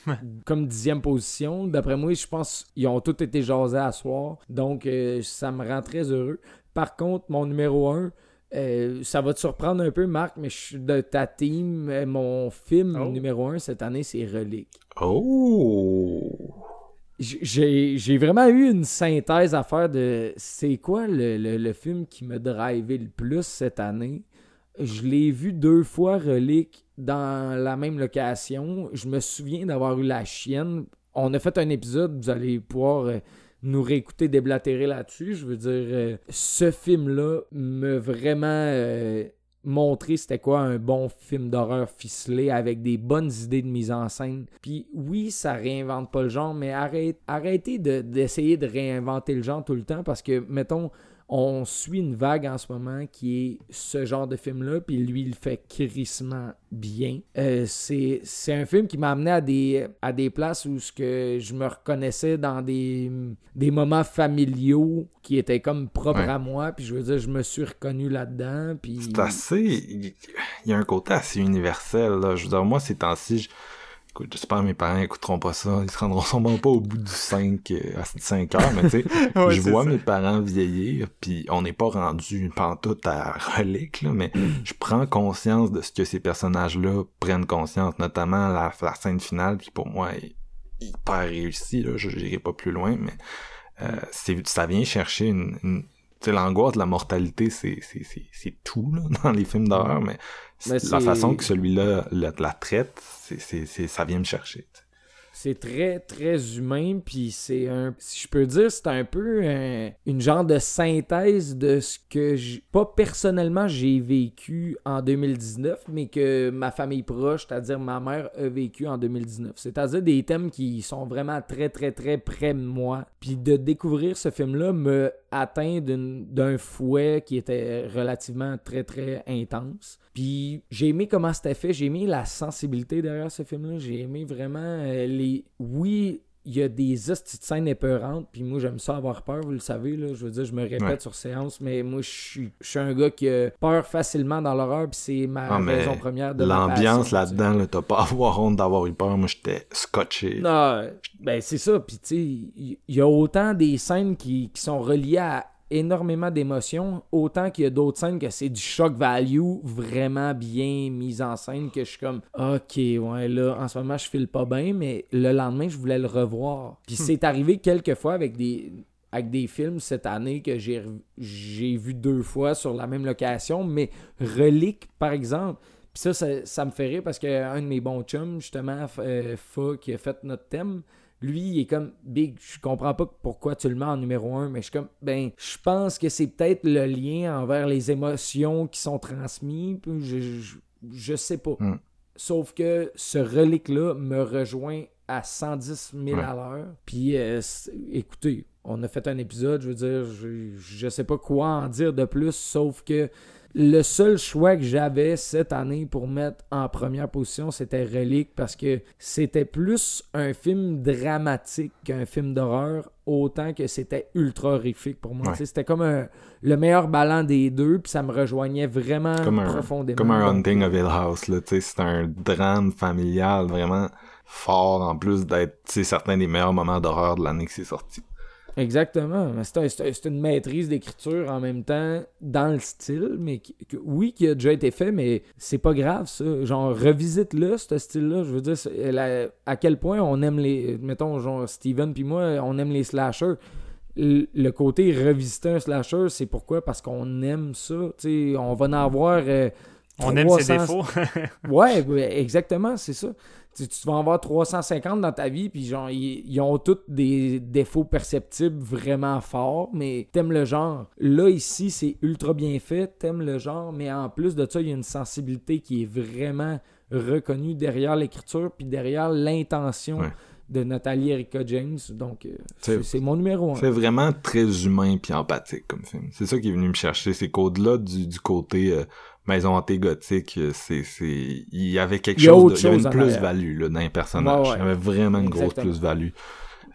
S2: comme dixième position. D'après moi, je pense qu'ils ont tous été jasés à soir. Donc, euh, ça me rend très heureux. Par contre, mon numéro 1, euh, ça va te surprendre un peu, Marc, mais je suis de ta team. Mon film
S4: Oh.
S2: numéro 1 cette année, c'est Relique.
S1: Oh!
S2: J'ai vraiment eu une synthèse à faire de c'est quoi le, le- film qui m'a drivé le plus cette année. Je l'ai vu deux fois Relique dans la même location. Je me souviens d'avoir eu la chienne. On a fait un épisode, vous allez pouvoir euh, nous réécouter déblatérer là-dessus. Je veux dire, euh, ce film-là me vraiment euh, montrer c'était quoi un bon film d'horreur ficelé avec des bonnes idées de mise en scène. Puis oui, ça réinvente pas le genre, mais arrête, arrêtez de- d'essayer de, réinventer le genre tout le temps parce que, mettons, on suit une vague en ce moment qui est ce genre de film-là, puis lui, il fait crissement bien. Euh, c'est c'est un film qui m'a amené à des, à des places où ce que je me reconnaissais dans des, des moments familiaux qui étaient comme propres
S1: Ouais.
S2: à moi, puis je veux dire, je me suis reconnu là-dedans, puis...
S1: C'est assez. Il y a un côté assez universel, là. Je veux dire, moi, ces temps-ci, je- écoute, j'espère que mes parents écouteront pas ça. Ils se rendront sûrement pas au bout du 5, euh, à 5 heures, mais tu sais,
S4: Ouais,
S1: je vois
S4: ça.
S1: mes parents vieillir, puis on n'est pas rendu pantoute à relique, là, mais je prends conscience de ce que ces personnages-là prennent conscience, notamment la, la scène finale qui, pour moi, est hyper réussie, là. Je n'irai pas plus loin, mais euh, c'est, ça vient chercher une, une- tu sais, l'angoisse de la mortalité, c'est, c'est, tout, là, dans les films d'horreur, mais,
S2: Mais
S1: la façon que celui-là la, la traite, c'est, ça vient me chercher.
S2: C'est très, très humain, puis c'est un... Si je peux dire, c'est un peu un- une genre de synthèse de ce que, pas personnellement, j'ai vécu en 2019, mais que ma famille proche, c'est-à-dire ma mère, a vécu en 2019. C'est-à-dire des thèmes qui sont vraiment très, très, très près de moi. Puis de découvrir ce film-là me atteint d'un fouet qui était relativement très, très intense. Puis j'ai aimé comment c'était fait, j'ai aimé la sensibilité derrière ce film-là, j'ai aimé vraiment euh, les... Oui, il y a des hosties de scènes épeurantes, puis moi j'aime ça avoir peur, vous le savez, là, je veux dire, je me répète
S1: Ouais.
S2: sur séance, mais moi je suis je suis un gars qui a peur facilement dans l'horreur, puis c'est ma
S1: Ah,
S2: raison première de
S1: L'ambiance là-dedans, là, t'as pas à avoir honte d'avoir eu peur. Moi, j'étais scotché.
S2: Non, ben c'est ça. Puis tu sais, il y, y a autant des scènes qui, qui sont reliées à énormément d'émotions, autant qu'il y a d'autres scènes que c'est du shock value vraiment bien mise en scène que je suis comme OK, ouais, là, en ce moment, je file pas bien, mais le lendemain, je voulais le revoir. Puis c'est arrivé quelques fois avec des avec des films cette année que j'ai j'ai vu deux fois sur la même location, mais Relique, par exemple, puis ça, ça, ça me fait rire parce qu'un de mes bons chums, justement, F- euh, Fa, qui a fait notre thème, lui, il est comme Big, je comprends pas pourquoi tu le mets en numéro un, mais je suis comme, ben, je pense que c'est peut-être le lien envers les émotions qui sont transmises. puis Je, je, je sais pas.
S1: Mm.
S2: Sauf que ce relique-là me rejoint à 110 000
S1: Ouais.
S2: à l'heure. Puis, euh, écoutez, on a fait un épisode, je veux dire, je, je sais pas quoi en dire de plus, sauf que le seul choix que j'avais cette année pour mettre en première position, c'était Relique parce que c'était plus un film dramatique qu'un film d'horreur, autant que c'était ultra horrifique pour moi.
S1: Ouais.
S2: C'était comme un- le meilleur ballon des deux, puis ça me rejoignait vraiment
S1: Comme un,
S2: profondément.
S1: comme un Hunting of Hill House, c'est un drame familial vraiment fort, en plus d'être, certains des meilleurs moments d'horreur de l'année que c'est sorti.
S2: Exactement. C'est un- c'est un- c'est une maîtrise d'écriture en même temps dans le style, mais qui- que- oui, qui a déjà été fait, mais c'est pas grave ça. Genre, revisite-le, ce style-là. Je veux dire, la- à quel point on aime les. Mettons, genre, Steven puis moi, on aime les slashers. Le le côté revisiter un slasher, c'est pourquoi? Parce qu'on aime ça. Tu sais, on va en avoir. euh,
S4: On aime ses
S2: 300
S4: défauts.
S2: Ouais, ouais, exactement, c'est ça. Tu, tu vas en avoir 350 dans ta vie, puis genre, ils, ont tous des défauts perceptibles vraiment forts, mais t'aimes le genre. Là, ici, c'est ultra bien fait, t'aimes le genre, mais en plus de ça, il y a une sensibilité qui est vraiment reconnue derrière l'écriture, puis derrière l'intention
S1: Ouais.
S2: de Nathalie Erika James. Donc, euh,
S1: C'est-
S2: mon numéro un.
S1: C'est vraiment très humain puis empathique comme film. C'est ça qui est venu me chercher. C'est qu'au-delà du, du côté euh, maison hantée gothique, euh, c'est, c'est, il y avait quelque
S2: Il y a
S1: chose, de, il y avait une plus-value, là, dans les personnages.
S2: Ouais, ouais.
S1: Il y avait vraiment une grosse plus-value.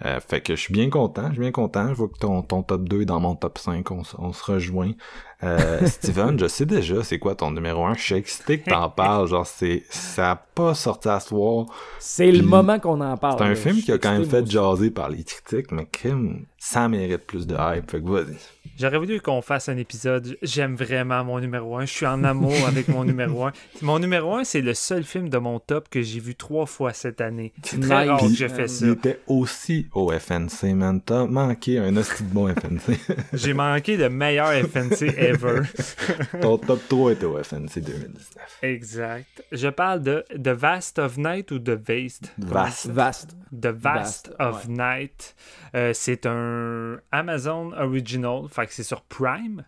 S1: Euh, fait que je suis bien content, je suis bien content. Je vois que ton, ton top 2 est dans mon top 5, on, on se rejoint. Euh, Steven, je sais déjà c'est quoi ton numéro 1. Je suis excité que t'en parles. Genre, c'est, ça a pas sorti à soir.
S2: C'est le moment qu'on en parle.
S1: C'est un film qui a quand même fait
S2: aussi.
S1: jaser par les critiques, mais crime, ça mérite plus de hype. Fait que vas-y.
S4: J'aurais voulu qu'on fasse un épisode. J'aime vraiment mon numéro 1. Je suis en amour avec mon numéro 1. Mon numéro 1, c'est le seul film de mon top que j'ai vu trois fois cette année. C'est très
S2: Nice.
S4: rare que je fais ça.
S1: Il était aussi au FNC, man. T'as manqué un hostie de bon FNC.
S4: J'ai manqué le meilleur FNC ever.
S1: Ton top 3 était au FNC 2019.
S4: exact. Je parle de The Vast of Night ou The Vast?
S1: Vaste.
S2: Vaste.
S4: The Vast
S2: Vast,
S4: of
S2: ouais.
S4: Night. Euh, c'est un Amazon Original, fait que c'est sur Prime.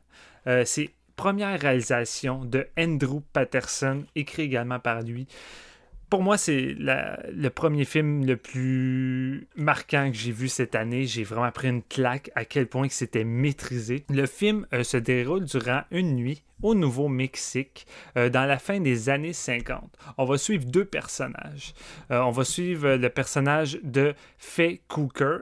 S4: Euh, c'est première réalisation de Andrew Patterson, écrit également par lui pour moi, c'est le premier film le plus marquant que j'ai vu cette année. J'ai vraiment pris une claque à quel point que c'était maîtrisé. Le film euh, se déroule durant une nuit au Nouveau-Mexique euh, dans la fin des années 50. On va suivre deux personnages. Euh, on va suivre le personnage de Faye Crooker,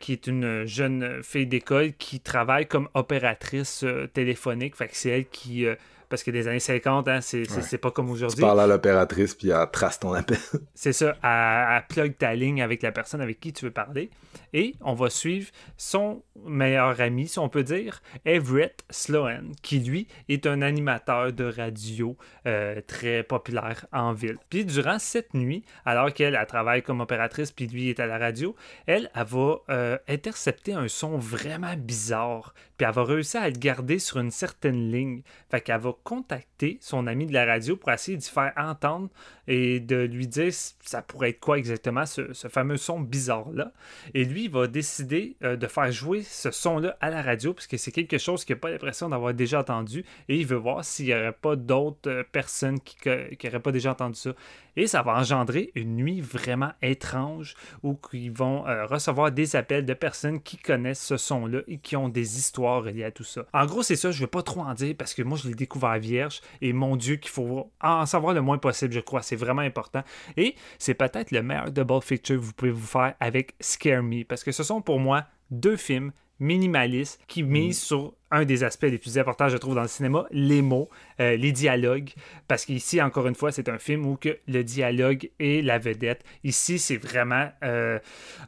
S4: qui est une jeune fille d'école qui travaille comme opératrice téléphonique. C'est elle qui parce que des années 50, hein, c'est pas comme aujourd'hui.
S1: Tu parles à l'opératrice puis elle trace ton appel.
S4: c'est ça, elle, plug ta ligne avec la personne avec qui tu veux parler. Et on va suivre son meilleur ami, si on peut dire, Everett Sloan, qui lui est un animateur de radio euh, très populaire en ville. Puis durant cette nuit, alors qu'elle travaille comme opératrice puis lui est à la radio, elle, elle va euh, intercepter un son vraiment bizarre. Puis elle va réussir à le garder sur une certaine ligne. Fait qu'elle va contacter son ami de la radio pour essayer d'y faire entendre et de lui dire ça pourrait être quoi exactement ce, fameux son bizarre-là. Et lui, va décider euh, de faire jouer ce son-là à la radio puisque c'est quelque chose qu'il n'a pas l'impression d'avoir déjà entendu et il veut voir s'il n'y aurait pas d'autres euh, personnes qui n'auraient pas déjà entendu ça. Et ça va engendrer une nuit vraiment étrange où ils vont euh, recevoir des appels de personnes qui connaissent ce son-là et qui ont des histoires reliées à tout ça. En gros, c'est ça, je ne vais pas trop en dire parce que moi, je l'ai découvert vierge et mon Dieu, qu'il faut en savoir le moins possible, je crois. C'est vraiment important. Et c'est peut-être le meilleur double feature que vous pouvez vous faire avec Scare Me parce que ce sont pour moi deux films minimaliste qui mise mm. sur un des aspects les plus importants, je trouve, dans le cinéma, les mots, euh, les dialogues. Parce qu'ici, encore une fois, c'est un film où que le dialogue est la vedette. Ici, c'est vraiment, euh,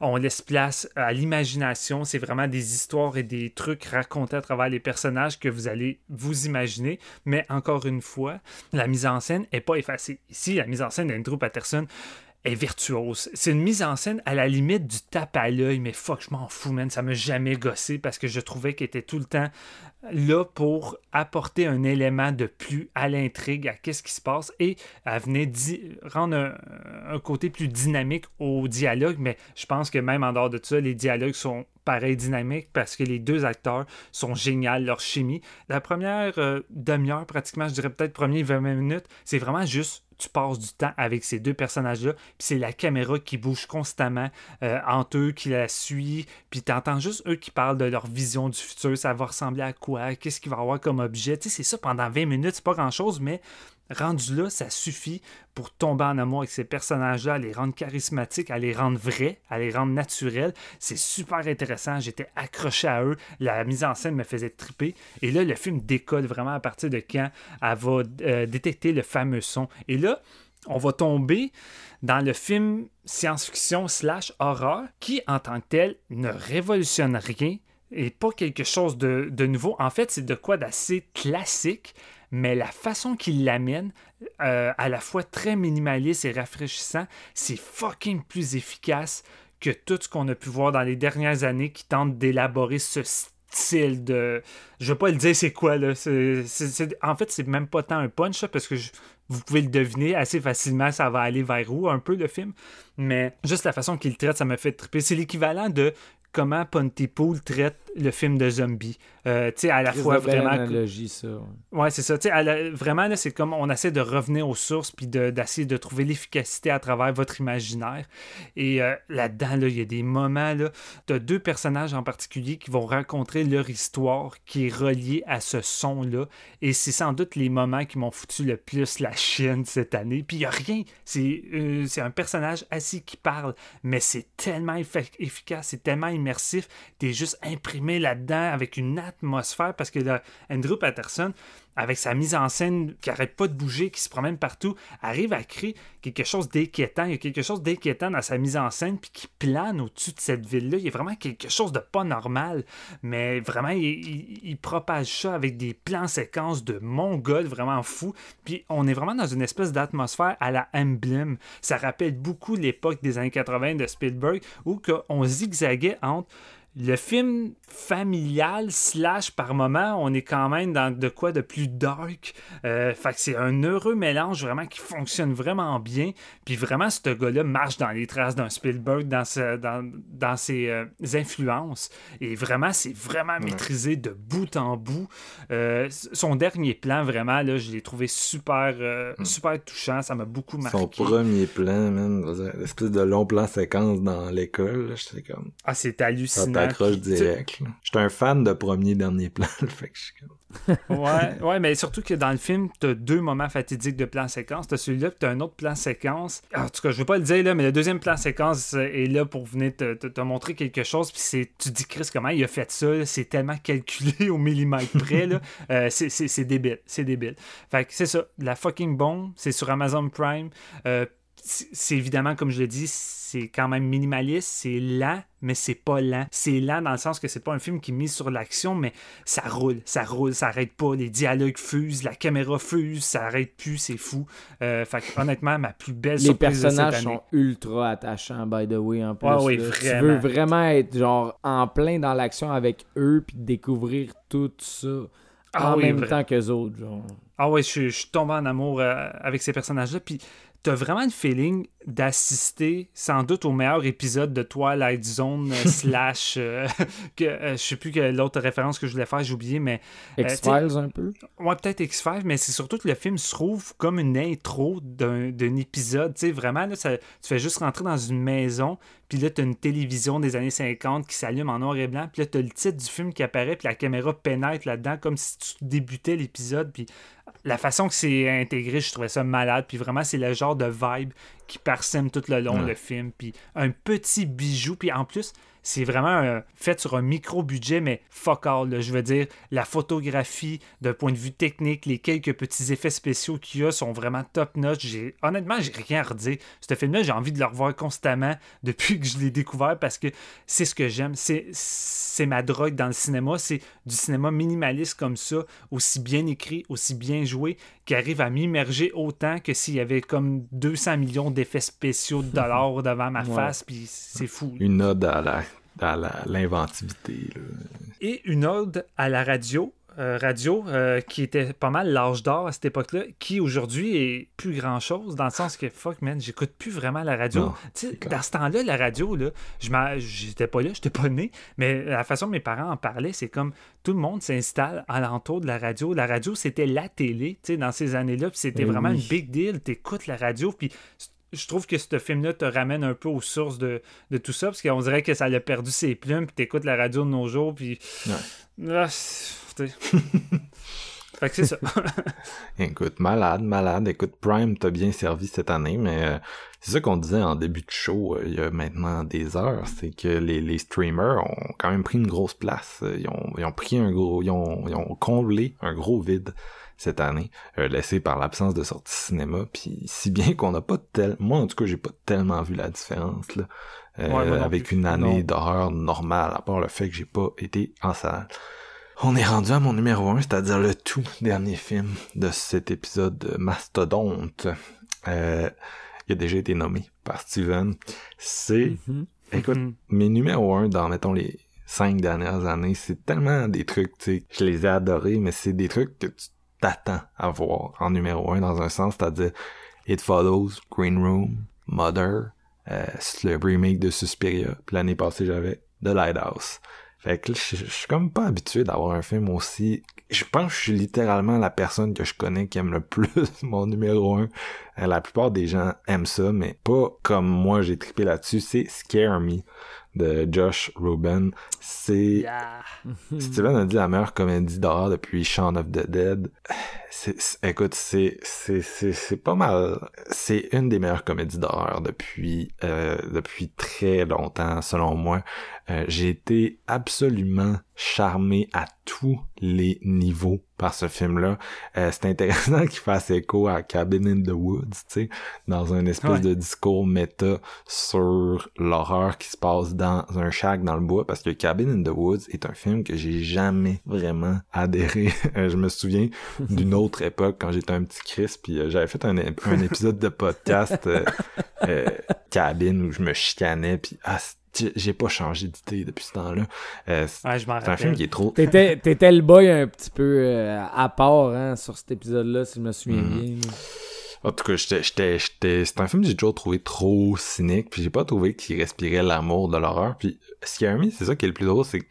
S4: on laisse place à l'imagination. C'est vraiment des histoires et des trucs racontés à travers les personnages que vous allez vous imaginer. Mais encore une fois, la mise en scène n'est pas effacée. Ici, la mise en scène d'Andrew Patterson, virtuose. C'est une mise en scène à la limite du tape à l'œil, mais fuck, je m'en fous, man. Ça m'a jamais gossé parce que je trouvais qu'elle était tout le temps là pour apporter un élément de plus à l'intrigue, à qu'est-ce qui se passe, et elle venait rendre un, côté plus dynamique au dialogue, mais je pense que même en dehors de ça, les dialogues sont pareil dynamiques parce que les deux acteurs sont géniaux, leur chimie. La première euh, demi-heure, pratiquement, je dirais peut-être premier 20 minutes, c'est vraiment juste tu passes du temps avec ces deux personnages-là, puis c'est la caméra qui bouge constamment euh, entre eux, qui la suit, puis tu entends juste eux qui parlent de leur vision du futur, ça va ressembler à quoi, qu'est-ce qu'il va avoir comme objet. Tu sais, c'est ça pendant 20 minutes, c'est pas grand-chose, mais rendu là, ça suffit pour tomber en amour avec ces personnages-là, à les rendre charismatiques, à les rendre vrais, à les rendre naturels. C'est super intéressant. J'étais accroché à eux. La mise en scène me faisait triper. Et là, le film décolle vraiment à partir de quand elle va euh, détecter le fameux son. Et là, on va tomber dans le film science-fiction slash horreur qui, en tant que tel, ne révolutionne rien et pas quelque chose de, de nouveau. En fait, c'est de quoi d'assez classique, mais la façon qu'il l'amène, euh, à la fois très minimaliste et rafraîchissant, c'est fucking plus efficace que tout ce qu'on a pu voir dans les dernières années qui tentent d'élaborer ce style de. Je vais pas le dire c'est quoi, là. En fait, c'est même pas tant un punch, parce que vous pouvez le deviner assez facilement, ça va aller vers où un peu le film. Mais juste la façon qu'il traite, ça m'a fait triper. C'est l'équivalent de comment Pontypool traite le film de zombie. Euh, tu sais, à la fois vraiment.
S2: Analogie, ça.
S4: Ouais, c'est ça. Tu sais, vraiment, c'est comme on essaie de revenir aux sources puis d'essayer de, trouver l'efficacité à travers votre imaginaire. Et euh, là-dedans, là, il y a des moments, là, de deux personnages en particulier qui vont rencontrer leur histoire qui est reliée à ce son-là. Et c'est sans doute les moments qui m'ont foutu le plus la chienne cette année. Puis il n'y a rien. Euh, c'est un personnage assis qui parle, mais c'est tellement efficace, c'est tellement immersif. T'es juste imprimé là-dedans avec une atmosphère parce que Andrew Patterson, avec sa mise en scène qui arrête pas de bouger, qui se promène partout, arrive à créer quelque chose d'inquiétant. Il y a quelque chose d'inquiétant dans sa mise en scène, puis qui plane au-dessus de cette ville-là. Il y a vraiment quelque chose de pas normal, mais vraiment, il, propage ça avec des plans séquences de mongol vraiment fou. Puis on est vraiment dans une espèce d'atmosphère à la Emblem. Ça rappelle beaucoup l'époque des années 80 de Spielberg, où on zigzaguait entre le film familial slash par moment, on est quand même dans de quoi de plus dark. Euh, fait que c'est un heureux mélange vraiment qui fonctionne vraiment bien. Puis vraiment, ce gars-là marche dans les traces d'un Spielberg, dans, dans, dans ses euh, influences. Et vraiment, c'est vraiment maîtrisé de bout en bout. Euh, son dernier plan, vraiment, là, je l'ai trouvé super, hmm. super touchant. Ça m'a beaucoup marqué.
S1: Son premier plan, même, l'espèce de long plan séquence dans l'école, j'étais comme...
S4: Ah, c'est hallucinant
S1: t'accroches direct. J'étais un fan de premier dernier plan, fait que
S4: ouais, ouais, mais surtout que dans le film, t'as deux moments fatidiques de plan séquence. T'as celui-là, puis t'as un autre plan séquence. En tout cas, je vais pas le dire là, mais le deuxième plan séquence est là pour venir te, te, montrer quelque chose. Puis c'est, tu dis Chris, comment il a fait ça C'est tellement calculé au millimètre près là. Euh, c'est, débile, c'est débile. Fait que c'est ça, la fucking bombe, c'est sur Amazon Prime. Euh, c'est évidemment, comme je l'ai dit, c'est quand même minimaliste, c'est lent, mais c'est pas lent. C'est lent dans le sens que c'est pas un film qui mise sur l'action, mais ça roule, ça roule, ça arrête pas. Les dialogues fusent, la caméra fuse, ça arrête plus, c'est fou. Euh, fait honnêtement, ma plus belle
S2: Les personnages sont ultra attachants, by the way, en plus.
S4: oui,
S2: Tu veux vraiment être genre en plein dans l'action avec eux, puis découvrir tout ça. Ah en même temps que autres, genre.
S4: Ah oui, je, je suis tombé en amour euh, avec ces personnages-là. Puis t'as vraiment le feeling d'assister sans doute au meilleur épisode de Twilight Zone euh, slash euh, que euh, je sais plus que l'autre référence que je voulais faire j'ai oublié mais
S2: X-Files un peu.
S4: Ouais peut-être X-Files mais c'est surtout que le film se trouve comme une intro d'un épisode tu sais vraiment là, ça, tu fais juste rentrer dans une maison puis là t'as une télévision des années 50 qui s'allume en noir et blanc puis là t'as le titre du film qui apparaît puis la caméra pénètre là-dedans comme si tu débutais l'épisode puis la façon que c'est intégré, je trouvais ça malade. Puis vraiment, c'est le genre de vibe qui parsème tout le long le film. Puis un petit bijou. Puis en plus, c'est vraiment fait sur un micro-budget, mais fuck all. Je veux dire, la photographie, d'un point de vue technique, les quelques petits effets spéciaux qu'il y a sont vraiment top-notch. Honnêtement, j'ai rien à redire. Ce film-là, j'ai envie de le revoir constamment depuis que je l'ai découvert parce que c'est ce que j'aime. C'est ma drogue dans le cinéma. C'est du cinéma minimaliste comme ça, aussi bien écrit, aussi bien joué, qui arrive à m'immerger autant que s'il y avait comme 200 millions d'effets spéciaux de dollars devant ma face, puis c'est fou.
S1: Une ode à la à l'inventivité.
S4: Et une ode à la radio. Euh, radio euh, qui était pas mal l'âge d'or à cette époque-là, qui aujourd'hui est plus grand chose dans le sens que fuck man, j'écoute plus vraiment la radio. dans ce temps-là, la radio, là, j'étais pas là, j'étais pas né, mais la façon dont mes parents en parlaient, c'est comme tout le monde s'installe alentour de la radio. La radio, c'était la télé, dans ces années-là, puis c'était eh vraiment une big deal. T'écoutes la radio, puis je trouve que ce film-là te ramène un peu aux sources de, tout ça, parce qu'on dirait que ça a perdu ses plumes, puis t'écoutes la radio de nos jours, puis... Ah, fait que c'est ça.
S1: Écoute, malade, malade. Écoute, Prime t'a bien servi cette année, mais euh, c'est ça qu'on disait en début de show euh, il y a maintenant des heures, c'est que les, streamers ont quand même pris une grosse place. Ils ont, ils ont pris un gros... Ils ont, ils ont comblé un gros vide cette année, euh, laissé par l'absence de sortie cinéma. Puis si bien qu'on n'a pas tel, moi en tout cas j'ai pas tellement vu la différence là, euh, avec une année d'horreur normale, à part le fait que j'ai pas été en salle. On est rendu à mon numéro 1, c'est-à-dire le tout dernier film de cet épisode de Mastodonte. Euh, il a déjà été nommé par Steven. C'est, mm-hmm. écoute, mm-hmm. mes numéros 1 dans, mettons, les cinq dernières années, c'est tellement des trucs, tu sais, je les ai adorés, mais c'est des trucs que tu t'attends à voir en numéro un dans un sens, c'est-à-dire It Follows, Green Room, Mother, euh, le remake de Suspiria. Puis l'année passée, j'avais The Lighthouse. Fait que je, suis comme pas habitué d'avoir un film aussi... Je pense que je suis littéralement la personne que je connais qui aime le plus mon numéro un. Euh, la plupart des gens aiment ça, mais pas comme moi j'ai trippé là-dessus. C'est Scare Me de Josh Ruben. C'est... Steven a dit la meilleure comédie d'horreur depuis Shaun of the Dead. Écoute, c'est, c'est, c'est, pas mal. C'est une des meilleures comédies d'horreur depuis, euh, depuis très longtemps, selon moi. Euh, j'ai été absolument charmé à tous les niveaux par ce film-là. Euh, c'est intéressant qu'il fasse écho à Cabin in the Woods, tu sais, dans un espèce de discours méta sur l'horreur qui se passe dans un shack dans le bois, parce que Cabin in the Woods est un film que j'ai jamais vraiment adhéré. Je me souviens d'une autre époque quand j'étais un petit Chris, puis euh, j'avais fait un, un, épisode de podcast Cabin où je me chicanais, puis ah, j'ai pas changé d'idée depuis ce temps-là. Euh,
S4: ouais,
S1: c'est un film qui est trop.
S2: T'étais, t'étais le boy un petit peu euh, à part hein, sur cet épisode-là, si je me souviens
S1: Mhm.
S2: bien.
S1: En tout cas, j'étais, j'étais, j'étais, c'est un film que j'ai toujours trouvé trop cynique, puis j'ai pas trouvé qu'il respirait l'amour de l'horreur. Puis Scare Me, c'est ça qui est le plus drôle, c'est que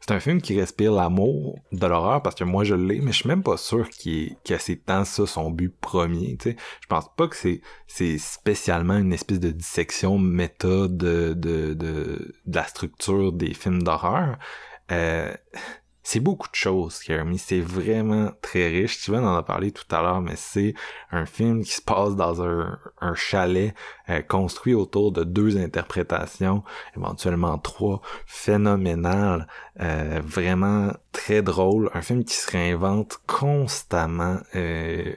S1: c'est un film qui respire l'amour de l'horreur parce que moi je l'ai, mais je suis même pas sûr qu'il que c'est tant ça son but premier. Sais, je pense pas que c'est c'est spécialement une espèce de dissection méta de de de, de la structure des films d'horreur. Euh, c'est beaucoup de choses, Me. C'est vraiment très riche. Steven en a parlé tout à l'heure, mais c'est un film qui se passe dans un, chalet euh, construit autour de deux interprétations, éventuellement trois, phénoménales, euh, vraiment très drôle. Un film qui se réinvente constamment. euh,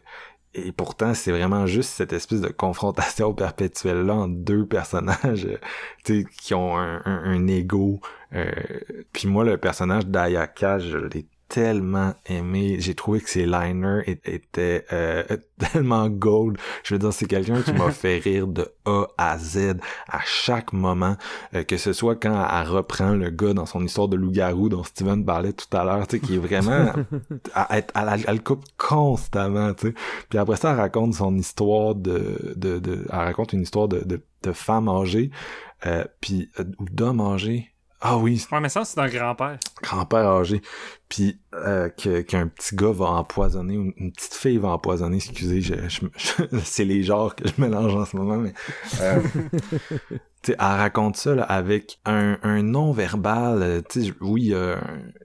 S1: et pourtant, c'est vraiment juste cette espèce de confrontation perpétuelle-là entre deux personnages euh, qui ont un, un, un ego. Euh, puis moi, le personnage d'Ayaka, je l'ai tellement aimé. J'ai trouvé que ses liners étaient euh, tellement gold. Je veux dire, c'est quelqu'un qui m'a fait rire de A à Z à chaque moment. Euh, que ce soit quand elle reprend le gars dans son histoire de loup-garou dont Steven parlait tout à l'heure, tu sais, qui est vraiment... elle, elle- elle- elle le coupe constamment, tu sais. Puis après ça, elle raconte son histoire de... de, de elle raconte une histoire de, de, de femme âgée, euh, puis euh, ou d'homme âgé. Ah oui,
S4: Ouais, mais ça, c'est un grand-père.
S1: grand-père âgé, puis euh, que- qu'un petit gars va empoisonner, ou une petite fille va empoisonner, excusez, je, je- je- c'est les genres que je mélange en ce moment, mais... euh, elle raconte ça là, avec un, un non-verbal, euh, oui,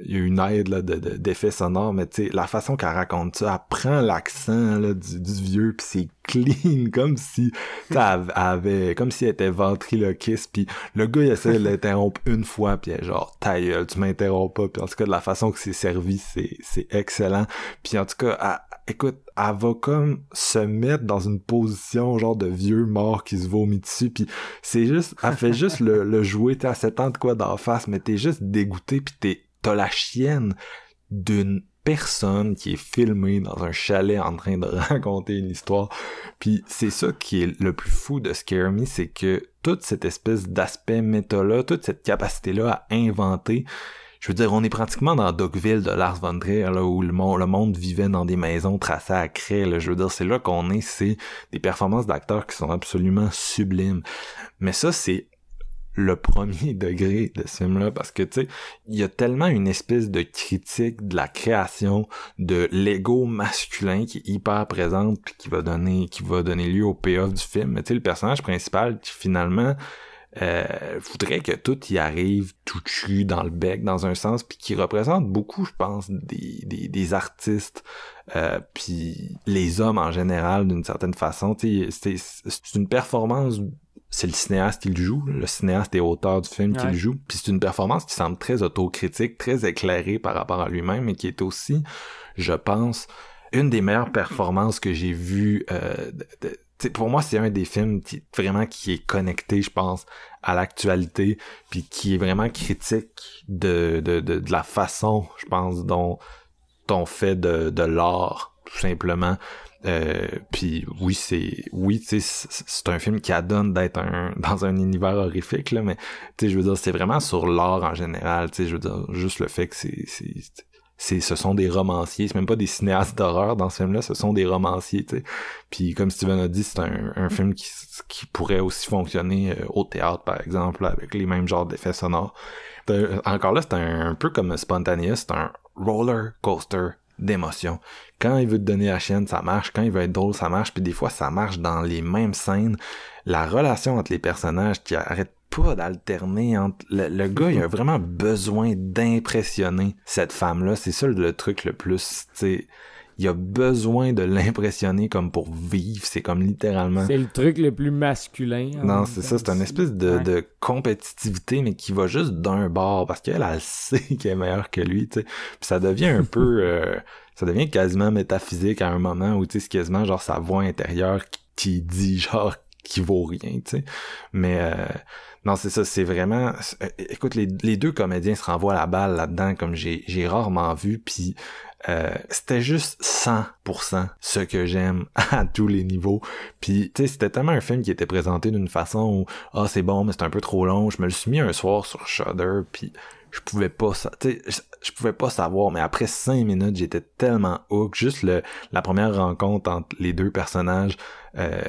S1: il y a une aide là, de, de- d'effets sonores, mais la façon qu'elle raconte ça, elle prend l'accent là, du, du vieux, puis c'est clean, comme si, elle, avait, comme si elle était ventriloquiste, puis le gars, il essaie de l'interrompre une fois, puis genre, ta gueule, tu m'interromps pas. Puis en tout cas, de la façon que c'est servi, c'est, c'est excellent. Puis en tout cas, écoute, elle va comme se mettre dans une position genre de vieux mort qui se vomit dessus. Puis c'est juste, elle fait juste le, le jouer, t'as 7 ans de quoi d'en face, mais t'es juste dégoûté, puis t'es, t'as la chienne d'une personne qui est filmée dans un chalet en train de raconter une histoire. Puis c'est ça qui est le plus fou de Scare Me, c'est que toute cette espèce d'aspect méta-là, toute cette capacité-là à inventer, je veux dire, on est pratiquement dans Dogville de Lars von Trier, là, où le monde, le monde vivait dans des maisons tracées à craie, là. Je veux dire, c'est là qu'on est, c'est des performances d'acteurs qui sont absolument sublimes. Mais ça, c'est le premier degré de ce film-là, parce que, tu sais, il y a tellement une espèce de critique de la création, de l'ego masculin qui est hyper présente, qui va donner, qui va donner lieu au payoff du film. Mais tu sais, le personnage principal, qui finalement, euh, voudrait que tout y arrive tout cru dans le bec dans un sens puis qui représente beaucoup je pense des, des, des artistes euh, puis les hommes en général d'une certaine façon. C'est c'est une performance c'est le cinéaste qui le joue le cinéaste et auteur du film qui le joue puis c'est une performance qui semble très autocritique très éclairée par rapport à lui-même et qui est aussi je pense une des meilleures performances que j'ai vues euh, de- de- T'sais, pour moi, c'est un des films qui vraiment qui est connecté, je pense, à l'actualité, puis qui est vraiment critique de, de, de, de la façon, je pense, dont on fait de, de l'art, tout simplement. Euh, puis oui, c'est oui, c'est un film qui adonne d'être un dans un univers horrifique là, mais tu je veux dire, c'est vraiment sur l'art en général. Tu je veux dire, juste le fait que c'est c'est ce sont des romanciers, c'est même pas des cinéastes d'horreur dans ce film-là, ce sont des romanciers, tu sais. Puis comme Steven a dit, c'est un, un film qui, qui pourrait aussi fonctionner euh, au théâtre, par exemple, avec les mêmes genres d'effets sonores. Encore là, c'est un, un peu comme Spontaneous, c'est un roller coaster d'émotions. Quand il veut te donner la chienne, ça marche. Quand il veut être drôle, ça marche. Puis des fois, ça marche dans les mêmes scènes. La relation entre les personnages qui arrête pas d'alterner entre le, le gars il a vraiment besoin d'impressionner cette femme là c'est ça le truc le plus tu sais il a besoin de l'impressionner comme pour vivre c'est comme littéralement
S2: C'est le truc le plus masculin.
S1: non, c'est ça, c'est une espèce de,
S4: Ouais.
S1: de compétitivité, mais qui va juste d'un bord, parce qu'elle, elle sait qu'elle est meilleure que lui, tu sais. Puis ça devient un peu, euh, ça devient quasiment métaphysique à un moment où, tu sais, c'est quasiment genre sa voix intérieure qui, qui dit genre qui vaut rien, tu sais. Mais euh, non, c'est ça, c'est vraiment... euh, Écoute, les, les deux comédiens se renvoient la balle là-dedans, comme j'ai j'ai rarement vu, puis Euh, c'était juste 100% ce que j'aime à tous les niveaux. Puis, tu sais, c'était tellement un film qui était présenté d'une façon où, ah, c'est bon, mais c'est un peu trop long. Je me le suis mis un soir sur Shudder, puis je pouvais pas ça je, pouvais pas savoir mais après cinq minutes j'étais tellement hook juste le la première rencontre entre les deux personnages euh,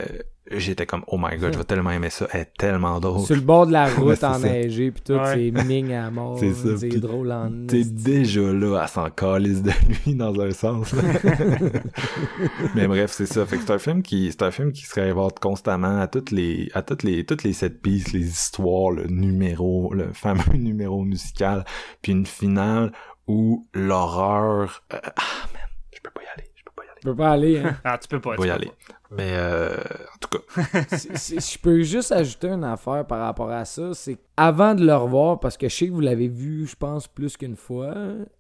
S1: j'étais comme oh my god je vais tellement aimer ça. Elle est tellement drôle.
S2: Sur le bord de la route enneigé puis tout c'est ming à mort c'est drôle en
S1: t'es déjà là à s'en calisse de lui dans un sens. Mais bref c'est ça. Fait que c'est un film qui c'est un film qui se réinvente constamment à toutes les à toutes les toutes les sept pistes les histoires le numéro le fameux numéro musical puis une finale où l'horreur euh, ah man je peux pas y aller je peux pas y aller
S2: tu peux pas aller hein
S4: ah tu peux pas
S1: tu peux y aller mais euh, en tout cas.
S2: je peux juste ajouter une affaire par rapport à ça. C'est avant de le revoir, parce que je sais que vous l'avez vu, je pense, plus qu'une fois.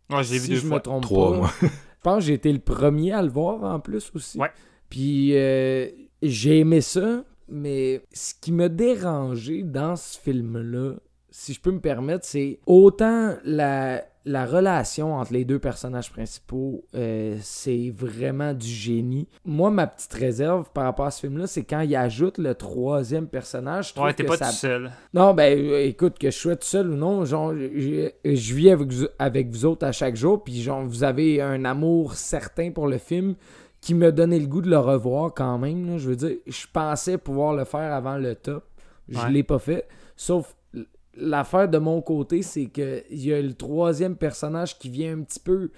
S4: Je l'ai vu deux
S2: je
S4: fois.
S2: me trompe
S1: Trois,
S2: pas.
S1: moi.
S2: je pense que j'ai été le premier à le voir en plus aussi.
S4: Ouais.
S2: Puis euh, j'ai aimé ça, mais ce qui m'a dérangé dans ce film-là, si je peux me permettre, c'est autant la, la relation entre les deux personnages principaux, euh, c'est vraiment du génie. Moi, ma petite réserve par rapport à ce film-là, c'est quand il ajoute le troisième personnage.
S4: ouais, t'es pas
S2: ça...
S4: tout seul.
S2: Non, ben écoute, que je sois tout seul ou non, genre, je, je vis avec vous, avec vous autres à chaque jour, puis genre, vous avez un amour certain pour le film qui me donnait le goût de le revoir quand même. Je veux dire, je pensais pouvoir le faire avant le top. Je l'ai pas fait. Sauf l'affaire de mon côté, c'est qu'il y a le troisième personnage qui vient un petit peu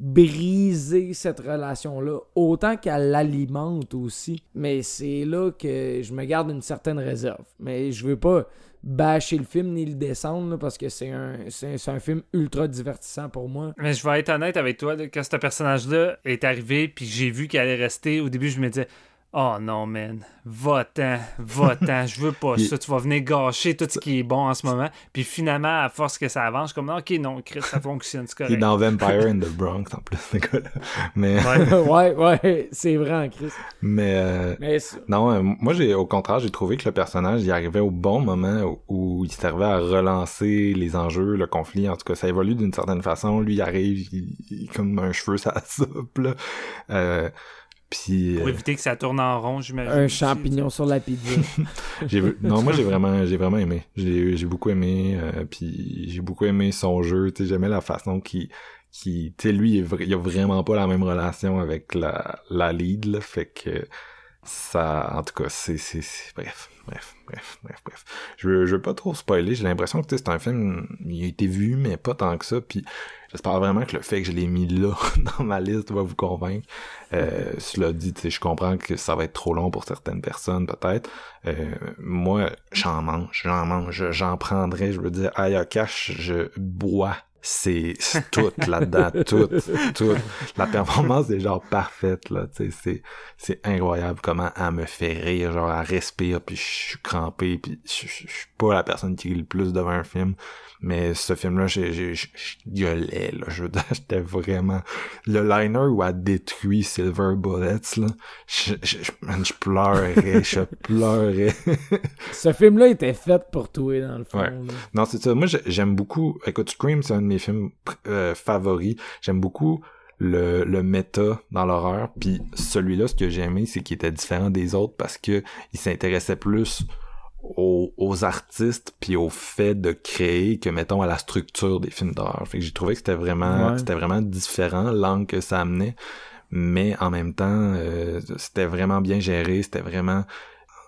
S2: briser cette relation-là, autant qu'elle l'alimente aussi. Mais c'est là que je me garde une certaine réserve. Mais je veux pas bâcher le film ni le descendre parce que c'est un, c'est, un film ultra divertissant pour moi.
S4: Mais je vais être honnête avec toi, quand ce personnage-là est arrivé puis j'ai vu qu'elle allait rester, au début je me disais Oh non, man. Va-t'en, va-t'en. Je veux pas ça. Tu vas venir gâcher tout ce qui est bon en ce moment. Puis finalement, à force que ça avance, je suis comme, OK, non, Chris, ça fonctionne. C'est correct.
S1: Il est dans Vampire in the Bronx en plus, gars-là. Mais...
S2: Ouais, ouais, c'est vrai, Chris.
S1: Mais, euh,
S2: Mais
S1: non, euh, moi, j'ai au contraire, j'ai trouvé que le personnage, il arrivait au bon moment où, il servait à relancer les enjeux, le conflit. En tout cas, ça évolue d'une certaine façon. Lui, il arrive, il, comme un cheveu, ça soupe, là. Euh,
S4: pour euh, éviter que ça tourne en rond, j'imagine.
S2: Un champignon sur la pizza.
S1: non, moi j'ai vraiment, j'ai vraiment aimé. J'ai, beaucoup aimé. Euh, puis j'ai beaucoup aimé son jeu. Tu j'aimais la façon qui, qui, tu sais, lui, il, a vraiment pas la même relation avec la, la lead. Là, fait que ça, en tout cas, c'est, c'est, bref, bref, bref, bref, bref. Je veux, je veux pas trop spoiler. J'ai l'impression que c'est un film, il a été vu, mais pas tant que ça. Puis j'espère vraiment que le fait que je l'ai mis là dans ma liste va vous convaincre. Euh, cela dit, je comprends que ça va être trop long pour certaines personnes, peut-être. Euh, moi, j'en mange, j'en mange, j'en prendrai. Je veux dire, cash, je bois c'est tout là-dedans, tout, tout. La performance est genre parfaite, là, tu sais, c'est, c'est incroyable comment elle me fait rire, genre, elle respire, puis je suis crampé, puis je suis pas la personne qui rit le plus devant un film, mais ce film-là, j'ai, je gueulais, là. Je j'étais vraiment... Le liner où elle détruit Silver Bullets, là, je, je, je pleurais, je pleurais.
S2: ce film-là était fait pour toi, dans le fond.
S1: Non, c'est ça. Moi, j'aime beaucoup... Écoute, Scream, c'est un de mes films euh, favoris. J'aime beaucoup le, le méta dans l'horreur. Puis celui-là, ce que j'ai aimé, c'est qu'il était différent des autres parce que il s'intéressait plus aux, artistes puis au fait de créer que mettons à la structure des films d'horreur. Fait que j'ai trouvé que c'était vraiment c'était vraiment différent l'angle que ça amenait, mais en même temps euh, c'était vraiment bien géré, c'était vraiment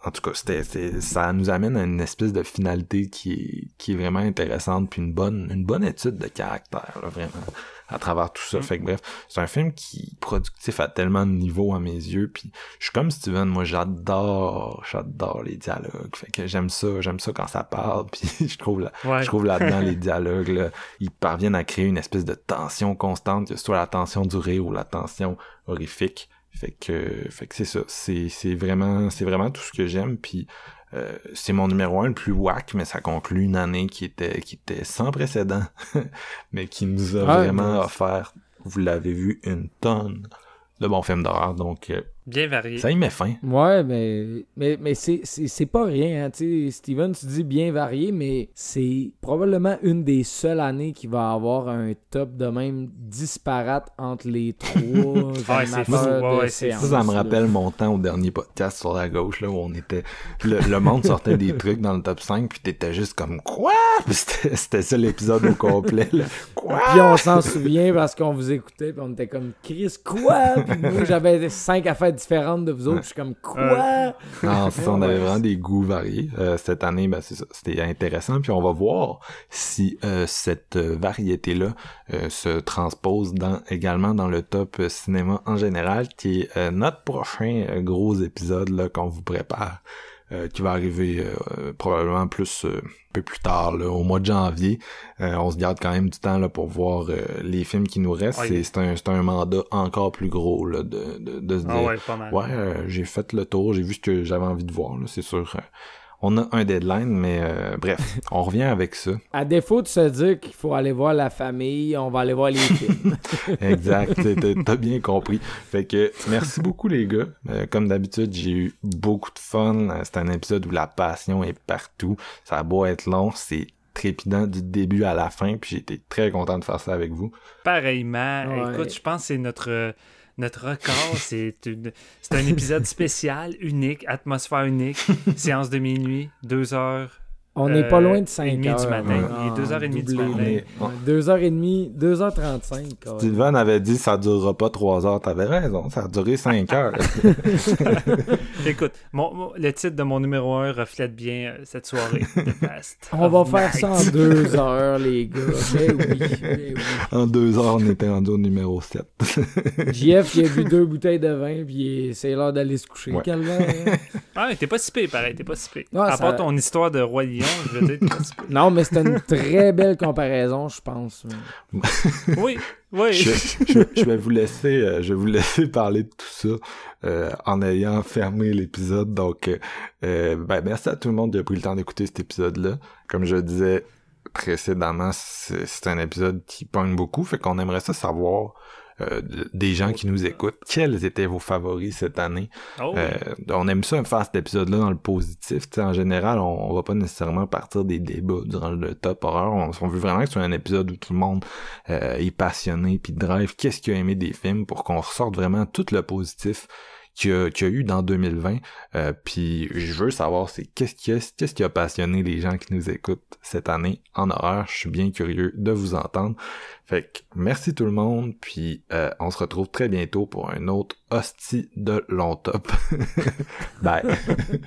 S1: en tout cas, c'était, ça nous amène à une espèce de finalité qui est, qui est vraiment intéressante, puis une bonne, une bonne étude de caractère, vraiment à travers tout ça. Mm. Fait que bref, c'est un film qui est productif à tellement de niveaux à mes yeux. Puis je suis comme Steven, moi j'adore, j'adore les dialogues. Fait que j'aime ça, j'aime ça quand ça parle. Puis je trouve là, je trouve là-dedans les dialogues, là, ils parviennent à créer une espèce de tension constante, que ce soit la tension du rire ou la tension horrifique. Fait que, fait que c'est ça. C'est, c'est vraiment, c'est vraiment tout ce que j'aime. Puis euh, c'est mon numéro un le plus whack, mais ça conclut une année qui était, qui était sans précédent, mais qui nous a vraiment offert, vous l'avez vu, une tonne de bons films d'horreur. Donc, euh,
S4: Bien varié.
S1: Ça y met fin.
S2: Ouais, mais, mais, mais c'est, c'est, c'est pas rien. Hein. Tu sais, Steven, tu dis bien varié, mais c'est probablement une des seules années qui va avoir un top de même disparate entre les trois
S4: Ouais, c'est. Ouais, ouais,
S1: Ça, ça me
S2: là.
S1: rappelle mon temps au dernier podcast sur la gauche, là, où on était... Le, le monde sortait des trucs dans le top 5, puis t'étais juste comme « Quoi? » Puis c'était c'était ça l'épisode au complet, là. Quoi?
S2: Puis on s'en souvient parce qu'on vous écoutait, puis on était comme Chris, quoi? Puis moi, j'avais cinq affaires différentes de vous autres, je suis comme quoi?
S1: Non, ça, on avait vraiment des goûts variés. Euh, cette année, ben, c'est ça, c'était intéressant. Puis on va voir si euh, cette euh, variété-là euh, se transpose dans, également dans le top cinéma en général, qui est euh, notre prochain euh, gros épisode là, qu'on vous prépare. Euh, qui va arriver euh, probablement plus euh, un peu plus tard, là, au mois de janvier. Euh, on se garde quand même du temps là, pour voir euh, les films qui nous restent.
S4: Ouais.
S1: C'est- C'est un, c'est un mandat encore plus gros là, de, de, de se dire
S4: Ah ouais, pas mal.
S1: Ouais, euh, j'ai fait le tour, j'ai vu ce que j'avais envie de voir, c'est sûr. On a un deadline, mais euh, bref, on revient avec ça.
S2: À défaut de se dire qu'il faut aller voir la famille, on va aller voir les films.
S1: Exact, t'as- bien compris. Fait que merci beaucoup les gars. Euh, comme d'habitude, j'ai eu beaucoup de fun. Euh, C'est un épisode où la passion est partout. Ça a beau être long, c'est trépidant du début à la fin, puis j'ai été très content de faire ça avec vous.
S4: Pareillement.
S2: Ouais.
S4: Écoute, je pense que c'est notre, euh, notre record. c'est une- c'est un épisode spécial, unique, atmosphère unique, séance de minuit, deux heures.
S2: On n'est
S4: Euh,
S2: pas loin de
S4: et
S2: 5
S4: demie
S2: heures.
S4: du matin.
S2: hein,
S4: Il est deux heures et demie du
S2: doublé.
S4: matin.
S1: On est- on-
S2: Ouais, Deux heures et demie, 2h35. quoi.
S1: Sylvain avait dit ça durera pas trois heures. T'avais raison, ça a duré cinq heures.
S4: Écoute, mon- mon- le titre de mon numéro 1 reflète bien euh, cette soirée de Fast.
S2: On va faire ça en
S4: Night.
S2: deux heures, les gars. Ben oui, ben oui.
S1: en deux heures, on était rendu au numéro 7.
S2: JF, il a bu deux bouteilles de vin, puis c'est l'heure d'aller se coucher.
S1: Ouais.
S2: Calvaire, hein?
S4: Ah, t'es pas si pire, pareil, t'es pas si pire.
S2: Ouais,
S4: à
S2: ça-
S4: part ton histoire de Roi Lion, je veux dire.
S2: Non, mais c'était une très belle comparaison, je pense.
S4: Oui, oui.
S1: je, je, je vais vous laisser, euh, je vais vous laisser parler de tout ça euh, en ayant fermé l'épisode. Donc, euh, ben, merci à tout le monde qui a pris le temps d'écouter cet épisode-là. Comme je disais précédemment, c'est c'est un épisode qui pogne beaucoup, fait qu'on aimerait ça savoir euh, de- des gens qui nous écoutent. Quels étaient vos favoris cette année?
S4: Oh.
S1: Euh, on aime ça faire cet épisode-là dans le positif. En général, on, on va pas nécessairement partir des débats durant le top horreur. On, on veut vraiment que ce soit un épisode où tout le monde euh, est passionné puis drive qu'est-ce qu'il a aimé des films pour qu'on ressorte vraiment tout le positif qu'il y y a eu dans 2020. Euh, puis je veux savoir c'est qu'est-ce qui a, qu'est-ce qui a passionné les gens qui nous écoutent cette année en horreur. Je suis bien curieux de vous entendre. Fait que merci tout le monde, puis euh, on se retrouve très bientôt pour un autre hostie de long top. Bye.